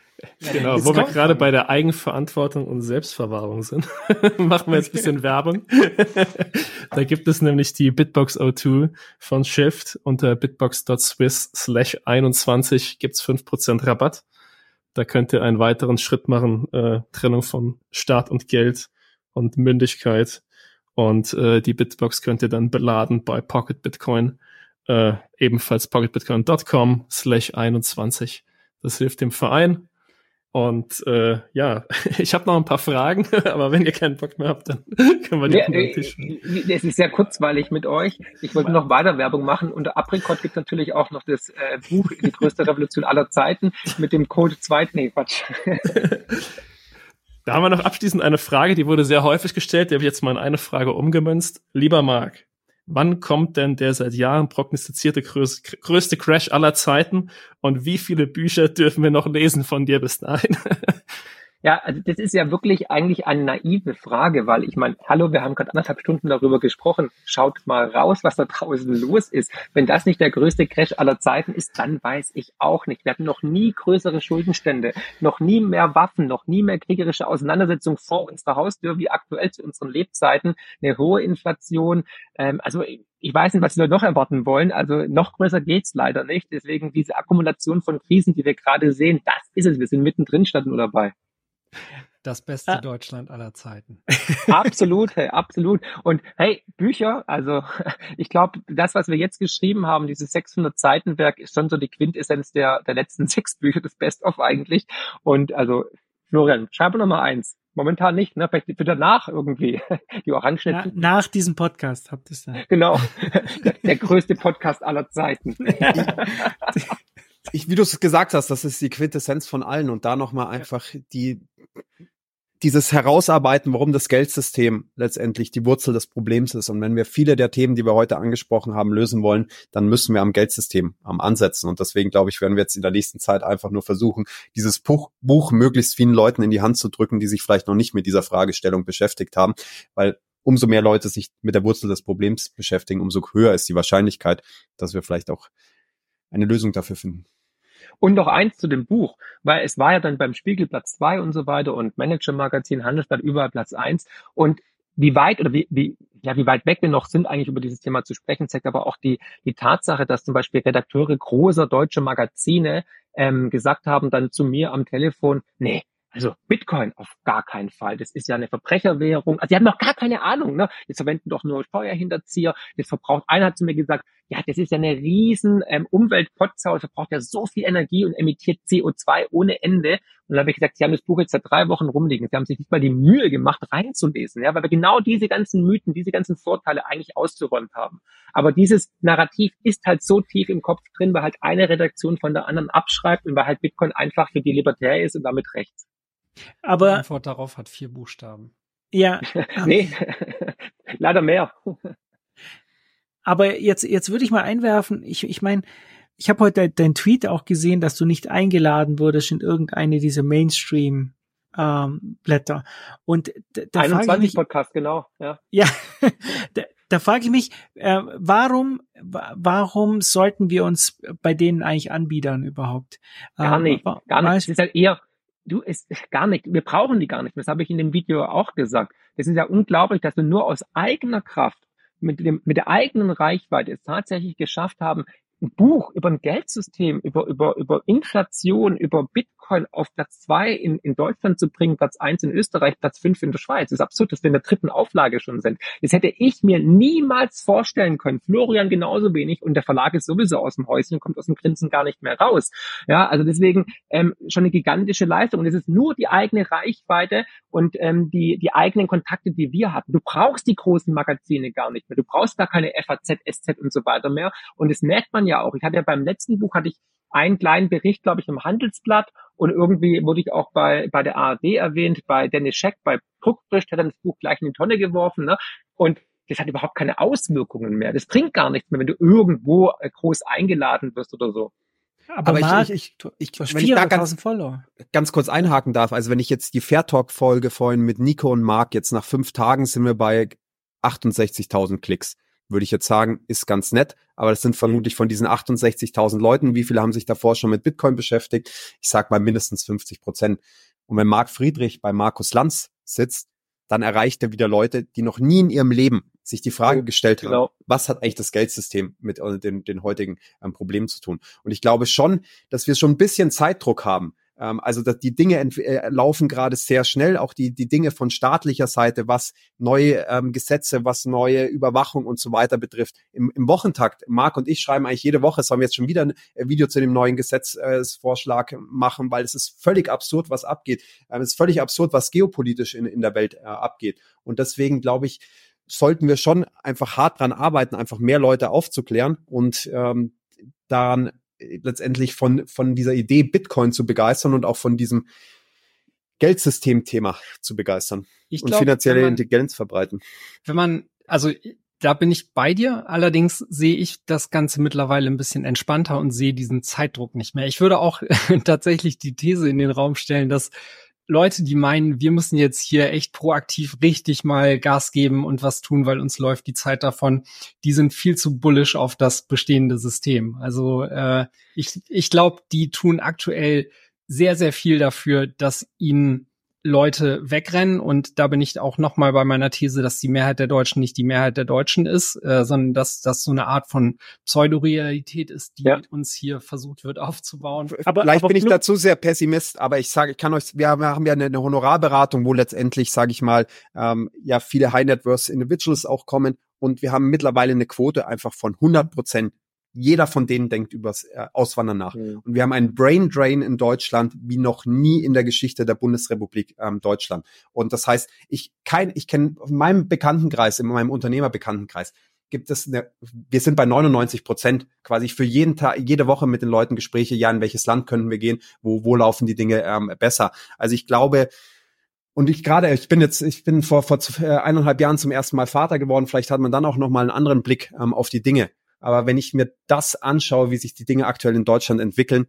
Speaker 4: Genau, jetzt wo wir gerade bei der Eigenverantwortung und Selbstverwahrung sind, machen wir jetzt ein bisschen Werbung. da gibt es nämlich die Bitbox O2 von Shift unter bitbox.swiss slash 21 gibt's fünf Prozent Rabatt. Da könnt ihr einen weiteren Schritt machen, äh, Trennung von Staat und Geld und Mündigkeit. Und äh, die Bitbox könnt ihr dann beladen bei Pocket Bitcoin äh, ebenfalls pocketbitcoin.com slash 21. Das hilft dem Verein. Und äh, ja, ich habe noch ein paar Fragen, aber wenn ihr keinen Bock mehr habt, dann können wir die ja,
Speaker 3: äh, Tisch Es ist sehr kurzweilig mit euch. Ich wollte noch weiter Werbung machen. Unter Apricot gibt natürlich auch noch das äh, Buch Die größte Revolution aller Zeiten mit dem Code 2. Nee, Quatsch.
Speaker 4: Da haben wir noch abschließend eine Frage, die wurde sehr häufig gestellt, die habe ich jetzt mal in eine Frage umgemünzt. Lieber Marc, wann kommt denn der seit Jahren prognostizierte größte, Crash aller Zeiten und wie viele Bücher dürfen wir noch lesen von dir bis dahin?
Speaker 3: Ja, also das ist ja wirklich eigentlich eine naive Frage, weil ich meine, hallo, wir haben gerade anderthalb Stunden darüber gesprochen. Schaut mal raus, was da draußen los ist. Wenn das nicht der größte Crash aller Zeiten ist, dann weiß ich auch nicht. Wir hatten noch nie größere Schuldenstände, noch nie mehr Waffen, noch nie mehr kriegerische Auseinandersetzungen vor unserer Haustür wie aktuell zu unseren Lebzeiten. Eine hohe Inflation. Ähm, also ich weiß nicht, was Sie noch erwarten wollen. Also noch größer geht's leider nicht. Deswegen diese Akkumulation von Krisen, die wir gerade sehen, das ist es. Wir sind mittendrin statt nur dabei.
Speaker 6: Das beste ah. Deutschland aller Zeiten.
Speaker 3: Absolut, hey, absolut. Und hey, Bücher, also ich glaube, das, was wir jetzt geschrieben haben, dieses 600 Seiten Werk, ist schon so die Quintessenz der, der letzten sechs Bücher, das Best-of eigentlich. Und also, Florian, schreibe Nummer eins. Momentan nicht, ne? Vielleicht für danach irgendwie. Die Orangenschnitt.
Speaker 2: Na, nach diesem Podcast habt ihr es dann.
Speaker 3: Genau. Der, der größte Podcast aller Zeiten.
Speaker 5: ich, wie du es gesagt hast, das ist die Quintessenz von allen und da nochmal einfach die, dieses Herausarbeiten, warum das Geldsystem letztendlich die Wurzel des Problems ist. Und wenn wir viele der Themen, die wir heute angesprochen haben, lösen wollen, dann müssen wir am Geldsystem am ansetzen. Und deswegen glaube ich, werden wir jetzt in der nächsten Zeit einfach nur versuchen, dieses Buch, Buch möglichst vielen Leuten in die Hand zu drücken, die sich vielleicht noch nicht mit dieser Fragestellung beschäftigt haben, weil umso mehr Leute sich mit der Wurzel des Problems beschäftigen, umso höher ist die Wahrscheinlichkeit, dass wir vielleicht auch eine Lösung dafür finden.
Speaker 3: Und noch eins zu dem Buch, weil es war ja dann beim Spiegel Platz zwei und so weiter und Manager-Magazin, Handelsblatt überall Platz eins. Und wie weit oder wie, wie, ja, wie weit weg wir noch sind, eigentlich über dieses Thema zu sprechen, zeigt aber auch die, die Tatsache, dass zum Beispiel Redakteure großer deutscher Magazine ähm, gesagt haben dann zu mir am Telefon, nee, also Bitcoin auf gar keinen Fall. Das ist ja eine Verbrecherwährung. Also die haben noch gar keine Ahnung. Ne? Jetzt verwenden doch nur Steuerhinterzieher. Das verbraucht. Einer hat zu mir gesagt, ja, das ist ja eine riesen ähm, Umweltpotzau. Das verbraucht ja so viel Energie und emittiert CO2 ohne Ende. Und dann habe ich gesagt, sie haben das Buch jetzt seit drei Wochen rumliegen. Sie haben sich nicht mal die Mühe gemacht, reinzulesen. Ja, weil wir genau diese ganzen Mythen, diese ganzen Vorteile eigentlich auszuräumt haben. Aber dieses Narrativ ist halt so tief im Kopf drin, weil halt eine Redaktion von der anderen abschreibt und weil halt Bitcoin einfach für die libertär ist und damit rechts.
Speaker 6: Aber die Antwort darauf hat vier Buchstaben.
Speaker 2: Ja.
Speaker 3: nee, leider mehr.
Speaker 2: Aber jetzt, jetzt würde ich mal einwerfen, ich, ich meine, ich habe heute deinen Tweet auch gesehen, dass du nicht eingeladen wurdest in irgendeine dieser Mainstream ähm, Blätter. Und da, da
Speaker 3: 21
Speaker 2: mich,
Speaker 3: Podcast, genau. Ja,
Speaker 2: ja da, da frage ich mich, äh, warum, warum sollten wir uns bei denen eigentlich anbiedern überhaupt?
Speaker 3: Gar ähm, nicht, gar nicht. Es ist halt eher, du, ist gar nicht. Wir brauchen die gar nicht. Das habe ich in dem Video auch gesagt. Das ist ja unglaublich, dass wir nur aus eigener Kraft mit dem, mit der eigenen Reichweite es tatsächlich geschafft haben, ein Buch über ein Geldsystem, über, über, über Inflation, über Bitcoin auf Platz zwei in, in Deutschland zu bringen, Platz eins in Österreich, Platz fünf in der Schweiz. Das ist absurd, dass wir in der dritten Auflage schon sind. Das hätte ich mir niemals vorstellen können. Florian genauso wenig und der Verlag ist sowieso aus dem Häuschen, kommt aus dem Grinsen gar nicht mehr raus. Ja, also deswegen ähm, schon eine gigantische Leistung. Und es ist nur die eigene Reichweite und ähm, die, die eigenen Kontakte, die wir hatten. Du brauchst die großen Magazine gar nicht mehr. Du brauchst da keine FAZ, SZ und so weiter mehr. Und das merkt man ja auch. Ich hatte ja beim letzten Buch hatte ich einen kleinen Bericht, glaube ich, im Handelsblatt und irgendwie wurde ich auch bei, bei der ARD erwähnt, bei Dennis Scheck, bei Druckbericht hat er das Buch gleich in die Tonne geworfen. Ne? Und das hat überhaupt keine Auswirkungen mehr. Das bringt gar nichts mehr, wenn du irgendwo äh, groß eingeladen wirst oder so.
Speaker 2: Aber, Aber Marc, ich, ich, ich, ich wenn ich da ganz,
Speaker 5: Follower. ganz kurz einhaken darf, also wenn ich jetzt die Fair Talk Folge vorhin mit Nico und Marc jetzt nach fünf Tagen sind wir bei 68.000 Klicks würde ich jetzt sagen, ist ganz nett. Aber das sind vermutlich von diesen 68.000 Leuten, wie viele haben sich davor schon mit Bitcoin beschäftigt? Ich sage mal mindestens 50 Prozent. Und wenn Marc Friedrich bei Markus Lanz sitzt, dann erreicht er wieder Leute, die noch nie in ihrem Leben sich die Frage gestellt genau. haben, was hat eigentlich das Geldsystem mit äh, den, den heutigen ähm, Problemen zu tun? Und ich glaube schon, dass wir schon ein bisschen Zeitdruck haben, ähm, also die Dinge äh, laufen gerade sehr schnell, auch die, die Dinge von staatlicher Seite, was neue ähm, Gesetze, was neue Überwachung und so weiter betrifft. Im, im Wochentakt, Marc und ich schreiben eigentlich jede Woche, sollen wir jetzt schon wieder ein äh, Video zu dem neuen Gesetzvorschlag äh, machen, weil es ist völlig absurd, was abgeht. Ähm, es ist völlig absurd, was geopolitisch in, in der Welt äh, abgeht. Und deswegen glaube ich, sollten wir schon einfach hart dran arbeiten, einfach mehr Leute aufzuklären und ähm, daran letztendlich von, von dieser Idee Bitcoin zu begeistern und auch von diesem Geldsystem-Thema zu begeistern ich und glaub, finanzielle man, Intelligenz verbreiten.
Speaker 6: Wenn man, also da bin ich bei dir. Allerdings sehe ich das Ganze mittlerweile ein bisschen entspannter und sehe diesen Zeitdruck nicht mehr. Ich würde auch tatsächlich die These in den Raum stellen, dass Leute, die meinen, wir müssen jetzt hier echt proaktiv richtig mal Gas geben und was tun, weil uns läuft die Zeit davon, die sind viel zu bullish auf das bestehende System. Also äh, ich, ich glaube, die tun aktuell sehr, sehr viel dafür, dass ihnen Leute wegrennen und da bin ich auch noch mal bei meiner These, dass die Mehrheit der Deutschen nicht die Mehrheit der Deutschen ist, äh, sondern dass das so eine Art von Pseudorealität ist, die ja. uns hier versucht wird aufzubauen.
Speaker 5: Aber vielleicht aber bin ich dazu sehr Pessimist, aber ich sage, ich kann euch, wir haben ja eine, eine Honorarberatung, wo letztendlich, sage ich mal, ähm, ja viele High Net Worth Individuals auch kommen und wir haben mittlerweile eine Quote einfach von 100 Prozent jeder von denen denkt übers äh, Auswandern nach. Mhm. Und wir haben einen Brain Drain in Deutschland wie noch nie in der Geschichte der Bundesrepublik ähm, Deutschland. Und das heißt, ich kein, ich kenne in meinem Bekanntenkreis, in meinem Unternehmerbekanntenkreis, gibt es eine, wir sind bei 99 Prozent quasi für jeden Tag, jede Woche mit den Leuten Gespräche, ja, in welches Land können wir gehen, wo, wo laufen die Dinge ähm, besser. Also ich glaube, und ich gerade, ich bin jetzt, ich bin vor, vor äh, eineinhalb Jahren zum ersten Mal Vater geworden. Vielleicht hat man dann auch noch mal einen anderen Blick ähm, auf die Dinge. Aber wenn ich mir das anschaue, wie sich die Dinge aktuell in Deutschland entwickeln,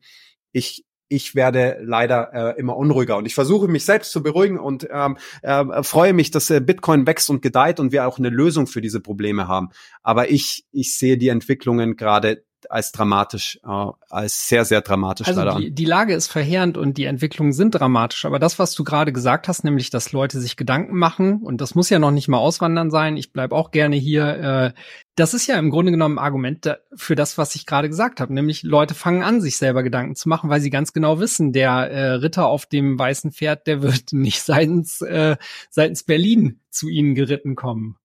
Speaker 5: ich ich werde leider äh, immer unruhiger und ich versuche mich selbst zu beruhigen und ähm, äh, freue mich, dass äh, Bitcoin wächst und gedeiht und wir auch eine Lösung für diese Probleme haben. Aber ich ich sehe die Entwicklungen gerade als dramatisch, äh, als sehr, sehr dramatisch
Speaker 6: also leider die, an. Die Lage ist verheerend und die Entwicklungen sind dramatisch. Aber das, was du gerade gesagt hast, nämlich, dass Leute sich Gedanken machen, und das muss ja noch nicht mal auswandern sein, ich bleib auch gerne hier, äh, das ist ja im Grunde genommen ein Argument für das, was ich gerade gesagt habe. Nämlich Leute fangen an, sich selber Gedanken zu machen, weil sie ganz genau wissen, der äh, Ritter auf dem weißen Pferd, der wird nicht seitens, äh, seitens Berlin zu ihnen geritten kommen.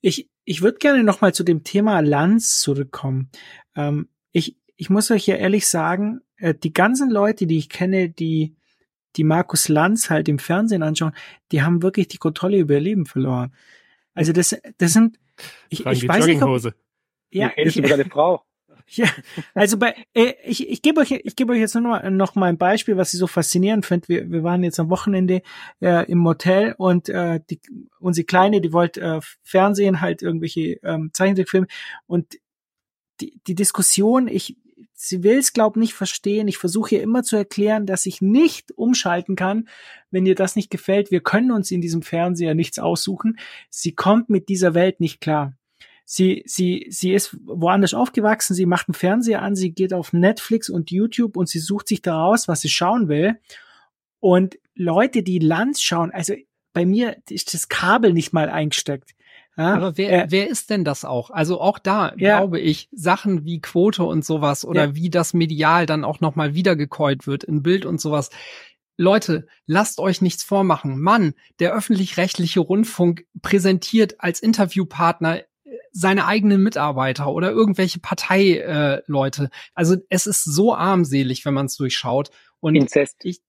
Speaker 2: Ich, ich würde gerne noch mal zu dem Thema Lanz zurückkommen. Ähm, ich, ich muss euch ja ehrlich sagen, äh, die ganzen Leute, die ich kenne, die die Markus Lanz halt im Fernsehen anschauen, die haben wirklich die Kontrolle über ihr Leben verloren. Also das, das sind, ich, ich weiß nicht, ob,
Speaker 3: ja, ich, sogar eine Frau.
Speaker 2: Ja, also bei, äh, ich, ich gebe euch, ich gebe euch jetzt noch, noch mal ein Beispiel, was ich so faszinierend finde. Wir, wir waren jetzt am Wochenende äh, im Motel und äh, die, unsere Kleine, die wollte äh, Fernsehen, halt irgendwelche ähm, Zeichentrickfilme und die, die Diskussion, ich, sie will es, glaube nicht verstehen. Ich versuche ihr immer zu erklären, dass ich nicht umschalten kann, wenn ihr das nicht gefällt. Wir können uns in diesem Fernseher nichts aussuchen. Sie kommt mit dieser Welt nicht klar. Sie, sie, sie ist woanders aufgewachsen, sie macht einen Fernseher an, sie geht auf Netflix und YouTube und sie sucht sich daraus, was sie schauen will. Und Leute, die Lanz schauen, also bei mir ist das Kabel nicht mal eingesteckt. Ja,
Speaker 6: Aber wer, äh, wer ist denn das auch? Also auch da
Speaker 2: Ja.
Speaker 6: glaube ich, Sachen wie Quote und sowas oder
Speaker 2: Ja.
Speaker 6: wie das medial dann auch nochmal wiedergekäut wird in Bild und sowas. Leute, lasst euch nichts vormachen. Mann, der öffentlich-rechtliche Rundfunk präsentiert als Interviewpartner seine eigenen Mitarbeiter oder irgendwelche Parteileute. Äh, Leute. also es ist so armselig, wenn man es durchschaut. Und
Speaker 3: Inzest.
Speaker 6: ich.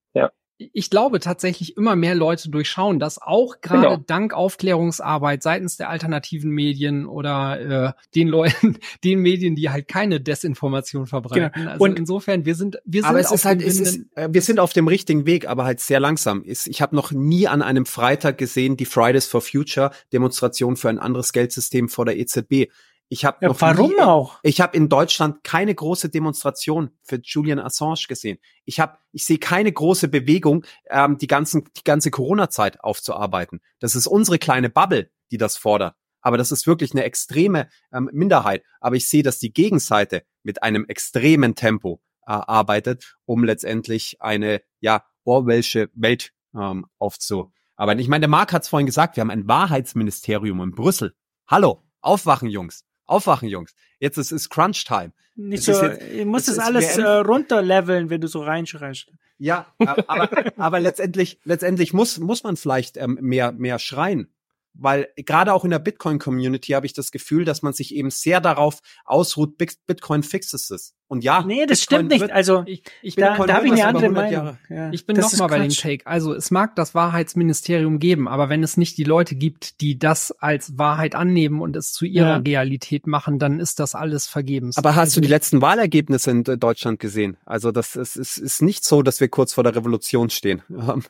Speaker 6: Ich glaube tatsächlich immer mehr Leute durchschauen das, auch gerade
Speaker 3: Genau.
Speaker 6: dank Aufklärungsarbeit seitens der alternativen Medien oder äh, den Leuten, den Medien, die halt keine Desinformation verbreiten. Also
Speaker 2: Und-
Speaker 6: insofern, wir sind, wir sind
Speaker 5: aber es
Speaker 6: auf
Speaker 5: ist halt,
Speaker 6: dem
Speaker 5: es ist,
Speaker 6: Winde-
Speaker 5: äh, wir sind auf dem richtigen Weg, aber halt sehr langsam. Ist- Ich habe noch nie an einem Freitag gesehen, die Fridays for Future Demonstration für ein anderes Geldsystem vor der EZB. Ich habe
Speaker 2: ja, warum
Speaker 5: nie,
Speaker 2: auch?
Speaker 5: Ich habe in Deutschland keine große Demonstration für Julian Assange gesehen. Ich habe, ich sehe keine große Bewegung, ähm, die ganzen, die ganze Corona-Zeit aufzuarbeiten. Das ist unsere kleine Bubble, die das fordert. Aber das ist wirklich eine extreme ähm, Minderheit. Aber ich sehe, dass die Gegenseite mit einem extremen Tempo äh, arbeitet, um letztendlich eine ja Orwellsche Welt ähm, aufzuarbeiten. Ich meine, der Marc hat es vorhin gesagt, wir haben ein Wahrheitsministerium in Brüssel. Hallo, aufwachen, Jungs. Aufwachen, Jungs. Jetzt ist es Crunch-Time.
Speaker 2: Nicht
Speaker 5: es
Speaker 2: so,
Speaker 5: ist jetzt-
Speaker 2: ihr musst
Speaker 5: es
Speaker 2: das
Speaker 5: ist
Speaker 2: alles äh, runterleveln, wenn du so reinschreist.
Speaker 5: Ja, aber, aber, aber letztendlich, letztendlich muss, muss man vielleicht ähm, mehr, mehr schreien. Weil gerade auch in der Bitcoin-Community habe ich das Gefühl, dass man sich eben sehr darauf ausruht, Bit- Bitcoin fixes es. Und ja,
Speaker 2: Nee, das
Speaker 5: Bitcoin
Speaker 2: stimmt nicht.
Speaker 5: wird-
Speaker 2: Also
Speaker 6: ich, ich
Speaker 2: da,
Speaker 5: Bitcoin
Speaker 2: da habe ich eine andere
Speaker 5: über 100
Speaker 2: Meinung. Ja,
Speaker 6: Ich bin
Speaker 2: das
Speaker 6: noch
Speaker 2: ist
Speaker 6: mal bei dem. Take. Also es mag das Wahrheitsministerium geben, aber wenn es nicht die Leute gibt, die das als Wahrheit annehmen und es zu ihrer
Speaker 2: Ja.
Speaker 6: Realität machen, dann ist das alles vergebens.
Speaker 5: Aber hast
Speaker 6: Also
Speaker 5: du die letzten Wahlergebnisse in Deutschland gesehen? Also das ist, ist, ist nicht so, dass wir kurz vor der Revolution stehen.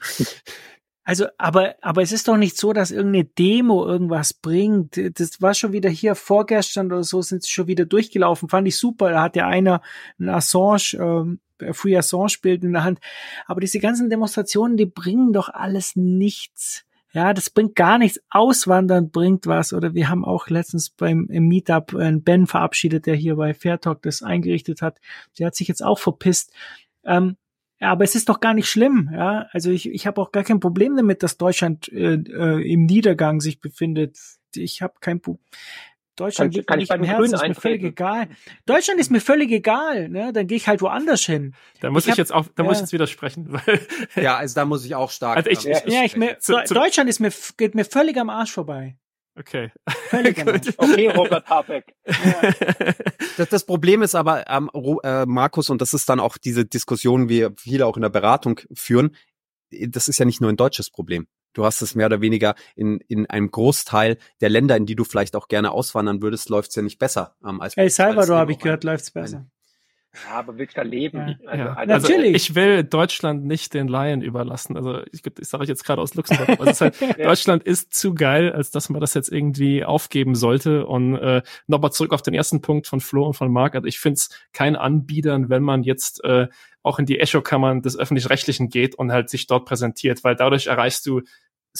Speaker 2: Also, aber, aber es ist doch nicht so, dass irgendeine Demo irgendwas bringt. Das war schon wieder hier vorgestern oder so, sind sie schon wieder durchgelaufen. Fand ich super. Da hat ja einer ein Assange, ähm, Free Assange-Bild in der Hand. Aber diese ganzen Demonstrationen, die bringen doch alles nichts. Ja, das bringt gar nichts. Auswandern bringt was. Oder wir haben auch letztens beim im Meetup einen Ben verabschiedet, der hier bei Fairtalk das eingerichtet hat. Der hat sich jetzt auch verpisst. Ähm, ja, aber es ist doch gar nicht schlimm, ja. Also ich, ich habe auch gar kein Problem damit, dass Deutschland äh, äh, im Niedergang sich befindet. Ich habe kein Problem. Deutschland
Speaker 3: Kann-
Speaker 2: liegt
Speaker 3: kann
Speaker 2: mir
Speaker 3: ich
Speaker 2: nicht
Speaker 3: bei
Speaker 2: im
Speaker 3: den
Speaker 2: Herzen, ist mir völlig egal. Deutschland ist mir völlig egal, ne? Dann gehe ich halt woanders hin.
Speaker 4: Da muss
Speaker 2: Ich
Speaker 4: ich,
Speaker 2: hab-
Speaker 4: jetzt auch, da muss
Speaker 2: ja.
Speaker 4: ich jetzt widersprechen, weil
Speaker 5: ja, also da muss ich auch stark.
Speaker 4: Also ich- ich-
Speaker 2: Ja, ich mir,
Speaker 4: Zu-
Speaker 2: Deu-
Speaker 4: zu-
Speaker 2: Deutschland ist mir geht mir völlig am Arsch vorbei.
Speaker 4: Okay.
Speaker 2: Völlig.
Speaker 3: Okay, Robert Habeck.
Speaker 5: Das, das Problem ist aber, ähm, äh, Markus, und das ist dann auch diese Diskussion, wie viele auch in der Beratung führen, das ist ja nicht nur ein deutsches Problem. Du hast es mehr oder weniger in, in einem Großteil der Länder, in die du vielleicht auch gerne auswandern würdest, läuft es ja nicht besser ähm, als
Speaker 2: El Salvador habe ich gehört, läuft's besser.
Speaker 3: Ja, aber willst du da leben?
Speaker 2: Ja.
Speaker 3: Also,
Speaker 4: Ja.
Speaker 3: also,
Speaker 4: Also
Speaker 2: Natürlich.
Speaker 4: ich will Deutschland nicht den Laien überlassen. Also ich, ich sage euch jetzt gerade aus Luxemburg, es ist halt, Deutschland ist zu geil, als dass man das jetzt irgendwie aufgeben sollte. Und äh, nochmal zurück auf den ersten Punkt von Flo und von Marc. Also ich finde es kein Anbiedern, wenn man jetzt äh, auch in die Echokammern des öffentlich-rechtlichen geht und halt sich dort präsentiert, weil dadurch erreichst du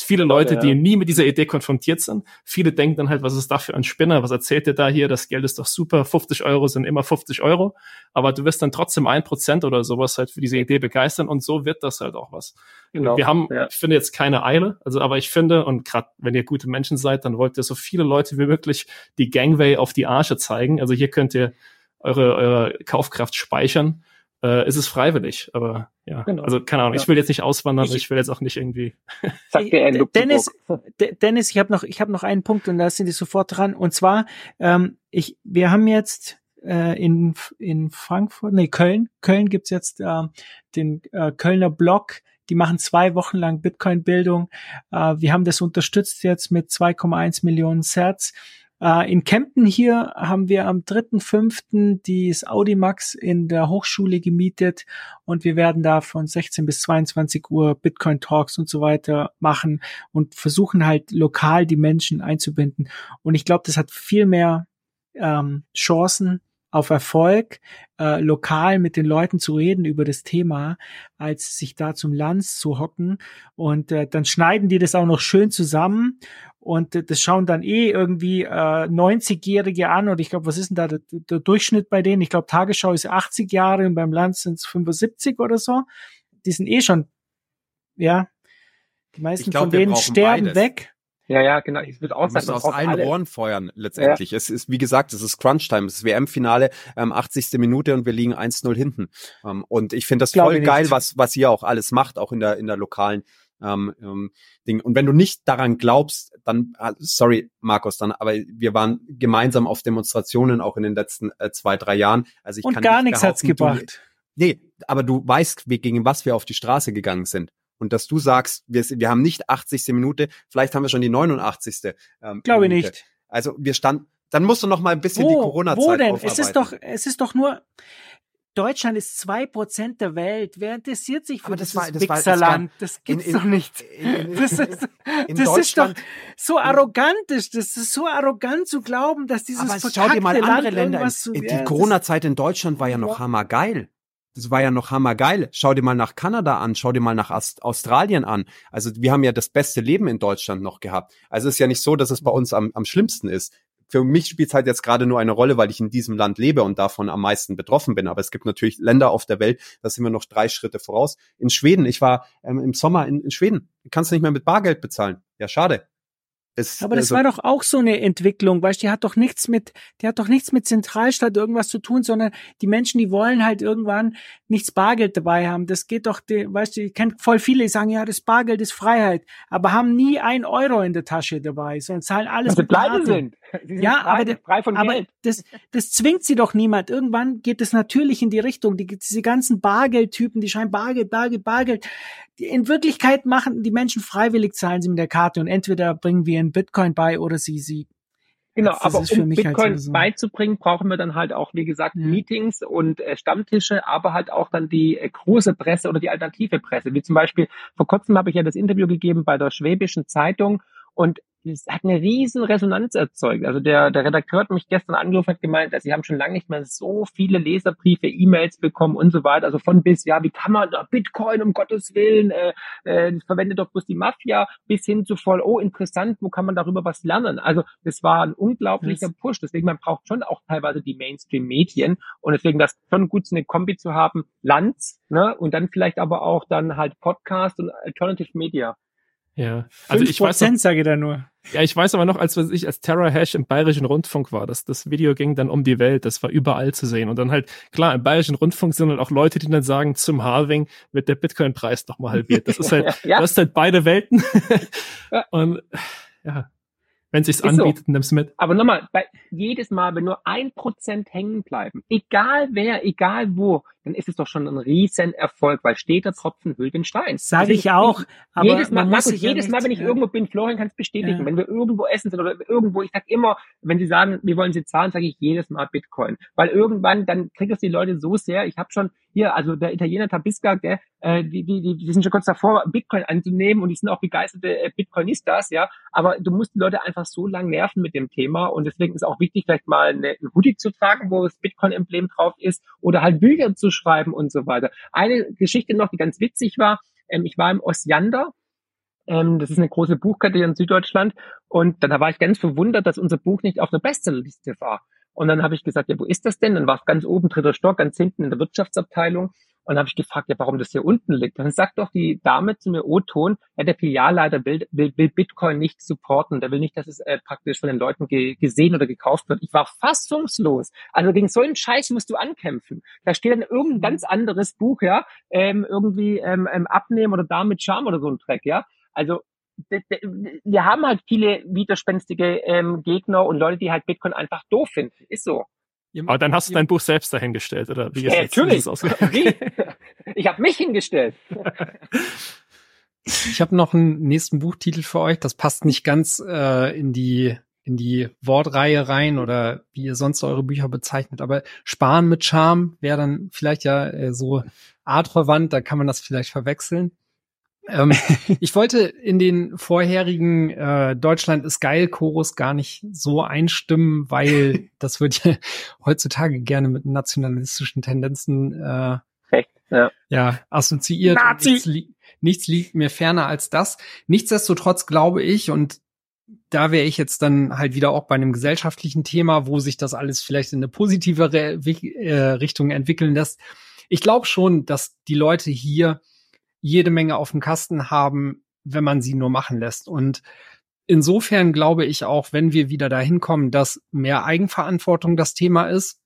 Speaker 4: viele Leute, die nie mit dieser Idee konfrontiert sind. Viele denken dann halt, was ist da für ein Spinner? Was erzählt ihr da hier? Das Geld ist doch super. 50 Euro sind immer 50 Euro. Aber du wirst dann trotzdem ein Prozent oder sowas halt für diese Idee begeistern und so wird das halt auch was.
Speaker 3: genau.
Speaker 4: Wir haben,
Speaker 3: ja.
Speaker 4: ich finde jetzt keine Eile, also aber ich finde, und gerade wenn ihr gute Menschen seid, dann wollt ihr so viele Leute wie möglich die Gangway auf die Arsche zeigen. Also hier könnt ihr eure, eure Kaufkraft speichern. Äh, es ist freiwillig, aber ja,
Speaker 3: Genau.
Speaker 4: also keine Ahnung,
Speaker 3: Ja.
Speaker 4: ich will jetzt nicht auswandern,
Speaker 2: Ich-
Speaker 4: ich will jetzt auch nicht irgendwie.
Speaker 3: Sagt der in
Speaker 2: Äh. Dennis, Dennis, ich habe noch, ich habe noch einen Punkt und da sind die sofort dran. Und zwar, ähm, ich, wir haben jetzt äh, in in Frankfurt, nee Köln, Köln gibt's jetzt äh, den äh, Kölner Blog. Die machen zwei Wochen lang Bitcoin-Bildung. Äh, wir haben das unterstützt jetzt mit 2,1 Millionen Sets. Äh, in Kempten hier haben wir am 3.5. das Audimax in der Hochschule gemietet und wir werden da von 16 bis 22 Uhr Bitcoin Talks und so weiter machen und versuchen halt lokal die Menschen einzubinden. Und ich glaube, das hat viel mehr ähm, Chancen, auf Erfolg, äh, lokal mit den Leuten zu reden über das Thema, als sich da zum Lanz zu hocken. Und äh, dann schneiden die das auch noch schön zusammen und äh, das schauen dann eh irgendwie äh, 90-Jährige an. Und ich glaube, was ist denn da der, der Durchschnitt bei denen? Ich glaube, Tagesschau ist 80 Jahre und beim Lanz sind es 75 oder so. Die sind eh schon, ja, die meisten
Speaker 5: glaub,
Speaker 2: von denen sterben
Speaker 5: beides.
Speaker 2: weg.
Speaker 3: Ja, ja, genau. Ich würde auch sagen,
Speaker 5: aus allen
Speaker 3: alle-
Speaker 5: Rohren feuern, letztendlich. Es ist, wie gesagt, es ist Crunch-Time, es ist WM-Finale, ähm, 80. Minute und wir liegen 1-0 hinten. Ähm, und ich finde das
Speaker 2: Glaube
Speaker 5: voll
Speaker 2: nicht.
Speaker 5: geil, was, was ihr auch alles macht, auch in der, in der lokalen ähm, ähm, Ding. Und wenn du nicht daran glaubst, dann, ah, sorry, Markus, dann, aber wir waren gemeinsam auf Demonstrationen auch in den letzten äh, zwei, drei Jahren. Also ich
Speaker 2: Und
Speaker 5: kann
Speaker 2: gar
Speaker 5: nicht
Speaker 2: nichts hat's
Speaker 5: behaupten, du-
Speaker 2: gebracht.
Speaker 5: Nee, aber du weißt, wie, gegen was wir auf die Straße gegangen sind. Und dass du sagst, wir, wir haben nicht 80. Minute, vielleicht haben wir schon die 89. Ähm,
Speaker 2: Glaube ich
Speaker 5: Minute.
Speaker 2: nicht.
Speaker 5: Also wir standen, dann musst du noch mal ein bisschen die
Speaker 2: Wo,
Speaker 5: Corona-Zeit
Speaker 2: wo denn?
Speaker 5: aufarbeiten.
Speaker 2: Es ist doch, es ist doch nur, Deutschland ist zwei Prozent der Welt. Wer interessiert sich für
Speaker 5: Aber das
Speaker 2: dieses
Speaker 5: das das
Speaker 2: Das
Speaker 5: in-
Speaker 2: gibt's
Speaker 5: in-
Speaker 2: doch nicht.
Speaker 5: in- in-
Speaker 2: Das ist,
Speaker 5: in
Speaker 2: das ist doch so arrogant. ist. Das ist so arrogant zu glauben, dass dieses
Speaker 5: Aber schau dir mal andere
Speaker 2: Land
Speaker 5: Länder an. Die
Speaker 2: ja,
Speaker 5: Corona-Zeit in Deutschland war ja noch hammergeil. Das war ja noch hammergeil. Schau dir mal nach Kanada an, schau dir mal nach Ast- Australien an. Also wir haben ja das beste Leben in Deutschland noch gehabt. Also es ist ja nicht so, dass es bei uns am, am schlimmsten ist. Für mich spielt es halt jetzt gerade nur eine Rolle, weil ich in diesem Land lebe und davon am meisten betroffen bin. Aber es gibt natürlich Länder auf der Welt, da sind wir noch drei Schritte voraus. In Schweden, ich war ähm, im Sommer in, in Schweden, du kannst nicht mehr mit Bargeld bezahlen. Ja, schade. Es,
Speaker 2: Aber das
Speaker 5: also-
Speaker 2: war doch auch so eine Entwicklung, weißt du, die hat doch nichts mit, die hat doch nichts mit Zentralstaat irgendwas zu tun, sondern die Menschen, die wollen halt irgendwann nichts Bargeld dabei haben. Das geht doch, die, weißt du, ich kenne voll viele, die sagen, ja, das Bargeld ist Freiheit, aber haben nie ein Euro in der Tasche dabei, sondern zahlen alles mit
Speaker 3: pleite sind. Sie sind
Speaker 2: Ja,
Speaker 3: frei,
Speaker 2: aber
Speaker 3: frei von
Speaker 2: Aber
Speaker 3: Geld.
Speaker 2: das, das zwingt sie doch niemand. Irgendwann geht es natürlich in die Richtung. Die, diese ganzen Bargeldtypen, die schreiben Bargeld, Bargeld, Bargeld. In Wirklichkeit machen die Menschen freiwillig zahlen sie mit der Karte und entweder bringen wir einen Bitcoin bei oder sie, sie.
Speaker 3: Genau,
Speaker 2: Das
Speaker 3: aber um
Speaker 2: halt
Speaker 3: Bitcoin
Speaker 2: so-
Speaker 3: beizubringen, brauchen wir dann halt auch, wie gesagt,
Speaker 2: Ja.
Speaker 3: Meetings und äh, Stammtische, aber halt auch dann die äh, große Presse oder die alternative Presse. Wie zum Beispiel, vor kurzem habe ich ja das Interview gegeben bei der Schwäbischen Zeitung und es hat eine riesen Resonanz erzeugt. Also der, der Redakteur hat mich gestern angerufen und hat gemeint, dass sie haben schon lange nicht mehr so viele Leserbriefe, E-Mails bekommen und so weiter. Also von bis, ja, wie kann man da Bitcoin um Gottes Willen, äh, äh, das verwendet doch bloß die Mafia, bis hin zu voll, oh, interessant, wo kann man darüber was lernen? Also das war ein unglaublicher
Speaker 2: Das-
Speaker 3: Push. Deswegen, man braucht schon auch teilweise die Mainstream-Medien und deswegen das schon gut, so eine Kombi zu haben, Lanz, ne, und dann vielleicht aber auch dann halt Podcast und Alternative Media.
Speaker 4: Ja. Also ich weiß noch,
Speaker 2: sage ich da nur.
Speaker 4: ja, ich weiß aber noch, als was ich als Terra Hash im Bayerischen Rundfunk war, das, das Video ging dann um die Welt, das war überall zu sehen. Und dann halt, klar, im Bayerischen Rundfunk sind halt auch Leute, die dann sagen, zum Halving wird der Bitcoin-Preis nochmal halbiert. Das ist halt,
Speaker 3: Ja.
Speaker 4: du hast halt beide Welten.
Speaker 3: Ja.
Speaker 4: Und ja, wenn sich's
Speaker 3: Ist so.
Speaker 4: anbietet, nimm's mit.
Speaker 3: Aber nochmal, bei jedes Mal, wenn nur ein Prozent hängen bleiben, egal wer, egal wo, dann ist es doch schon ein riesen Erfolg, weil steter Tropfen hüllt den Stein.
Speaker 2: Sage
Speaker 3: Deswegen-
Speaker 2: ich auch. Aber
Speaker 3: jedes Mal, Markus, jedes Mal, wenn ich
Speaker 2: ja.
Speaker 3: irgendwo bin, Florian kann es bestätigen,
Speaker 2: Ja.
Speaker 3: wenn wir irgendwo essen sind oder irgendwo, ich sag immer, wenn sie sagen, wir wollen sie zahlen, sage ich jedes Mal Bitcoin. Weil irgendwann, dann kriegt es die Leute so sehr, ich habe schon hier, also der Italiener Tabisca, der, äh, die, die, die, die sind schon kurz davor, Bitcoin anzunehmen und die sind auch begeisterte äh, Bitcoinistas, ja, aber du musst die Leute einfach so lang nerven mit dem Thema und deswegen ist auch wichtig, vielleicht mal eine, ein Hoodie zu tragen, wo das Bitcoin-Emblem drauf ist oder halt Bücher zu schreiben und so weiter. Eine Geschichte noch, die ganz witzig war, ähm, ich war im Osiander, ähm, das ist eine große Buchkette in Süddeutschland. Und dann war ich ganz verwundert, dass unser Buch nicht auf der Bestsellerliste war. Und dann habe ich gesagt, ja, wo ist das denn? Dann war es ganz oben, dritter Stock, ganz hinten in der Wirtschaftsabteilung. Und dann habe ich gefragt, ja, warum das hier unten liegt. Dann sagt doch die Dame zu mir, O-Ton, ja, der Filialleiter will, will, will Bitcoin nicht supporten. Der will nicht, dass es äh, praktisch von den Leuten ge gesehen oder gekauft wird. Ich war fassungslos. Also gegen so einen Scheiß musst du ankämpfen. Da steht dann irgendein ganz anderes Buch, ja, ähm, irgendwie ähm, ähm, abnehmen oder damit Charme oder so ein Dreck, ja. Also wir haben halt viele widerspenstige ähm, Gegner und Leute, die halt Bitcoin einfach doof finden. Ist so.
Speaker 4: Aber dann hast du dein Buch selbst dahingestellt, oder wie ist
Speaker 3: Ja, natürlich. Ich habe mich hingestellt.
Speaker 6: Ich habe noch einen nächsten Buchtitel für euch. Das passt nicht ganz äh, in die in die Wortreihe rein oder wie ihr sonst eure Bücher bezeichnet. Aber Sparen mit Charme wäre dann vielleicht ja äh, so artverwandt, da kann man das vielleicht verwechseln. Ähm, ich wollte in den vorherigen äh, Deutschland ist geil Chorus gar nicht so einstimmen, weil das wird ja heutzutage gerne mit nationalistischen Tendenzen äh,
Speaker 3: Echt? Ja.
Speaker 6: ja assoziiert.
Speaker 2: Nazi!
Speaker 6: Nichts, li nichts liegt mir ferner als das. Nichtsdestotrotz glaube ich und da wäre ich jetzt dann halt wieder auch bei einem gesellschaftlichen Thema, wo sich das alles vielleicht in eine positivere äh, Richtung entwickeln lässt. Ich glaube schon, dass die Leute hier jede Menge auf dem Kasten haben, wenn man sie nur machen lässt. Und insofern glaube ich auch, wenn wir wieder dahin kommen, dass mehr Eigenverantwortung das Thema ist,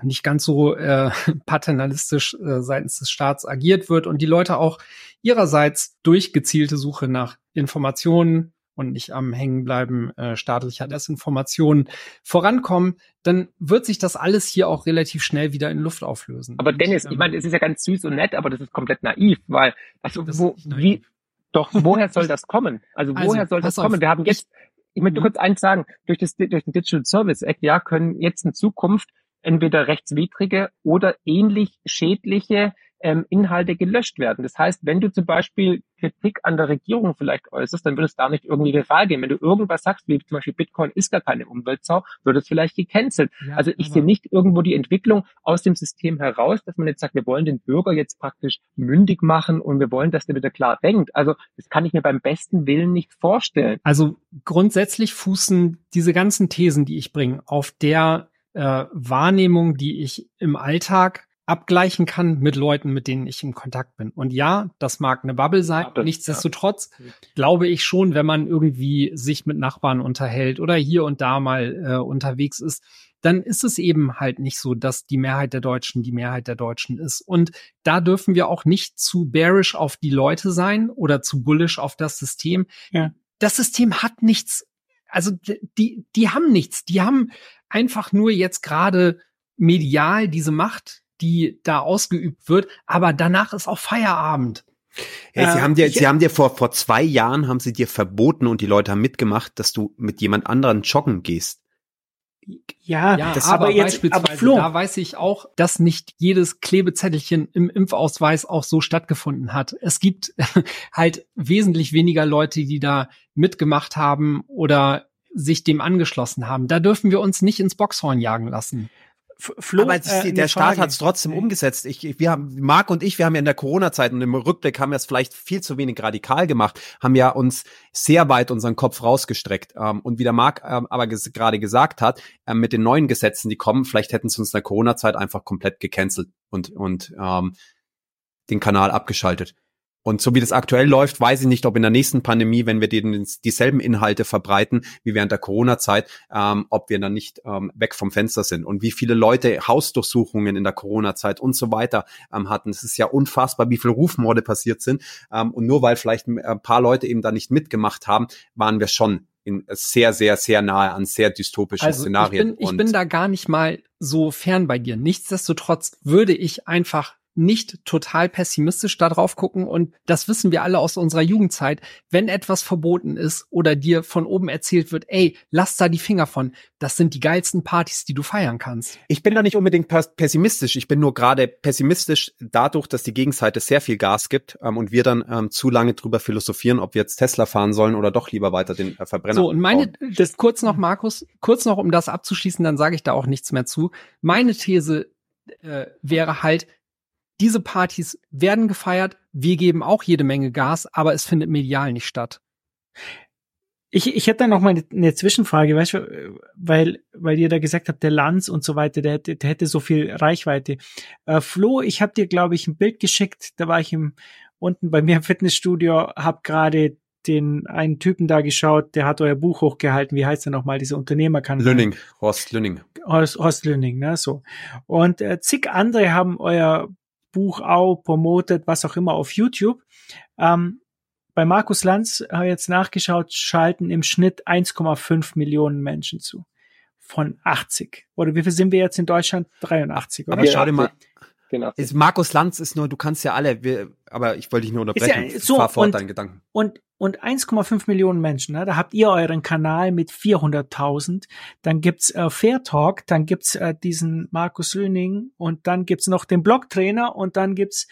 Speaker 6: nicht ganz so äh, paternalistisch äh, seitens des Staats agiert wird und die Leute auch ihrerseits durch gezielte Suche nach Informationen und nicht am Hängenbleiben äh, staatlicher Desinformationen vorankommen, dann wird sich das alles hier auch relativ schnell wieder in Luft auflösen.
Speaker 3: Aber Dennis,
Speaker 6: ähm,
Speaker 3: ich meine, es ist ja ganz süß und nett, aber das ist komplett naiv, weil, also, wo, wie, doch, woher soll das kommen? Also,
Speaker 6: Also,
Speaker 3: woher soll das
Speaker 6: pass auf,
Speaker 3: kommen? Wir haben jetzt, ich möchte
Speaker 6: Mhm.
Speaker 3: kurz eins sagen, durch das, durch den Digital Service Act, ja, können jetzt in Zukunft entweder rechtswidrige oder ähnlich schädliche ähm, Inhalte gelöscht werden. Das heißt, wenn du zum Beispiel Kritik an der Regierung vielleicht äußerst, dann würde es da nicht irgendwie viral gehen. Wenn du irgendwas sagst, wie zum Beispiel Bitcoin ist gar keine Umweltsau, wird es vielleicht gecancelt.
Speaker 6: ja,
Speaker 3: Also ich sehe nicht irgendwo die Entwicklung aus dem System heraus, dass man jetzt sagt, wir wollen den Bürger jetzt praktisch mündig machen und wir wollen, dass der wieder klar denkt. Also das kann ich mir beim besten Willen nicht vorstellen.
Speaker 6: Also grundsätzlich fußen diese ganzen Thesen, die ich bringe, auf der äh, Wahrnehmung, die ich im Alltag abgleichen kann mit Leuten, mit denen ich im Kontakt bin. Und ja, das mag eine Bubble sein.
Speaker 3: Ja, das-
Speaker 6: Nichtsdestotrotz glaube ich schon, wenn man irgendwie sich mit Nachbarn unterhält oder hier und da mal äh, unterwegs ist, dann ist es eben halt nicht so, dass die Mehrheit der Deutschen die Mehrheit der Deutschen ist. Und da dürfen wir auch nicht zu bearish auf die Leute sein oder zu bullish auf das System.
Speaker 2: Ja.
Speaker 6: Das System hat nichts. Also die, die haben nichts. Die haben einfach nur jetzt gerade medial diese Macht, die da ausgeübt wird. Aber danach ist auch Feierabend.
Speaker 5: Hey, sie
Speaker 2: Äh,
Speaker 5: haben dir,
Speaker 2: ich-
Speaker 5: sie haben dir vor, vor zwei Jahren haben sie dir verboten und die Leute haben mitgemacht, dass du mit jemand anderen joggen gehst.
Speaker 2: Ja,
Speaker 6: Ja,
Speaker 2: das
Speaker 6: aber
Speaker 2: aber jetzt,
Speaker 6: beispielsweise,
Speaker 2: aber Flo,
Speaker 6: da weiß ich auch, dass nicht jedes Klebezettelchen im Impfausweis auch so stattgefunden hat. Es gibt halt wesentlich weniger Leute, die da mitgemacht haben oder sich dem angeschlossen haben. Da dürfen wir uns nicht ins Boxhorn jagen lassen.
Speaker 2: Flo,
Speaker 5: Aber ist,
Speaker 2: äh,
Speaker 5: der Staat hat es trotzdem umgesetzt. Ich, ich- wir haben, Marc und ich, wir haben ja in der Corona-Zeit und im Rückblick haben wir es vielleicht viel zu wenig radikal gemacht, haben ja uns sehr weit unseren Kopf rausgestreckt. Ähm, und wie der Marc ähm, aber ges gerade gesagt hat, ähm, mit den neuen Gesetzen, die kommen, vielleicht hätten sie uns in der Corona-Zeit einfach komplett gecancelt und, und ähm, den Kanal abgeschaltet. Und so wie das aktuell läuft, weiß ich nicht, ob in der nächsten Pandemie, wenn wir dieselben Inhalte verbreiten wie während der Corona-Zeit, ähm, ob wir dann nicht ähm, weg vom Fenster sind. Und wie viele Leute Hausdurchsuchungen in der Corona-Zeit und so weiter ähm, hatten. Es ist ja unfassbar, wie viele Rufmorde passiert sind. Ähm, und nur weil vielleicht ein paar Leute eben da nicht mitgemacht haben, waren wir schon in sehr, sehr, sehr nahe an sehr dystopischen
Speaker 6: Also ich
Speaker 5: Szenarien.
Speaker 6: bin, ich bin da gar nicht mal so fern bei dir. Nichtsdestotrotz würde ich einfach nicht total pessimistisch da drauf gucken und das wissen wir alle aus unserer Jugendzeit. Wenn etwas verboten ist oder dir von oben erzählt wird, ey, lass da die Finger von, das sind die geilsten Partys, die du feiern kannst.
Speaker 5: Ich bin da nicht unbedingt pes- pessimistisch. Ich bin nur gerade pessimistisch dadurch, dass die Gegenseite sehr viel Gas gibt ähm, und wir dann ähm, zu lange drüber philosophieren, ob wir jetzt Tesla fahren sollen oder doch lieber weiter den äh, Verbrenner.
Speaker 6: So, und meine,
Speaker 5: bauen.
Speaker 6: das kurz noch, Markus, kurz noch, um das abzuschließen, dann sage ich da auch nichts mehr zu. Meine These äh, wäre halt, diese Partys werden gefeiert, wir geben auch jede Menge Gas, aber es findet medial nicht statt.
Speaker 2: Ich, ich hätte da noch mal eine, eine Zwischenfrage, weißt du, weil, weil ihr da gesagt habt, der Lanz und so weiter, der, hätte- der hätte so viel Reichweite. Äh, Flo, ich habe dir, glaube ich, ein Bild geschickt, da war ich im, unten bei mir im Fitnessstudio, hab gerade den einen Typen da geschaut, der hat euer Buch hochgehalten, wie heißt er nochmal, dieser Unternehmerkanal?
Speaker 5: Lünning, Horst Lünning.
Speaker 2: Horst, Horst Lünning, ne, so. Und äh, zig andere haben euer Buch auch promotet, was auch immer auf YouTube. Ähm, bei Markus Lanz habe ich jetzt nachgeschaut, schalten im Schnitt 1,5 Millionen Menschen zu. Von 80. Oder wie viel sind wir jetzt in Deutschland? 83, oder?
Speaker 5: Aber schau dir mal,
Speaker 3: Genau.
Speaker 5: ist, Markus Lanz ist nur, du kannst ja alle, wir, aber ich wollte dich nur unterbrechen.
Speaker 2: Ist ja so,
Speaker 5: Fahr fort
Speaker 2: und-
Speaker 5: deinen Gedanken.
Speaker 2: Und und 1,5 Millionen Menschen. Ne? Da habt ihr euren Kanal mit 400.000. Dann gibt's äh, Fair Talk, dann gibt's äh, diesen Markus Löning und dann gibt's noch den Blogtrainer und dann gibt's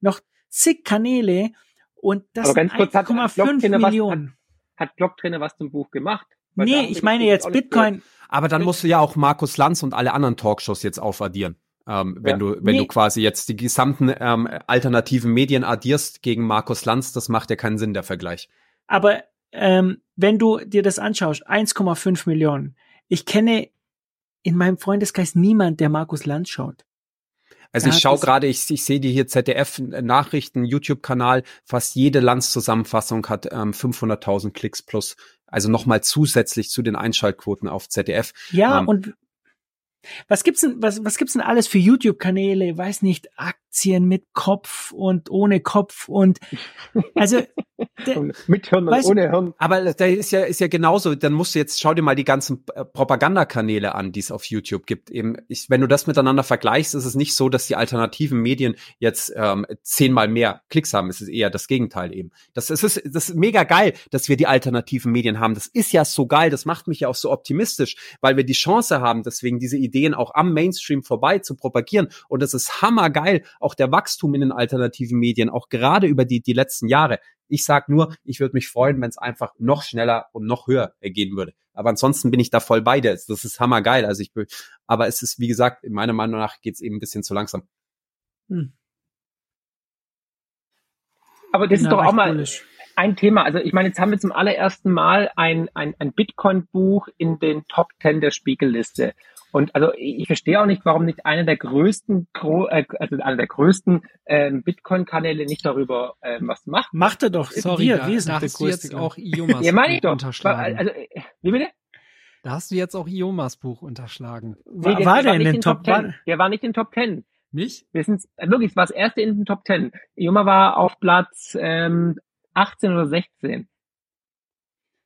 Speaker 2: noch zig Kanäle und das
Speaker 3: Aber ganz kurz, hat
Speaker 2: 1,5
Speaker 3: Blogtrainer was-
Speaker 2: Millionen.
Speaker 3: Hat Blogtrainer was zum Buch gemacht? Weil
Speaker 2: Nee, ich meine jetzt Bitcoin.
Speaker 5: Aber dann musst du ja auch Markus Lanz und alle anderen Talkshows jetzt aufaddieren. Ähm, wenn
Speaker 3: Ja.
Speaker 5: du, wenn
Speaker 2: Nee.
Speaker 5: du quasi jetzt die gesamten ähm, alternativen Medien addierst gegen Markus Lanz, das macht ja keinen Sinn, der Vergleich.
Speaker 2: Aber ähm, wenn du dir das anschaust, 1,5 Millionen. Ich kenne in meinem Freundeskreis niemand, der Markus Lanz schaut.
Speaker 5: Also
Speaker 2: Ja,
Speaker 5: ich schaue gerade, ich, ich sehe die hier ZDF-Nachrichten, YouTube-Kanal, fast jede Lanz-Zusammenfassung hat ähm, 500.000 Klicks plus. Also nochmal zusätzlich zu den Einschaltquoten auf ZDF.
Speaker 2: Ja,
Speaker 5: Ähm.
Speaker 2: und was gibt's denn, was, was gibt's denn alles für YouTube-Kanäle? Weiß nicht, Aktien mit Kopf und ohne Kopf und, also, de,
Speaker 3: Mit Hirn und
Speaker 2: Weißt-
Speaker 3: ohne Hirn.
Speaker 5: Aber da ist ja, ist ja genauso, dann musst du jetzt, schau dir mal die ganzen äh, Propagandakanäle an, die es auf YouTube gibt. Eben, ich, wenn du das miteinander vergleichst, ist es nicht so, dass die alternativen Medien jetzt ähm, zehnmal mehr Klicks haben. Es ist eher das Gegenteil eben. Das, es ist, das ist mega geil, dass wir die alternativen Medien haben. Das ist ja so geil, das macht mich ja auch so optimistisch, weil wir die Chance haben, deswegen diese Ideen auch am Mainstream vorbei zu propagieren. Und es ist hammergeil, auch der Wachstum in den alternativen Medien, auch gerade über die, die letzten Jahre. Ich sag nur, ich würde mich freuen, wenn es einfach noch schneller und noch höher gehen würde. Aber ansonsten bin ich da voll bei dir. Das ist hammergeil. Also ich, aber es ist, wie gesagt, meiner Meinung nach geht es eben ein bisschen zu langsam.
Speaker 2: hm,
Speaker 3: Aber das ist
Speaker 2: na,
Speaker 3: doch auch mal ein Thema. Also ich meine, jetzt haben wir zum allerersten Mal ein, ein, ein Bitcoin-Buch in den Top 10 der Spiegelliste. Und also ich verstehe auch nicht, warum nicht einer der größten, äh, also einer der größten ähm, Bitcoin-Kanäle nicht darüber ähm, was macht.
Speaker 2: Macht er doch.
Speaker 6: Sorry,
Speaker 2: wir,
Speaker 6: da,
Speaker 2: wir sind
Speaker 6: da
Speaker 2: der
Speaker 6: hast du jetzt auch Iomas
Speaker 3: Ja, meine ich
Speaker 6: Buch
Speaker 3: doch.
Speaker 6: unterschlagen.
Speaker 3: Also, äh, wie bitte?
Speaker 6: da hast du jetzt auch Iomas Buch unterschlagen.
Speaker 2: war,
Speaker 3: der-
Speaker 2: war
Speaker 3: der
Speaker 2: der in den Top,
Speaker 3: 10.
Speaker 2: war,
Speaker 3: Der war nicht in den Top 10.
Speaker 6: Nicht?
Speaker 3: Wir sind äh, wirklich, es war das erste in den Top 10. Ioma war auf Platz ähm, 18 oder 16.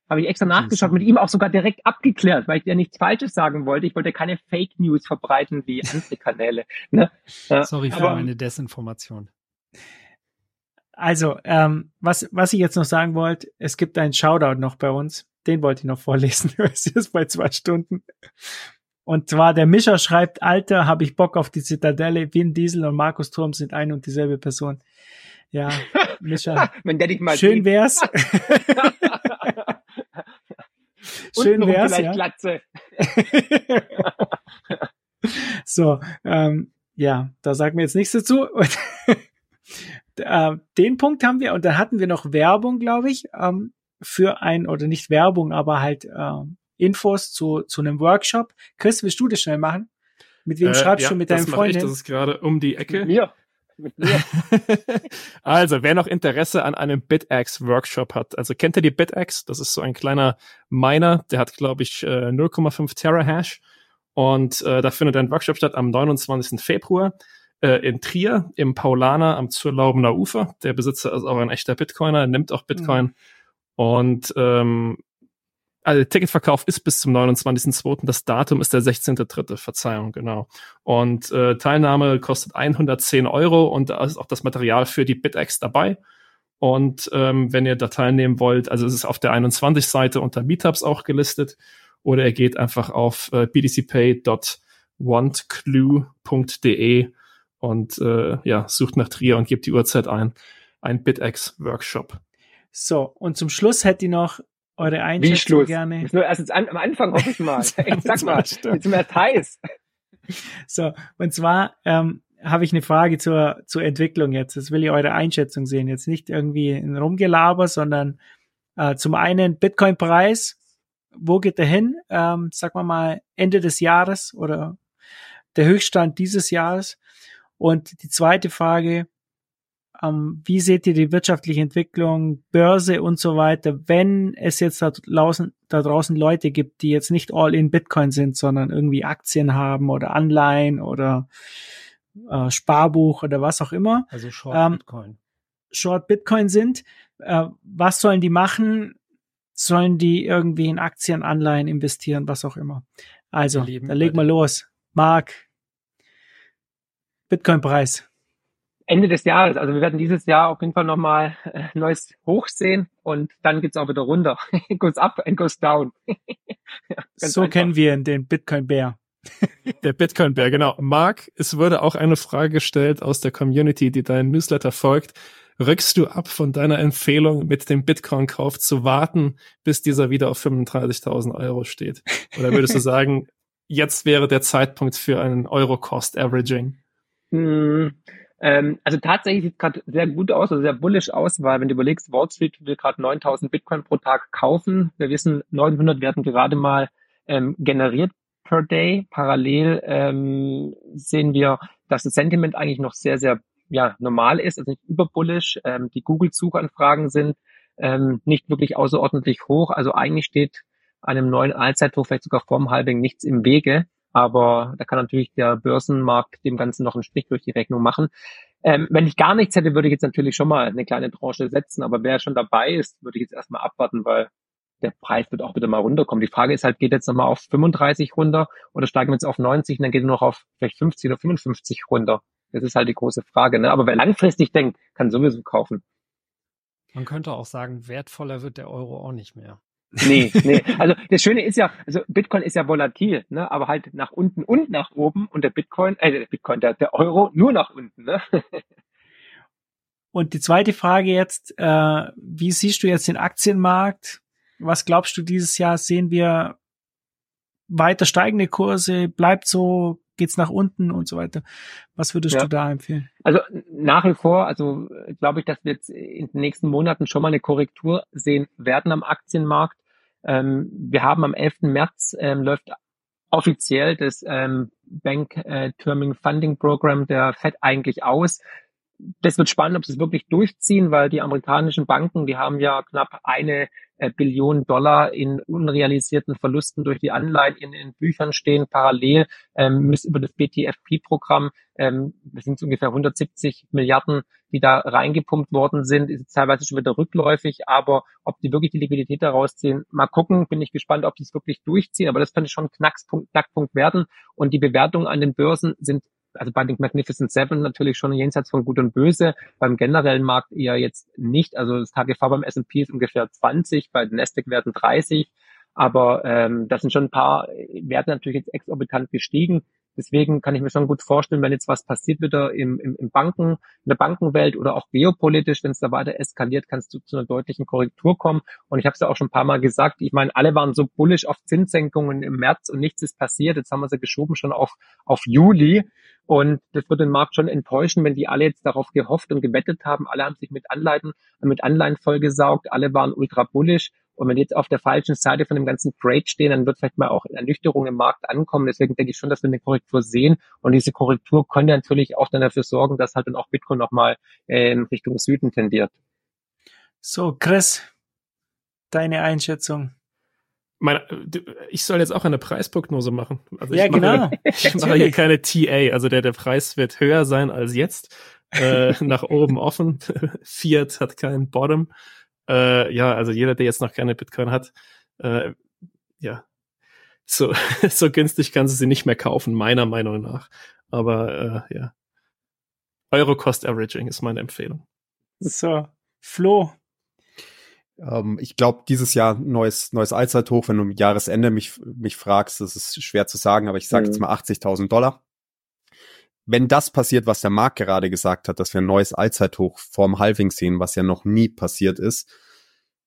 Speaker 3: Habe ich extra nachgeschaut, mit ihm auch sogar direkt abgeklärt, weil ich ja nichts Falsches sagen wollte. Ich wollte keine Fake News verbreiten wie andere Kanäle. Ne?
Speaker 6: Sorry für
Speaker 3: aber-
Speaker 6: meine Desinformation.
Speaker 2: Also, ähm, was, was ich jetzt noch sagen wollte, es gibt einen Shoutout noch bei uns. Den wollte ich noch vorlesen. Es ist bei zwei Stunden. Und zwar der Mischer schreibt, Alter, habe ich Bock auf die Zitadelle. Vin Diesel und Markus Turm sind ein und dieselbe Person. Ja, Mischer, schön wär's. Schön
Speaker 3: Untenrum
Speaker 2: wär's,
Speaker 3: vielleicht
Speaker 2: ja.
Speaker 3: Glatze.
Speaker 2: so, ähm, ja, da sagen wir jetzt nichts dazu. Und, äh, den Punkt haben wir und dann hatten wir noch Werbung, glaube ich, ähm, für ein oder nicht Werbung, aber halt ähm, Infos zu zu einem Workshop. Chris, willst du das schnell machen? Mit wem
Speaker 4: Äh,
Speaker 2: schreibst
Speaker 4: ja,
Speaker 2: du mit deinen
Speaker 4: mach ich? Das ist gerade um die Ecke.
Speaker 3: Mit mir. Mit mir.
Speaker 4: also, wer noch Interesse an einem BitX Workshop hat, also kennt ihr die BitX? Das ist so ein kleiner Miner, der hat, glaube ich, äh, 0,5 Terahash. Und äh, da findet ein Workshop statt am 29. Februar äh, in Trier im Paulaner am Zurlaubener Ufer. Der Besitzer ist auch ein echter Bitcoiner, nimmt auch Bitcoin. Und ähm, also Ticketverkauf ist bis zum 29.02. Das Datum ist der 16.03. Verzeihung, genau. Und äh, Teilnahme kostet 110 Euro und da ist auch das Material für die BitX dabei. Und ähm, wenn ihr da teilnehmen wollt, also es ist auf der 21-Seite unter Meetups auch gelistet. Oder ihr geht einfach auf äh, bdcpay.wantclue.de und äh, ja, sucht nach Trier und gebt die Uhrzeit ein. Ein BitX-Workshop.
Speaker 2: So, und zum Schluss hätte ich noch eure
Speaker 3: Wie
Speaker 2: Einschätzung
Speaker 3: Schluss?
Speaker 2: gerne.
Speaker 3: Ist nur erst jetzt an, am Anfang hoffe ich mal. Ey, Sag mal, jetzt sind wir heiß.
Speaker 2: So, und zwar ähm, habe ich eine Frage zur, zur Entwicklung jetzt. Das will ich eure Einschätzung sehen. Jetzt nicht irgendwie ein Rumgelaber, sondern äh, zum einen Bitcoin-Preis. Wo geht der hin? Ähm, sagen wir mal Ende des Jahres oder der Höchststand dieses Jahres. Und die zweite Frage, ähm, wie seht ihr die wirtschaftliche Entwicklung, Börse und so weiter, wenn es jetzt da draußen, da draußen Leute gibt, die jetzt nicht all in Bitcoin sind, sondern irgendwie Aktien haben oder Anleihen oder äh, Sparbuch oder was auch immer,
Speaker 6: Also Short
Speaker 2: Ähm,
Speaker 6: Bitcoin.
Speaker 2: Short Bitcoin sind, äh, was sollen die machen? Sollen die irgendwie in Aktien, Anleihen investieren, was auch immer? Also, dann leg mal los. Marc, Bitcoin-Preis.
Speaker 3: Ende des Jahres. Also wir werden dieses Jahr auf jeden Fall nochmal äh, neues Hoch sehen und dann geht's auch wieder runter. It goes up and goes down.
Speaker 2: ja, so einfach. kennen wir den Bitcoin-Bär.
Speaker 4: Der Bitcoin-Bär, genau. Marc, es wurde auch eine Frage gestellt aus der Community, die deinen Newsletter folgt. Rückst du ab von deiner Empfehlung, mit dem Bitcoin-Kauf zu warten, bis dieser wieder auf 35.000 Euro steht? Oder würdest du sagen, jetzt wäre der Zeitpunkt für einen Euro-Cost-Averaging?
Speaker 3: Hm, ähm, also tatsächlich sieht es gerade sehr gut aus, also sehr bullish aus, weil wenn du überlegst, Wall Street will gerade 9000 Bitcoin pro Tag kaufen. Wir wissen, 900 werden gerade mal ähm, generiert per day. Parallel ähm, sehen wir, dass das Sentiment eigentlich noch sehr, sehr ja, normal ist, also nicht überbullish. Ähm, die Google-Suchanfragen sind ähm, nicht wirklich außerordentlich hoch. Also eigentlich steht einem neuen Allzeithoch, vielleicht sogar vorm Halbing, nichts im Wege. Aber da kann natürlich der Börsenmarkt dem Ganzen noch einen Strich durch die Rechnung machen. Ähm, wenn ich gar nichts hätte, würde ich jetzt natürlich schon mal eine kleine Tranche setzen. Aber wer schon dabei ist, würde ich jetzt erstmal abwarten, weil der Preis wird auch wieder mal runterkommen. Die Frage ist halt, geht jetzt nochmal auf 35 runter oder steigen wir jetzt auf 90 und dann geht er noch auf vielleicht 50 oder 55 runter? Das ist halt die große Frage. Ne? Aber wer langfristig denkt, kann sowieso kaufen.
Speaker 6: Man könnte auch sagen, wertvoller wird der Euro auch nicht mehr.
Speaker 3: Nee, nee. Also das Schöne ist ja, also Bitcoin ist ja volatil, ne? aber halt nach unten und nach oben und der Bitcoin, äh, der Bitcoin, der, der Euro nur nach unten. Ne?
Speaker 2: Und die zweite Frage jetzt, äh, wie siehst du jetzt den Aktienmarkt? Was glaubst du, dieses Jahr sehen wir weiter steigende Kurse? Bleibt so? Geht's nach unten und so weiter? Was würdest ja. du da empfehlen?
Speaker 3: Also nach wie vor, also glaube ich, dass wir jetzt in den nächsten Monaten schon mal eine Korrektur sehen werden am Aktienmarkt. Ähm, wir haben am 11. März ähm, läuft offiziell das ähm, Bank äh, Terming Funding Program der Fed eigentlich aus das wird spannend, ob sie es wirklich durchziehen, weil die amerikanischen Banken, die haben ja knapp eine äh, Billion Dollar in unrealisierten Verlusten durch die Anleihen in den Büchern stehen. Parallel ähm, müssen über das BTFP-Programm, ähm, das sind ungefähr 170 Milliarden, die da reingepumpt worden sind, ist teilweise schon wieder rückläufig, aber ob die wirklich die Liquidität daraus ziehen, mal gucken, bin ich gespannt, ob die es wirklich durchziehen, aber das könnte schon ein Knackpunkt werden. Und die Bewertungen an den Börsen sind also bei den Magnificent Seven natürlich schon jenseits von Gut und Böse, beim generellen Markt eher jetzt nicht. Also das KGV beim S&P ist ungefähr 20, bei den Nasdaq werden 30. Aber ähm, das sind schon ein paar Werte natürlich jetzt exorbitant gestiegen. Deswegen kann ich mir schon gut vorstellen, wenn jetzt was passiert wieder im, im, im Banken, in der Bankenwelt oder auch geopolitisch, wenn es da weiter eskaliert, kannst du zu einer deutlichen Korrektur kommen. Und ich habe es ja auch schon ein paar Mal gesagt, ich meine, alle waren so bullish auf Zinssenkungen im März und nichts ist passiert. Jetzt haben wir sie geschoben schon auf, auf Juli. Und das wird den Markt schon enttäuschen, wenn die alle jetzt darauf gehofft und gewettet haben. Alle haben sich mit Anleihen, mit Anleihen vollgesaugt. Alle waren ultra bullish. Und wenn die jetzt auf der falschen Seite von dem ganzen Trade stehen, dann wird vielleicht mal auch Ernüchterung im Markt ankommen. Deswegen denke ich schon, dass wir eine Korrektur sehen. Und diese Korrektur könnte natürlich auch dann dafür sorgen, dass halt dann auch Bitcoin nochmal äh, in Richtung Süden tendiert.
Speaker 2: So, Chris, deine Einschätzung
Speaker 4: meine, ich soll jetzt auch eine Preisprognose machen.
Speaker 2: Also ja, mache, genau.
Speaker 4: Ich mache hier keine TA, also der, der Preis wird höher sein als jetzt. Äh, nach oben offen. Fiat hat keinen Bottom. Äh, ja, also jeder, der jetzt noch keine Bitcoin hat, äh, ja, so, so günstig kannst du sie nicht mehr kaufen, meiner Meinung nach. Aber äh, ja. Euro Cost Averaging ist meine Empfehlung.
Speaker 2: So, Flo,
Speaker 5: ähm, ich glaube, dieses Jahr neues, neues Allzeithoch, wenn du am Jahresende mich, mich fragst, das ist schwer zu sagen, aber ich sage mhm. jetzt mal 80.000 Dollar. Wenn das passiert, was der Markt gerade gesagt hat, dass wir ein neues Allzeithoch vorm Halving sehen, was ja noch nie passiert ist,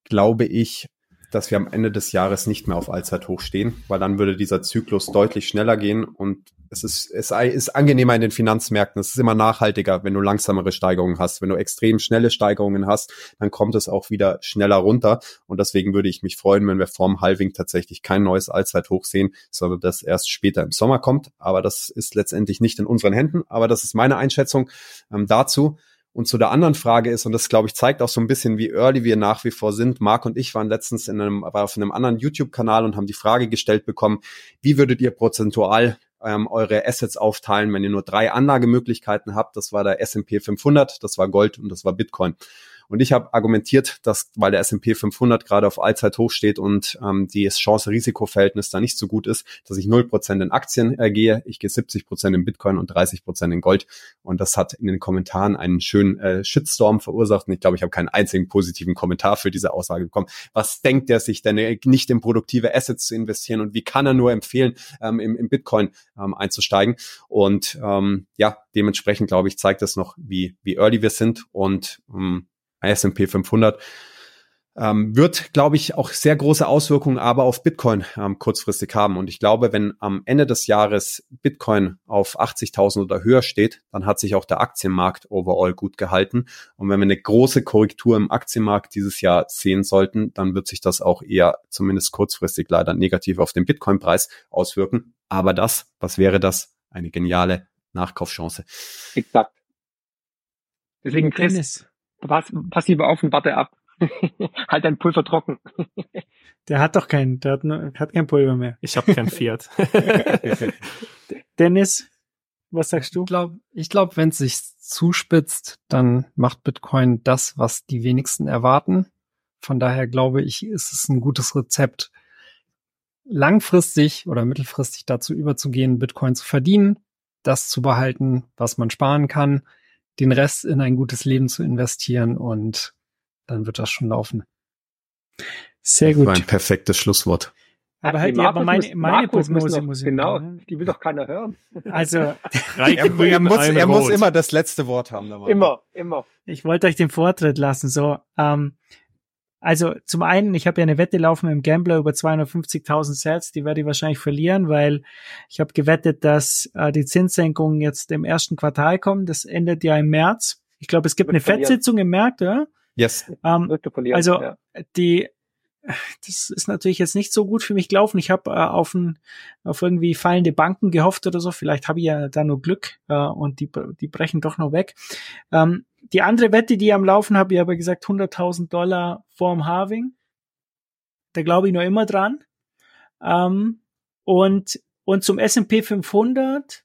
Speaker 5: glaube ich, dass wir am Ende des Jahres nicht mehr auf Allzeithoch stehen, weil dann würde dieser Zyklus deutlich schneller gehen und es ist, es ist angenehmer in den Finanzmärkten. Es ist immer nachhaltiger, wenn du langsamere Steigerungen hast. Wenn du extrem schnelle Steigerungen hast, dann kommt es auch wieder schneller runter. Und deswegen würde ich mich freuen, wenn wir vorm Halving tatsächlich kein neues Allzeithoch sehen, sondern das erst später im Sommer kommt. Aber das ist letztendlich nicht in unseren Händen. Aber das ist meine Einschätzung ähm, dazu. Und zu der anderen Frage ist, und das glaube ich zeigt auch so ein bisschen, wie early wir nach wie vor sind. Marc und ich waren letztens in einem, war auf einem anderen YouTube-Kanal und haben die Frage gestellt bekommen, wie würdet ihr prozentual ähm, eure Assets aufteilen, wenn ihr nur drei Anlagemöglichkeiten habt? Das war der S&P 500, das war Gold und das war Bitcoin. Und ich habe argumentiert, dass, weil der S&P 500 gerade auf Allzeithoch steht und ähm, das Chance-Risiko-Verhältnis da nicht so gut ist, dass ich 0% in Aktien äh, gehe. Ich gehe 70% in Bitcoin und 30% in Gold. Und das hat in den Kommentaren einen schönen äh, Shitstorm verursacht. Und ich glaube, ich habe keinen einzigen positiven Kommentar für diese Aussage bekommen. Was denkt er sich denn, äh, nicht in produktive Assets zu investieren? Und wie kann er nur empfehlen, ähm, im, im Bitcoin ähm, einzusteigen? Und ähm, ja, dementsprechend, glaube ich, zeigt das noch, wie, wie early wir sind. Und ähm, S&P 500 ähm, wird, glaube ich, auch sehr große Auswirkungen aber auf Bitcoin ähm, kurzfristig haben. Und ich glaube, wenn am Ende des Jahres Bitcoin auf 80.000 oder höher steht, dann hat sich auch der Aktienmarkt overall gut gehalten. Und wenn wir eine große Korrektur im Aktienmarkt dieses Jahr sehen sollten, dann wird sich das auch eher zumindest kurzfristig leider negativ auf den Bitcoin-Preis auswirken. Aber das, was wäre das? Eine geniale Nachkaufchance.
Speaker 3: Exakt. Deswegen, Chris,
Speaker 2: Dennis,
Speaker 3: pass, pass lieber auf und warte ab. halt dein Pulver trocken.
Speaker 2: der hat doch kein, der hat, nur, hat kein Pulver mehr.
Speaker 4: Ich habe kein Fiat.
Speaker 2: Dennis, was sagst du?
Speaker 6: Ich glaube, ich glaub, wenn es sich zuspitzt, dann macht Bitcoin das, was die wenigsten erwarten. Von daher glaube ich, ist es ein gutes Rezept, langfristig oder mittelfristig dazu überzugehen, Bitcoin zu verdienen, das zu behalten, was man sparen kann, den Rest in ein gutes Leben zu investieren und dann wird das schon laufen.
Speaker 2: Sehr
Speaker 5: Das war
Speaker 2: gut.
Speaker 5: ein perfektes Schlusswort.
Speaker 2: Aber halt, ja, aber meine,
Speaker 3: muss-
Speaker 2: meine Prognose muss ich
Speaker 3: Genau,
Speaker 2: machen.
Speaker 3: die will doch keiner hören.
Speaker 2: Also,
Speaker 5: Er, er, muss, er muss immer das letzte Wort haben. Mann.
Speaker 3: Immer, immer.
Speaker 2: ich wollte euch den Vortritt lassen. So, ähm, also zum einen, ich habe ja eine Wette laufen im Gambler über 250.000 Sets, die werde ich wahrscheinlich verlieren, weil ich habe gewettet, dass äh, die Zinssenkungen jetzt im ersten Quartal kommen. Das endet ja im März. Ich glaube, es gibt
Speaker 3: Wird
Speaker 2: eine
Speaker 3: verlieren.
Speaker 2: Fettsitzung im März, ja?
Speaker 5: Yes.
Speaker 2: Ähm. Also
Speaker 3: ja.
Speaker 2: die, das ist natürlich jetzt nicht so gut für mich gelaufen. Ich habe äh, auf, ein, auf irgendwie fallende Banken gehofft oder so. Vielleicht habe ich ja da nur Glück äh, und die, die brechen doch noch weg. Ähm, die andere Wette, die ich am Laufen habe, ich habe gesagt 100.000 Dollar vorm Halving. Da glaube ich noch immer dran. Ähm, und, und zum S&P 500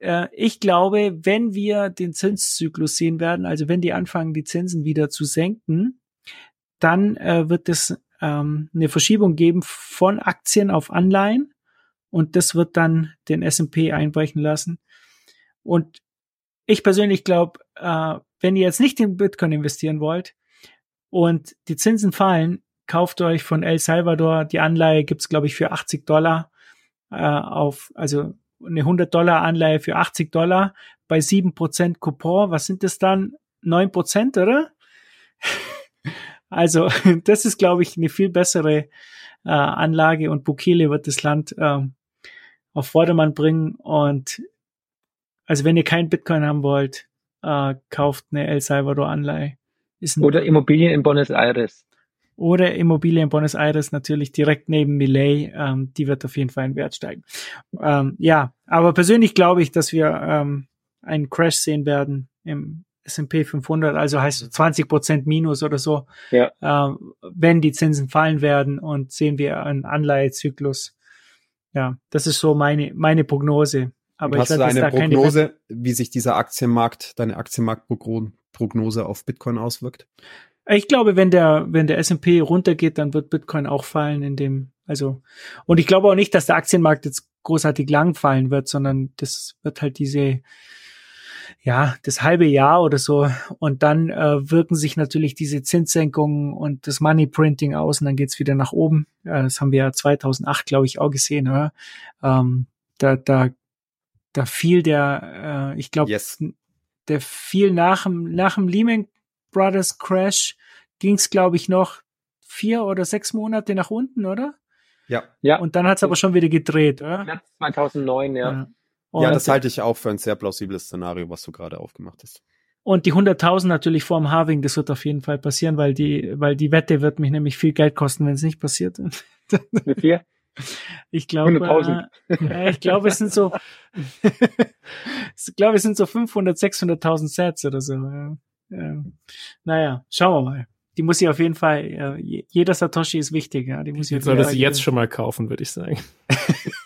Speaker 2: äh, ich glaube, wenn wir den Zinszyklus sehen werden, also wenn die anfangen, die Zinsen wieder zu senken, dann äh, wird es ähm, eine Verschiebung geben von Aktien auf Anleihen und das wird dann den S&P einbrechen lassen. Und ich persönlich glaube, äh, wenn ihr jetzt nicht in Bitcoin investieren wollt und die Zinsen fallen, kauft euch von El Salvador die Anleihe, gibt's glaube ich für 80 Dollar äh, auf, also eine 100 Dollar Anleihe für 80 Dollar bei 7% Coupon. Was sind das dann? 9%, oder? also, das ist, glaube ich, eine viel bessere äh, Anlage und Bukele wird das Land ähm, auf Vordermann bringen. Und also, wenn ihr kein Bitcoin haben wollt, äh, kauft eine El Salvador Anleihe. Ist ein,
Speaker 3: Oder Immobilien in Buenos Aires.
Speaker 2: oder Immobilien in Buenos Aires natürlich direkt neben Millet, ähm, die wird auf jeden Fall in Wert steigen. Ähm, ja, aber persönlich glaube ich, dass wir ähm, einen Crash sehen werden im S&P 500, also heißt es 20 Prozent Minus oder so,
Speaker 3: Ja.
Speaker 2: ähm, wenn die Zinsen fallen werden und sehen wir einen Anleihezyklus. Ja, das ist so meine meine Prognose. Aber
Speaker 5: hast
Speaker 2: ich
Speaker 5: du eine Prognose, wie sich dieser Aktienmarkt, deine Aktienmarktprognose auf Bitcoin auswirkt?
Speaker 2: Ich glaube, wenn der, wenn der S&P runtergeht, dann wird Bitcoin auch fallen in dem, also, und ich glaube auch nicht, dass der Aktienmarkt jetzt großartig lang fallen wird, sondern das wird halt diese, ja, das halbe Jahr oder so. Und dann äh, wirken sich natürlich diese Zinssenkungen und das Money Printing aus und dann geht's wieder nach oben. Ja, das haben wir ja 2008, glaube ich, auch gesehen, oder? Ähm, da, da, da fiel der, äh, ich glaube,
Speaker 5: Yes.
Speaker 2: der fiel nach dem, nach dem Lehman Brothers Crash ging's glaube ich, noch vier oder sechs Monate nach unten, oder?
Speaker 5: Ja.
Speaker 3: Ja,
Speaker 2: Und dann hat's aber schon wieder gedreht, oder?
Speaker 3: März 2009, ja.
Speaker 2: Und,
Speaker 5: ja, das halte ich auch für ein sehr plausibles Szenario, was du gerade aufgemacht hast.
Speaker 2: und die 100.000 natürlich vorm Halving, das wird auf jeden Fall passieren, weil die, weil die Wette wird mich nämlich viel Geld kosten, wenn es nicht passiert.
Speaker 3: Wie viel?
Speaker 2: Ich glaube,
Speaker 3: 100.000.
Speaker 2: äh, ich glaube, es sind so, ich glaube, es sind so 500, 600.000 Sets oder so. Ja. Ja. Naja, schauen wir mal. Die muss ich auf jeden Fall, äh, je- jeder Satoshi ist wichtig, ja. Die muss ich auf
Speaker 4: soll das jetzt schon mal kaufen, würde ich sagen.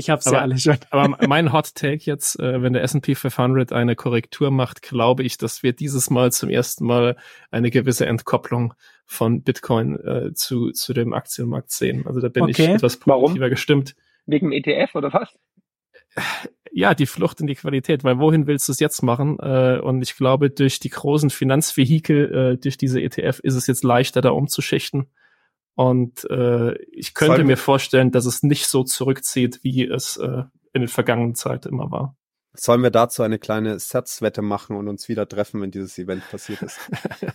Speaker 2: Ich hab's aber, ja alle schon.
Speaker 4: aber mein Hot Take jetzt, äh, wenn der S&P 500 eine Korrektur macht, glaube ich, dass wir dieses Mal zum ersten Mal eine gewisse Entkopplung von Bitcoin äh, zu, zu dem Aktienmarkt sehen. Also da bin okay. ich etwas positiver Warum? gestimmt.
Speaker 3: Wegen ETF oder was?
Speaker 4: ja, die Flucht in die Qualität, weil wohin willst du es jetzt machen? Äh, und ich glaube, durch die großen Finanzvehikel, äh, durch diese ETF ist es jetzt leichter, da umzuschichten. Und äh, ich könnte Sollen mir vorstellen, dass es nicht so zurückzieht, wie es äh, in den vergangenen Zeiten immer war.
Speaker 5: Sollen wir dazu eine kleine Satzwette machen und uns wieder treffen, wenn dieses Event passiert ist?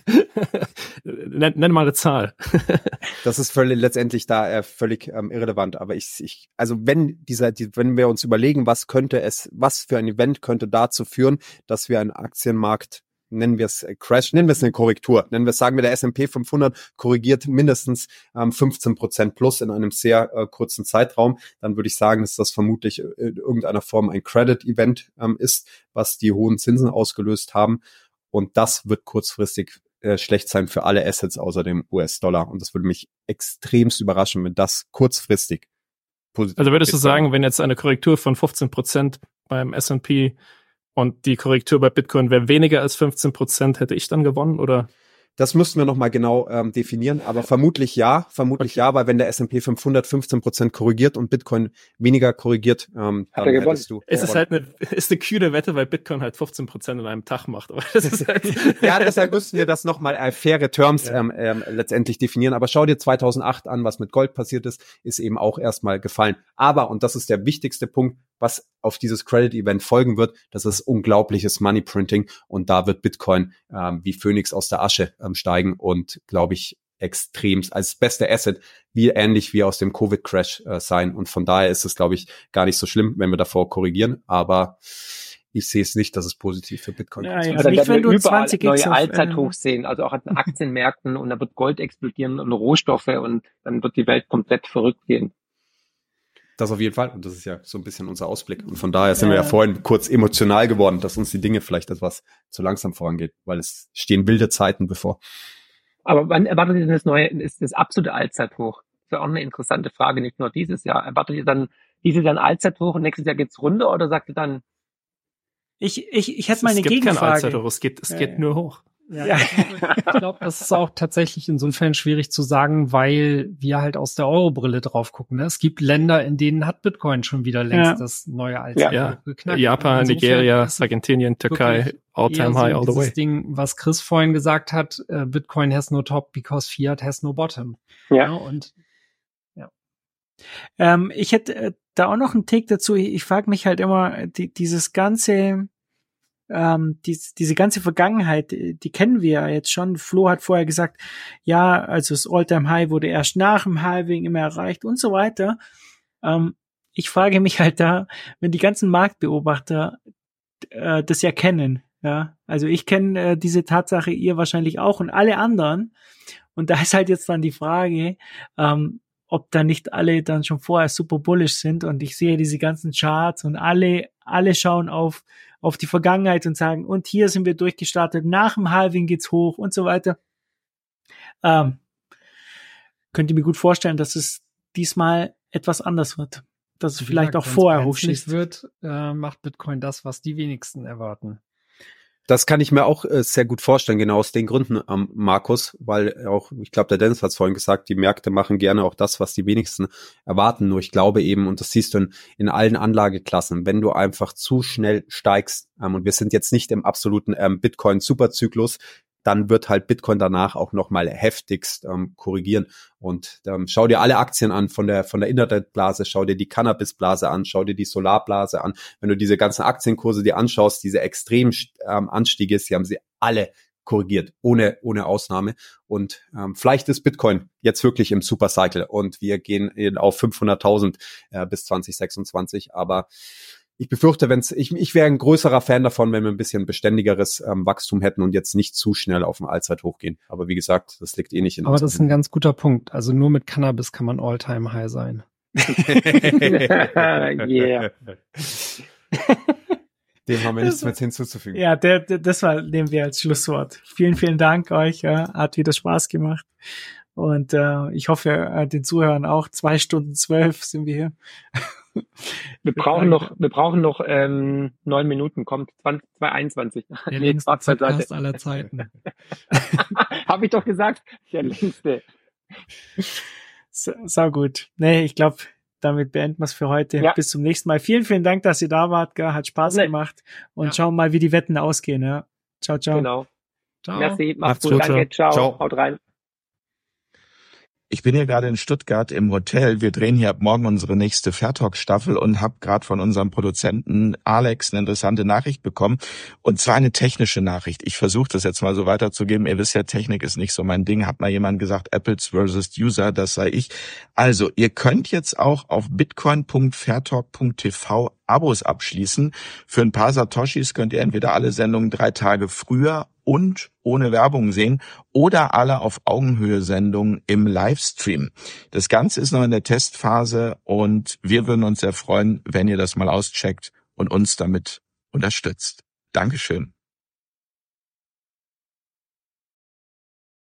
Speaker 4: nenn, nenn mal eine Zahl.
Speaker 5: das ist völlig letztendlich da äh, völlig ähm, irrelevant. Aber ich, ich, also wenn dieser, die, wenn wir uns überlegen, was könnte es, was für ein Event könnte dazu führen, dass wir einen Aktienmarkt nennen wir es äh, Crash, nennen wir es eine Korrektur, nennen wir es, sagen wir, der S&P 500 korrigiert mindestens ähm, 15 Prozent plus in einem sehr äh, kurzen Zeitraum, dann würde ich sagen, dass das vermutlich äh, in irgendeiner Form ein Credit-Event ähm, ist, was die hohen Zinsen ausgelöst haben. Und das wird kurzfristig äh, schlecht sein für alle Assets außer dem US-Dollar. Und das würde mich extremst überraschen, wenn das kurzfristig
Speaker 4: positiv Also würdest du sagen, wenn jetzt eine Korrektur von 15 Prozent beim S&P und die Korrektur bei Bitcoin wäre weniger als 15 Prozent, hätte ich dann gewonnen oder?
Speaker 5: Das müssten wir nochmal genau ähm, definieren, aber vermutlich ja, vermutlich okay. ja, weil wenn der S&P 500 15 Prozent korrigiert und Bitcoin weniger korrigiert, ähm,
Speaker 4: dann hättest du. Es ist halt eine, ist eine kühle Wette, weil Bitcoin halt 15 Prozent in einem Tag macht. Aber das ist halt
Speaker 5: ja, deshalb müssten wir das nochmal äh, faire Terms ja. ähm, ähm, letztendlich definieren. Aber schau dir 2008 an, was mit Gold passiert ist, ist eben auch erstmal gefallen. Aber, und das ist der wichtigste Punkt, was auf dieses Credit-Event folgen wird, das ist unglaubliches Money-Printing und da wird Bitcoin ähm, wie Phoenix aus der Asche ähm, steigen und, glaube ich, extremst als beste Asset, wie ähnlich wie aus dem Covid-Crash äh, sein. Und von daher ist es, glaube ich, gar nicht so schlimm, wenn wir davor korrigieren. Aber ich sehe es nicht, dass es positiv für Bitcoin
Speaker 3: ja, ist. Ja, also nicht, wenn du 20 neue Allzeithochs sehen, also auch an den Aktienmärkten und da wird Gold explodieren und Rohstoffe und dann wird die Welt komplett verrückt gehen.
Speaker 5: Das auf jeden Fall. Und das ist ja so ein bisschen unser Ausblick. Und von daher sind ja. wir ja vorhin kurz emotional geworden, dass uns die Dinge vielleicht etwas zu langsam vorangeht, weil es stehen wilde Zeiten bevor.
Speaker 3: Aber wann erwartet ihr denn das neue, ist das absolute Allzeithoch? Das ist ja auch eine interessante Frage, nicht nur dieses Jahr. Erwartet ihr dann dieses Jahr ein Allzeithoch und nächstes Jahr geht's runter oder sagt ihr dann?
Speaker 2: Ich, ich, ich hätte mal eine Gegenfrage. Es gibt kein Allzeithoch,
Speaker 4: es geht, es geht nur hoch.
Speaker 6: Ja, ich glaube, das ist auch tatsächlich insofern schwierig zu sagen, weil wir halt aus der Euro-Brille drauf gucken. Ne? Es gibt Länder, in denen hat Bitcoin schon wieder längst ja. das neue Allzeithoch
Speaker 4: ja. geknackt. Japan, Nigeria, Argentinien, Türkei, all-time high, all the way.
Speaker 6: Ding, was Chris vorhin gesagt hat, äh, Bitcoin has no top because Fiat has no bottom.
Speaker 2: Ja. ja und ja. Ähm, ich hätte äh, da auch noch einen Take dazu. Ich, ich frage mich halt immer, die, dieses ganze ähm, die, diese ganze Vergangenheit, die kennen wir jetzt schon. Flo hat vorher gesagt, ja, also das Alltime high wurde erst nach dem Halving immer erreicht und so weiter. Ähm, ich frage mich halt da, wenn die ganzen Marktbeobachter äh, das ja kennen, ja, also ich kenne äh, diese Tatsache, ihr wahrscheinlich auch und alle anderen. Und da ist halt jetzt dann die Frage, ähm, ob da nicht alle dann schon vorher super bullish sind und ich sehe diese ganzen Charts und alle, alle schauen auf, auf die Vergangenheit und sagen, und hier sind wir durchgestartet, nach dem Halving geht's hoch und so weiter. Ähm, könnt ihr mir gut vorstellen, dass es diesmal etwas anders wird. Dass es vielleicht auch vorher hochschießt.
Speaker 6: wird, äh, macht Bitcoin das, was die wenigsten erwarten.
Speaker 5: Das kann ich mir auch äh, sehr gut vorstellen, genau aus den Gründen, ähm, Markus, weil auch, ich glaube, der Dennis hat es vorhin gesagt, die Märkte machen gerne auch das, was die wenigsten erwarten. Nur ich glaube eben, und das siehst du in, in allen Anlageklassen, wenn du einfach zu schnell steigst, ähm, und wir sind jetzt nicht im absoluten ähm, Bitcoin-Superzyklus, dann wird halt Bitcoin danach auch nochmal heftigst ähm, korrigieren. Und ähm, schau dir alle Aktien an von der, von der Internetblase, schau dir die Cannabisblase an, schau dir die Solarblase an. Wenn du diese ganzen Aktienkurse dir anschaust, diese extremen ähm, Anstiege, sie haben sie alle korrigiert, ohne, ohne Ausnahme. Und ähm, vielleicht ist Bitcoin jetzt wirklich im Supercycle und wir gehen auf 500.000 äh, bis 2026. Aber ich befürchte, wenn es, ich, ich wäre ein größerer Fan davon, wenn wir ein bisschen beständigeres ähm, Wachstum hätten und jetzt nicht zu schnell auf den Allzeithoch gehen. Aber wie gesagt, das liegt eh nicht in
Speaker 6: Aber das ist ein ganz guter Punkt. Also nur mit Cannabis kann man all-time high sein.
Speaker 5: yeah. Dem haben wir nichts mehr hinzuzufügen.
Speaker 2: Ja, der, der, das war, nehmen wir als Schlusswort. Vielen, vielen Dank euch. Ja, hat wieder Spaß gemacht. Und äh, ich hoffe, äh, den Zuhörern auch. Zwei Stunden zwölf sind wir hier.
Speaker 3: Wir brauchen noch, wir brauchen noch ähm, neun Minuten. Kommt 20, 21.
Speaker 6: Der
Speaker 3: Nee,
Speaker 6: längste. Podcast aller Zeiten.
Speaker 3: Habe ich doch gesagt. Der längste.
Speaker 2: So, sau gut. Nee, ich glaube, damit beenden wir es für heute.
Speaker 3: Ja.
Speaker 2: Bis zum nächsten Mal. Vielen, vielen Dank, dass ihr da wart. Gell? Hat Spaß
Speaker 3: Nee.
Speaker 2: gemacht. Und
Speaker 3: Ja.
Speaker 2: schauen mal, wie die Wetten ausgehen. Ja. Ciao, ciao.
Speaker 3: Genau.
Speaker 6: Ciao.
Speaker 3: Merci.
Speaker 5: Macht's
Speaker 3: Macht's gut.
Speaker 5: gut,
Speaker 3: Danke. Ciao.
Speaker 5: Ciao.
Speaker 3: Haut rein.
Speaker 8: Ich bin hier gerade in Stuttgart im Hotel. Wir drehen hier ab morgen unsere nächste Fairtalk-Staffel und habe gerade von unserem Produzenten Alex eine interessante Nachricht bekommen. Und zwar eine technische Nachricht. Ich versuche das jetzt mal so weiterzugeben. Ihr wisst ja, Technik ist nicht so mein Ding. Hat mal jemand gesagt, Apples versus User, das sei ich. Also, ihr könnt jetzt auch auf bitcoin.fairtalk.tv Abos abschließen. Für ein paar Satoshis könnt ihr entweder alle Sendungen drei Tage früher und ohne Werbung sehen oder alle auf Augenhöhe Sendungen im Livestream. Das Ganze ist noch in der Testphase und wir würden uns sehr freuen, wenn ihr das mal auscheckt und uns damit unterstützt. Dankeschön.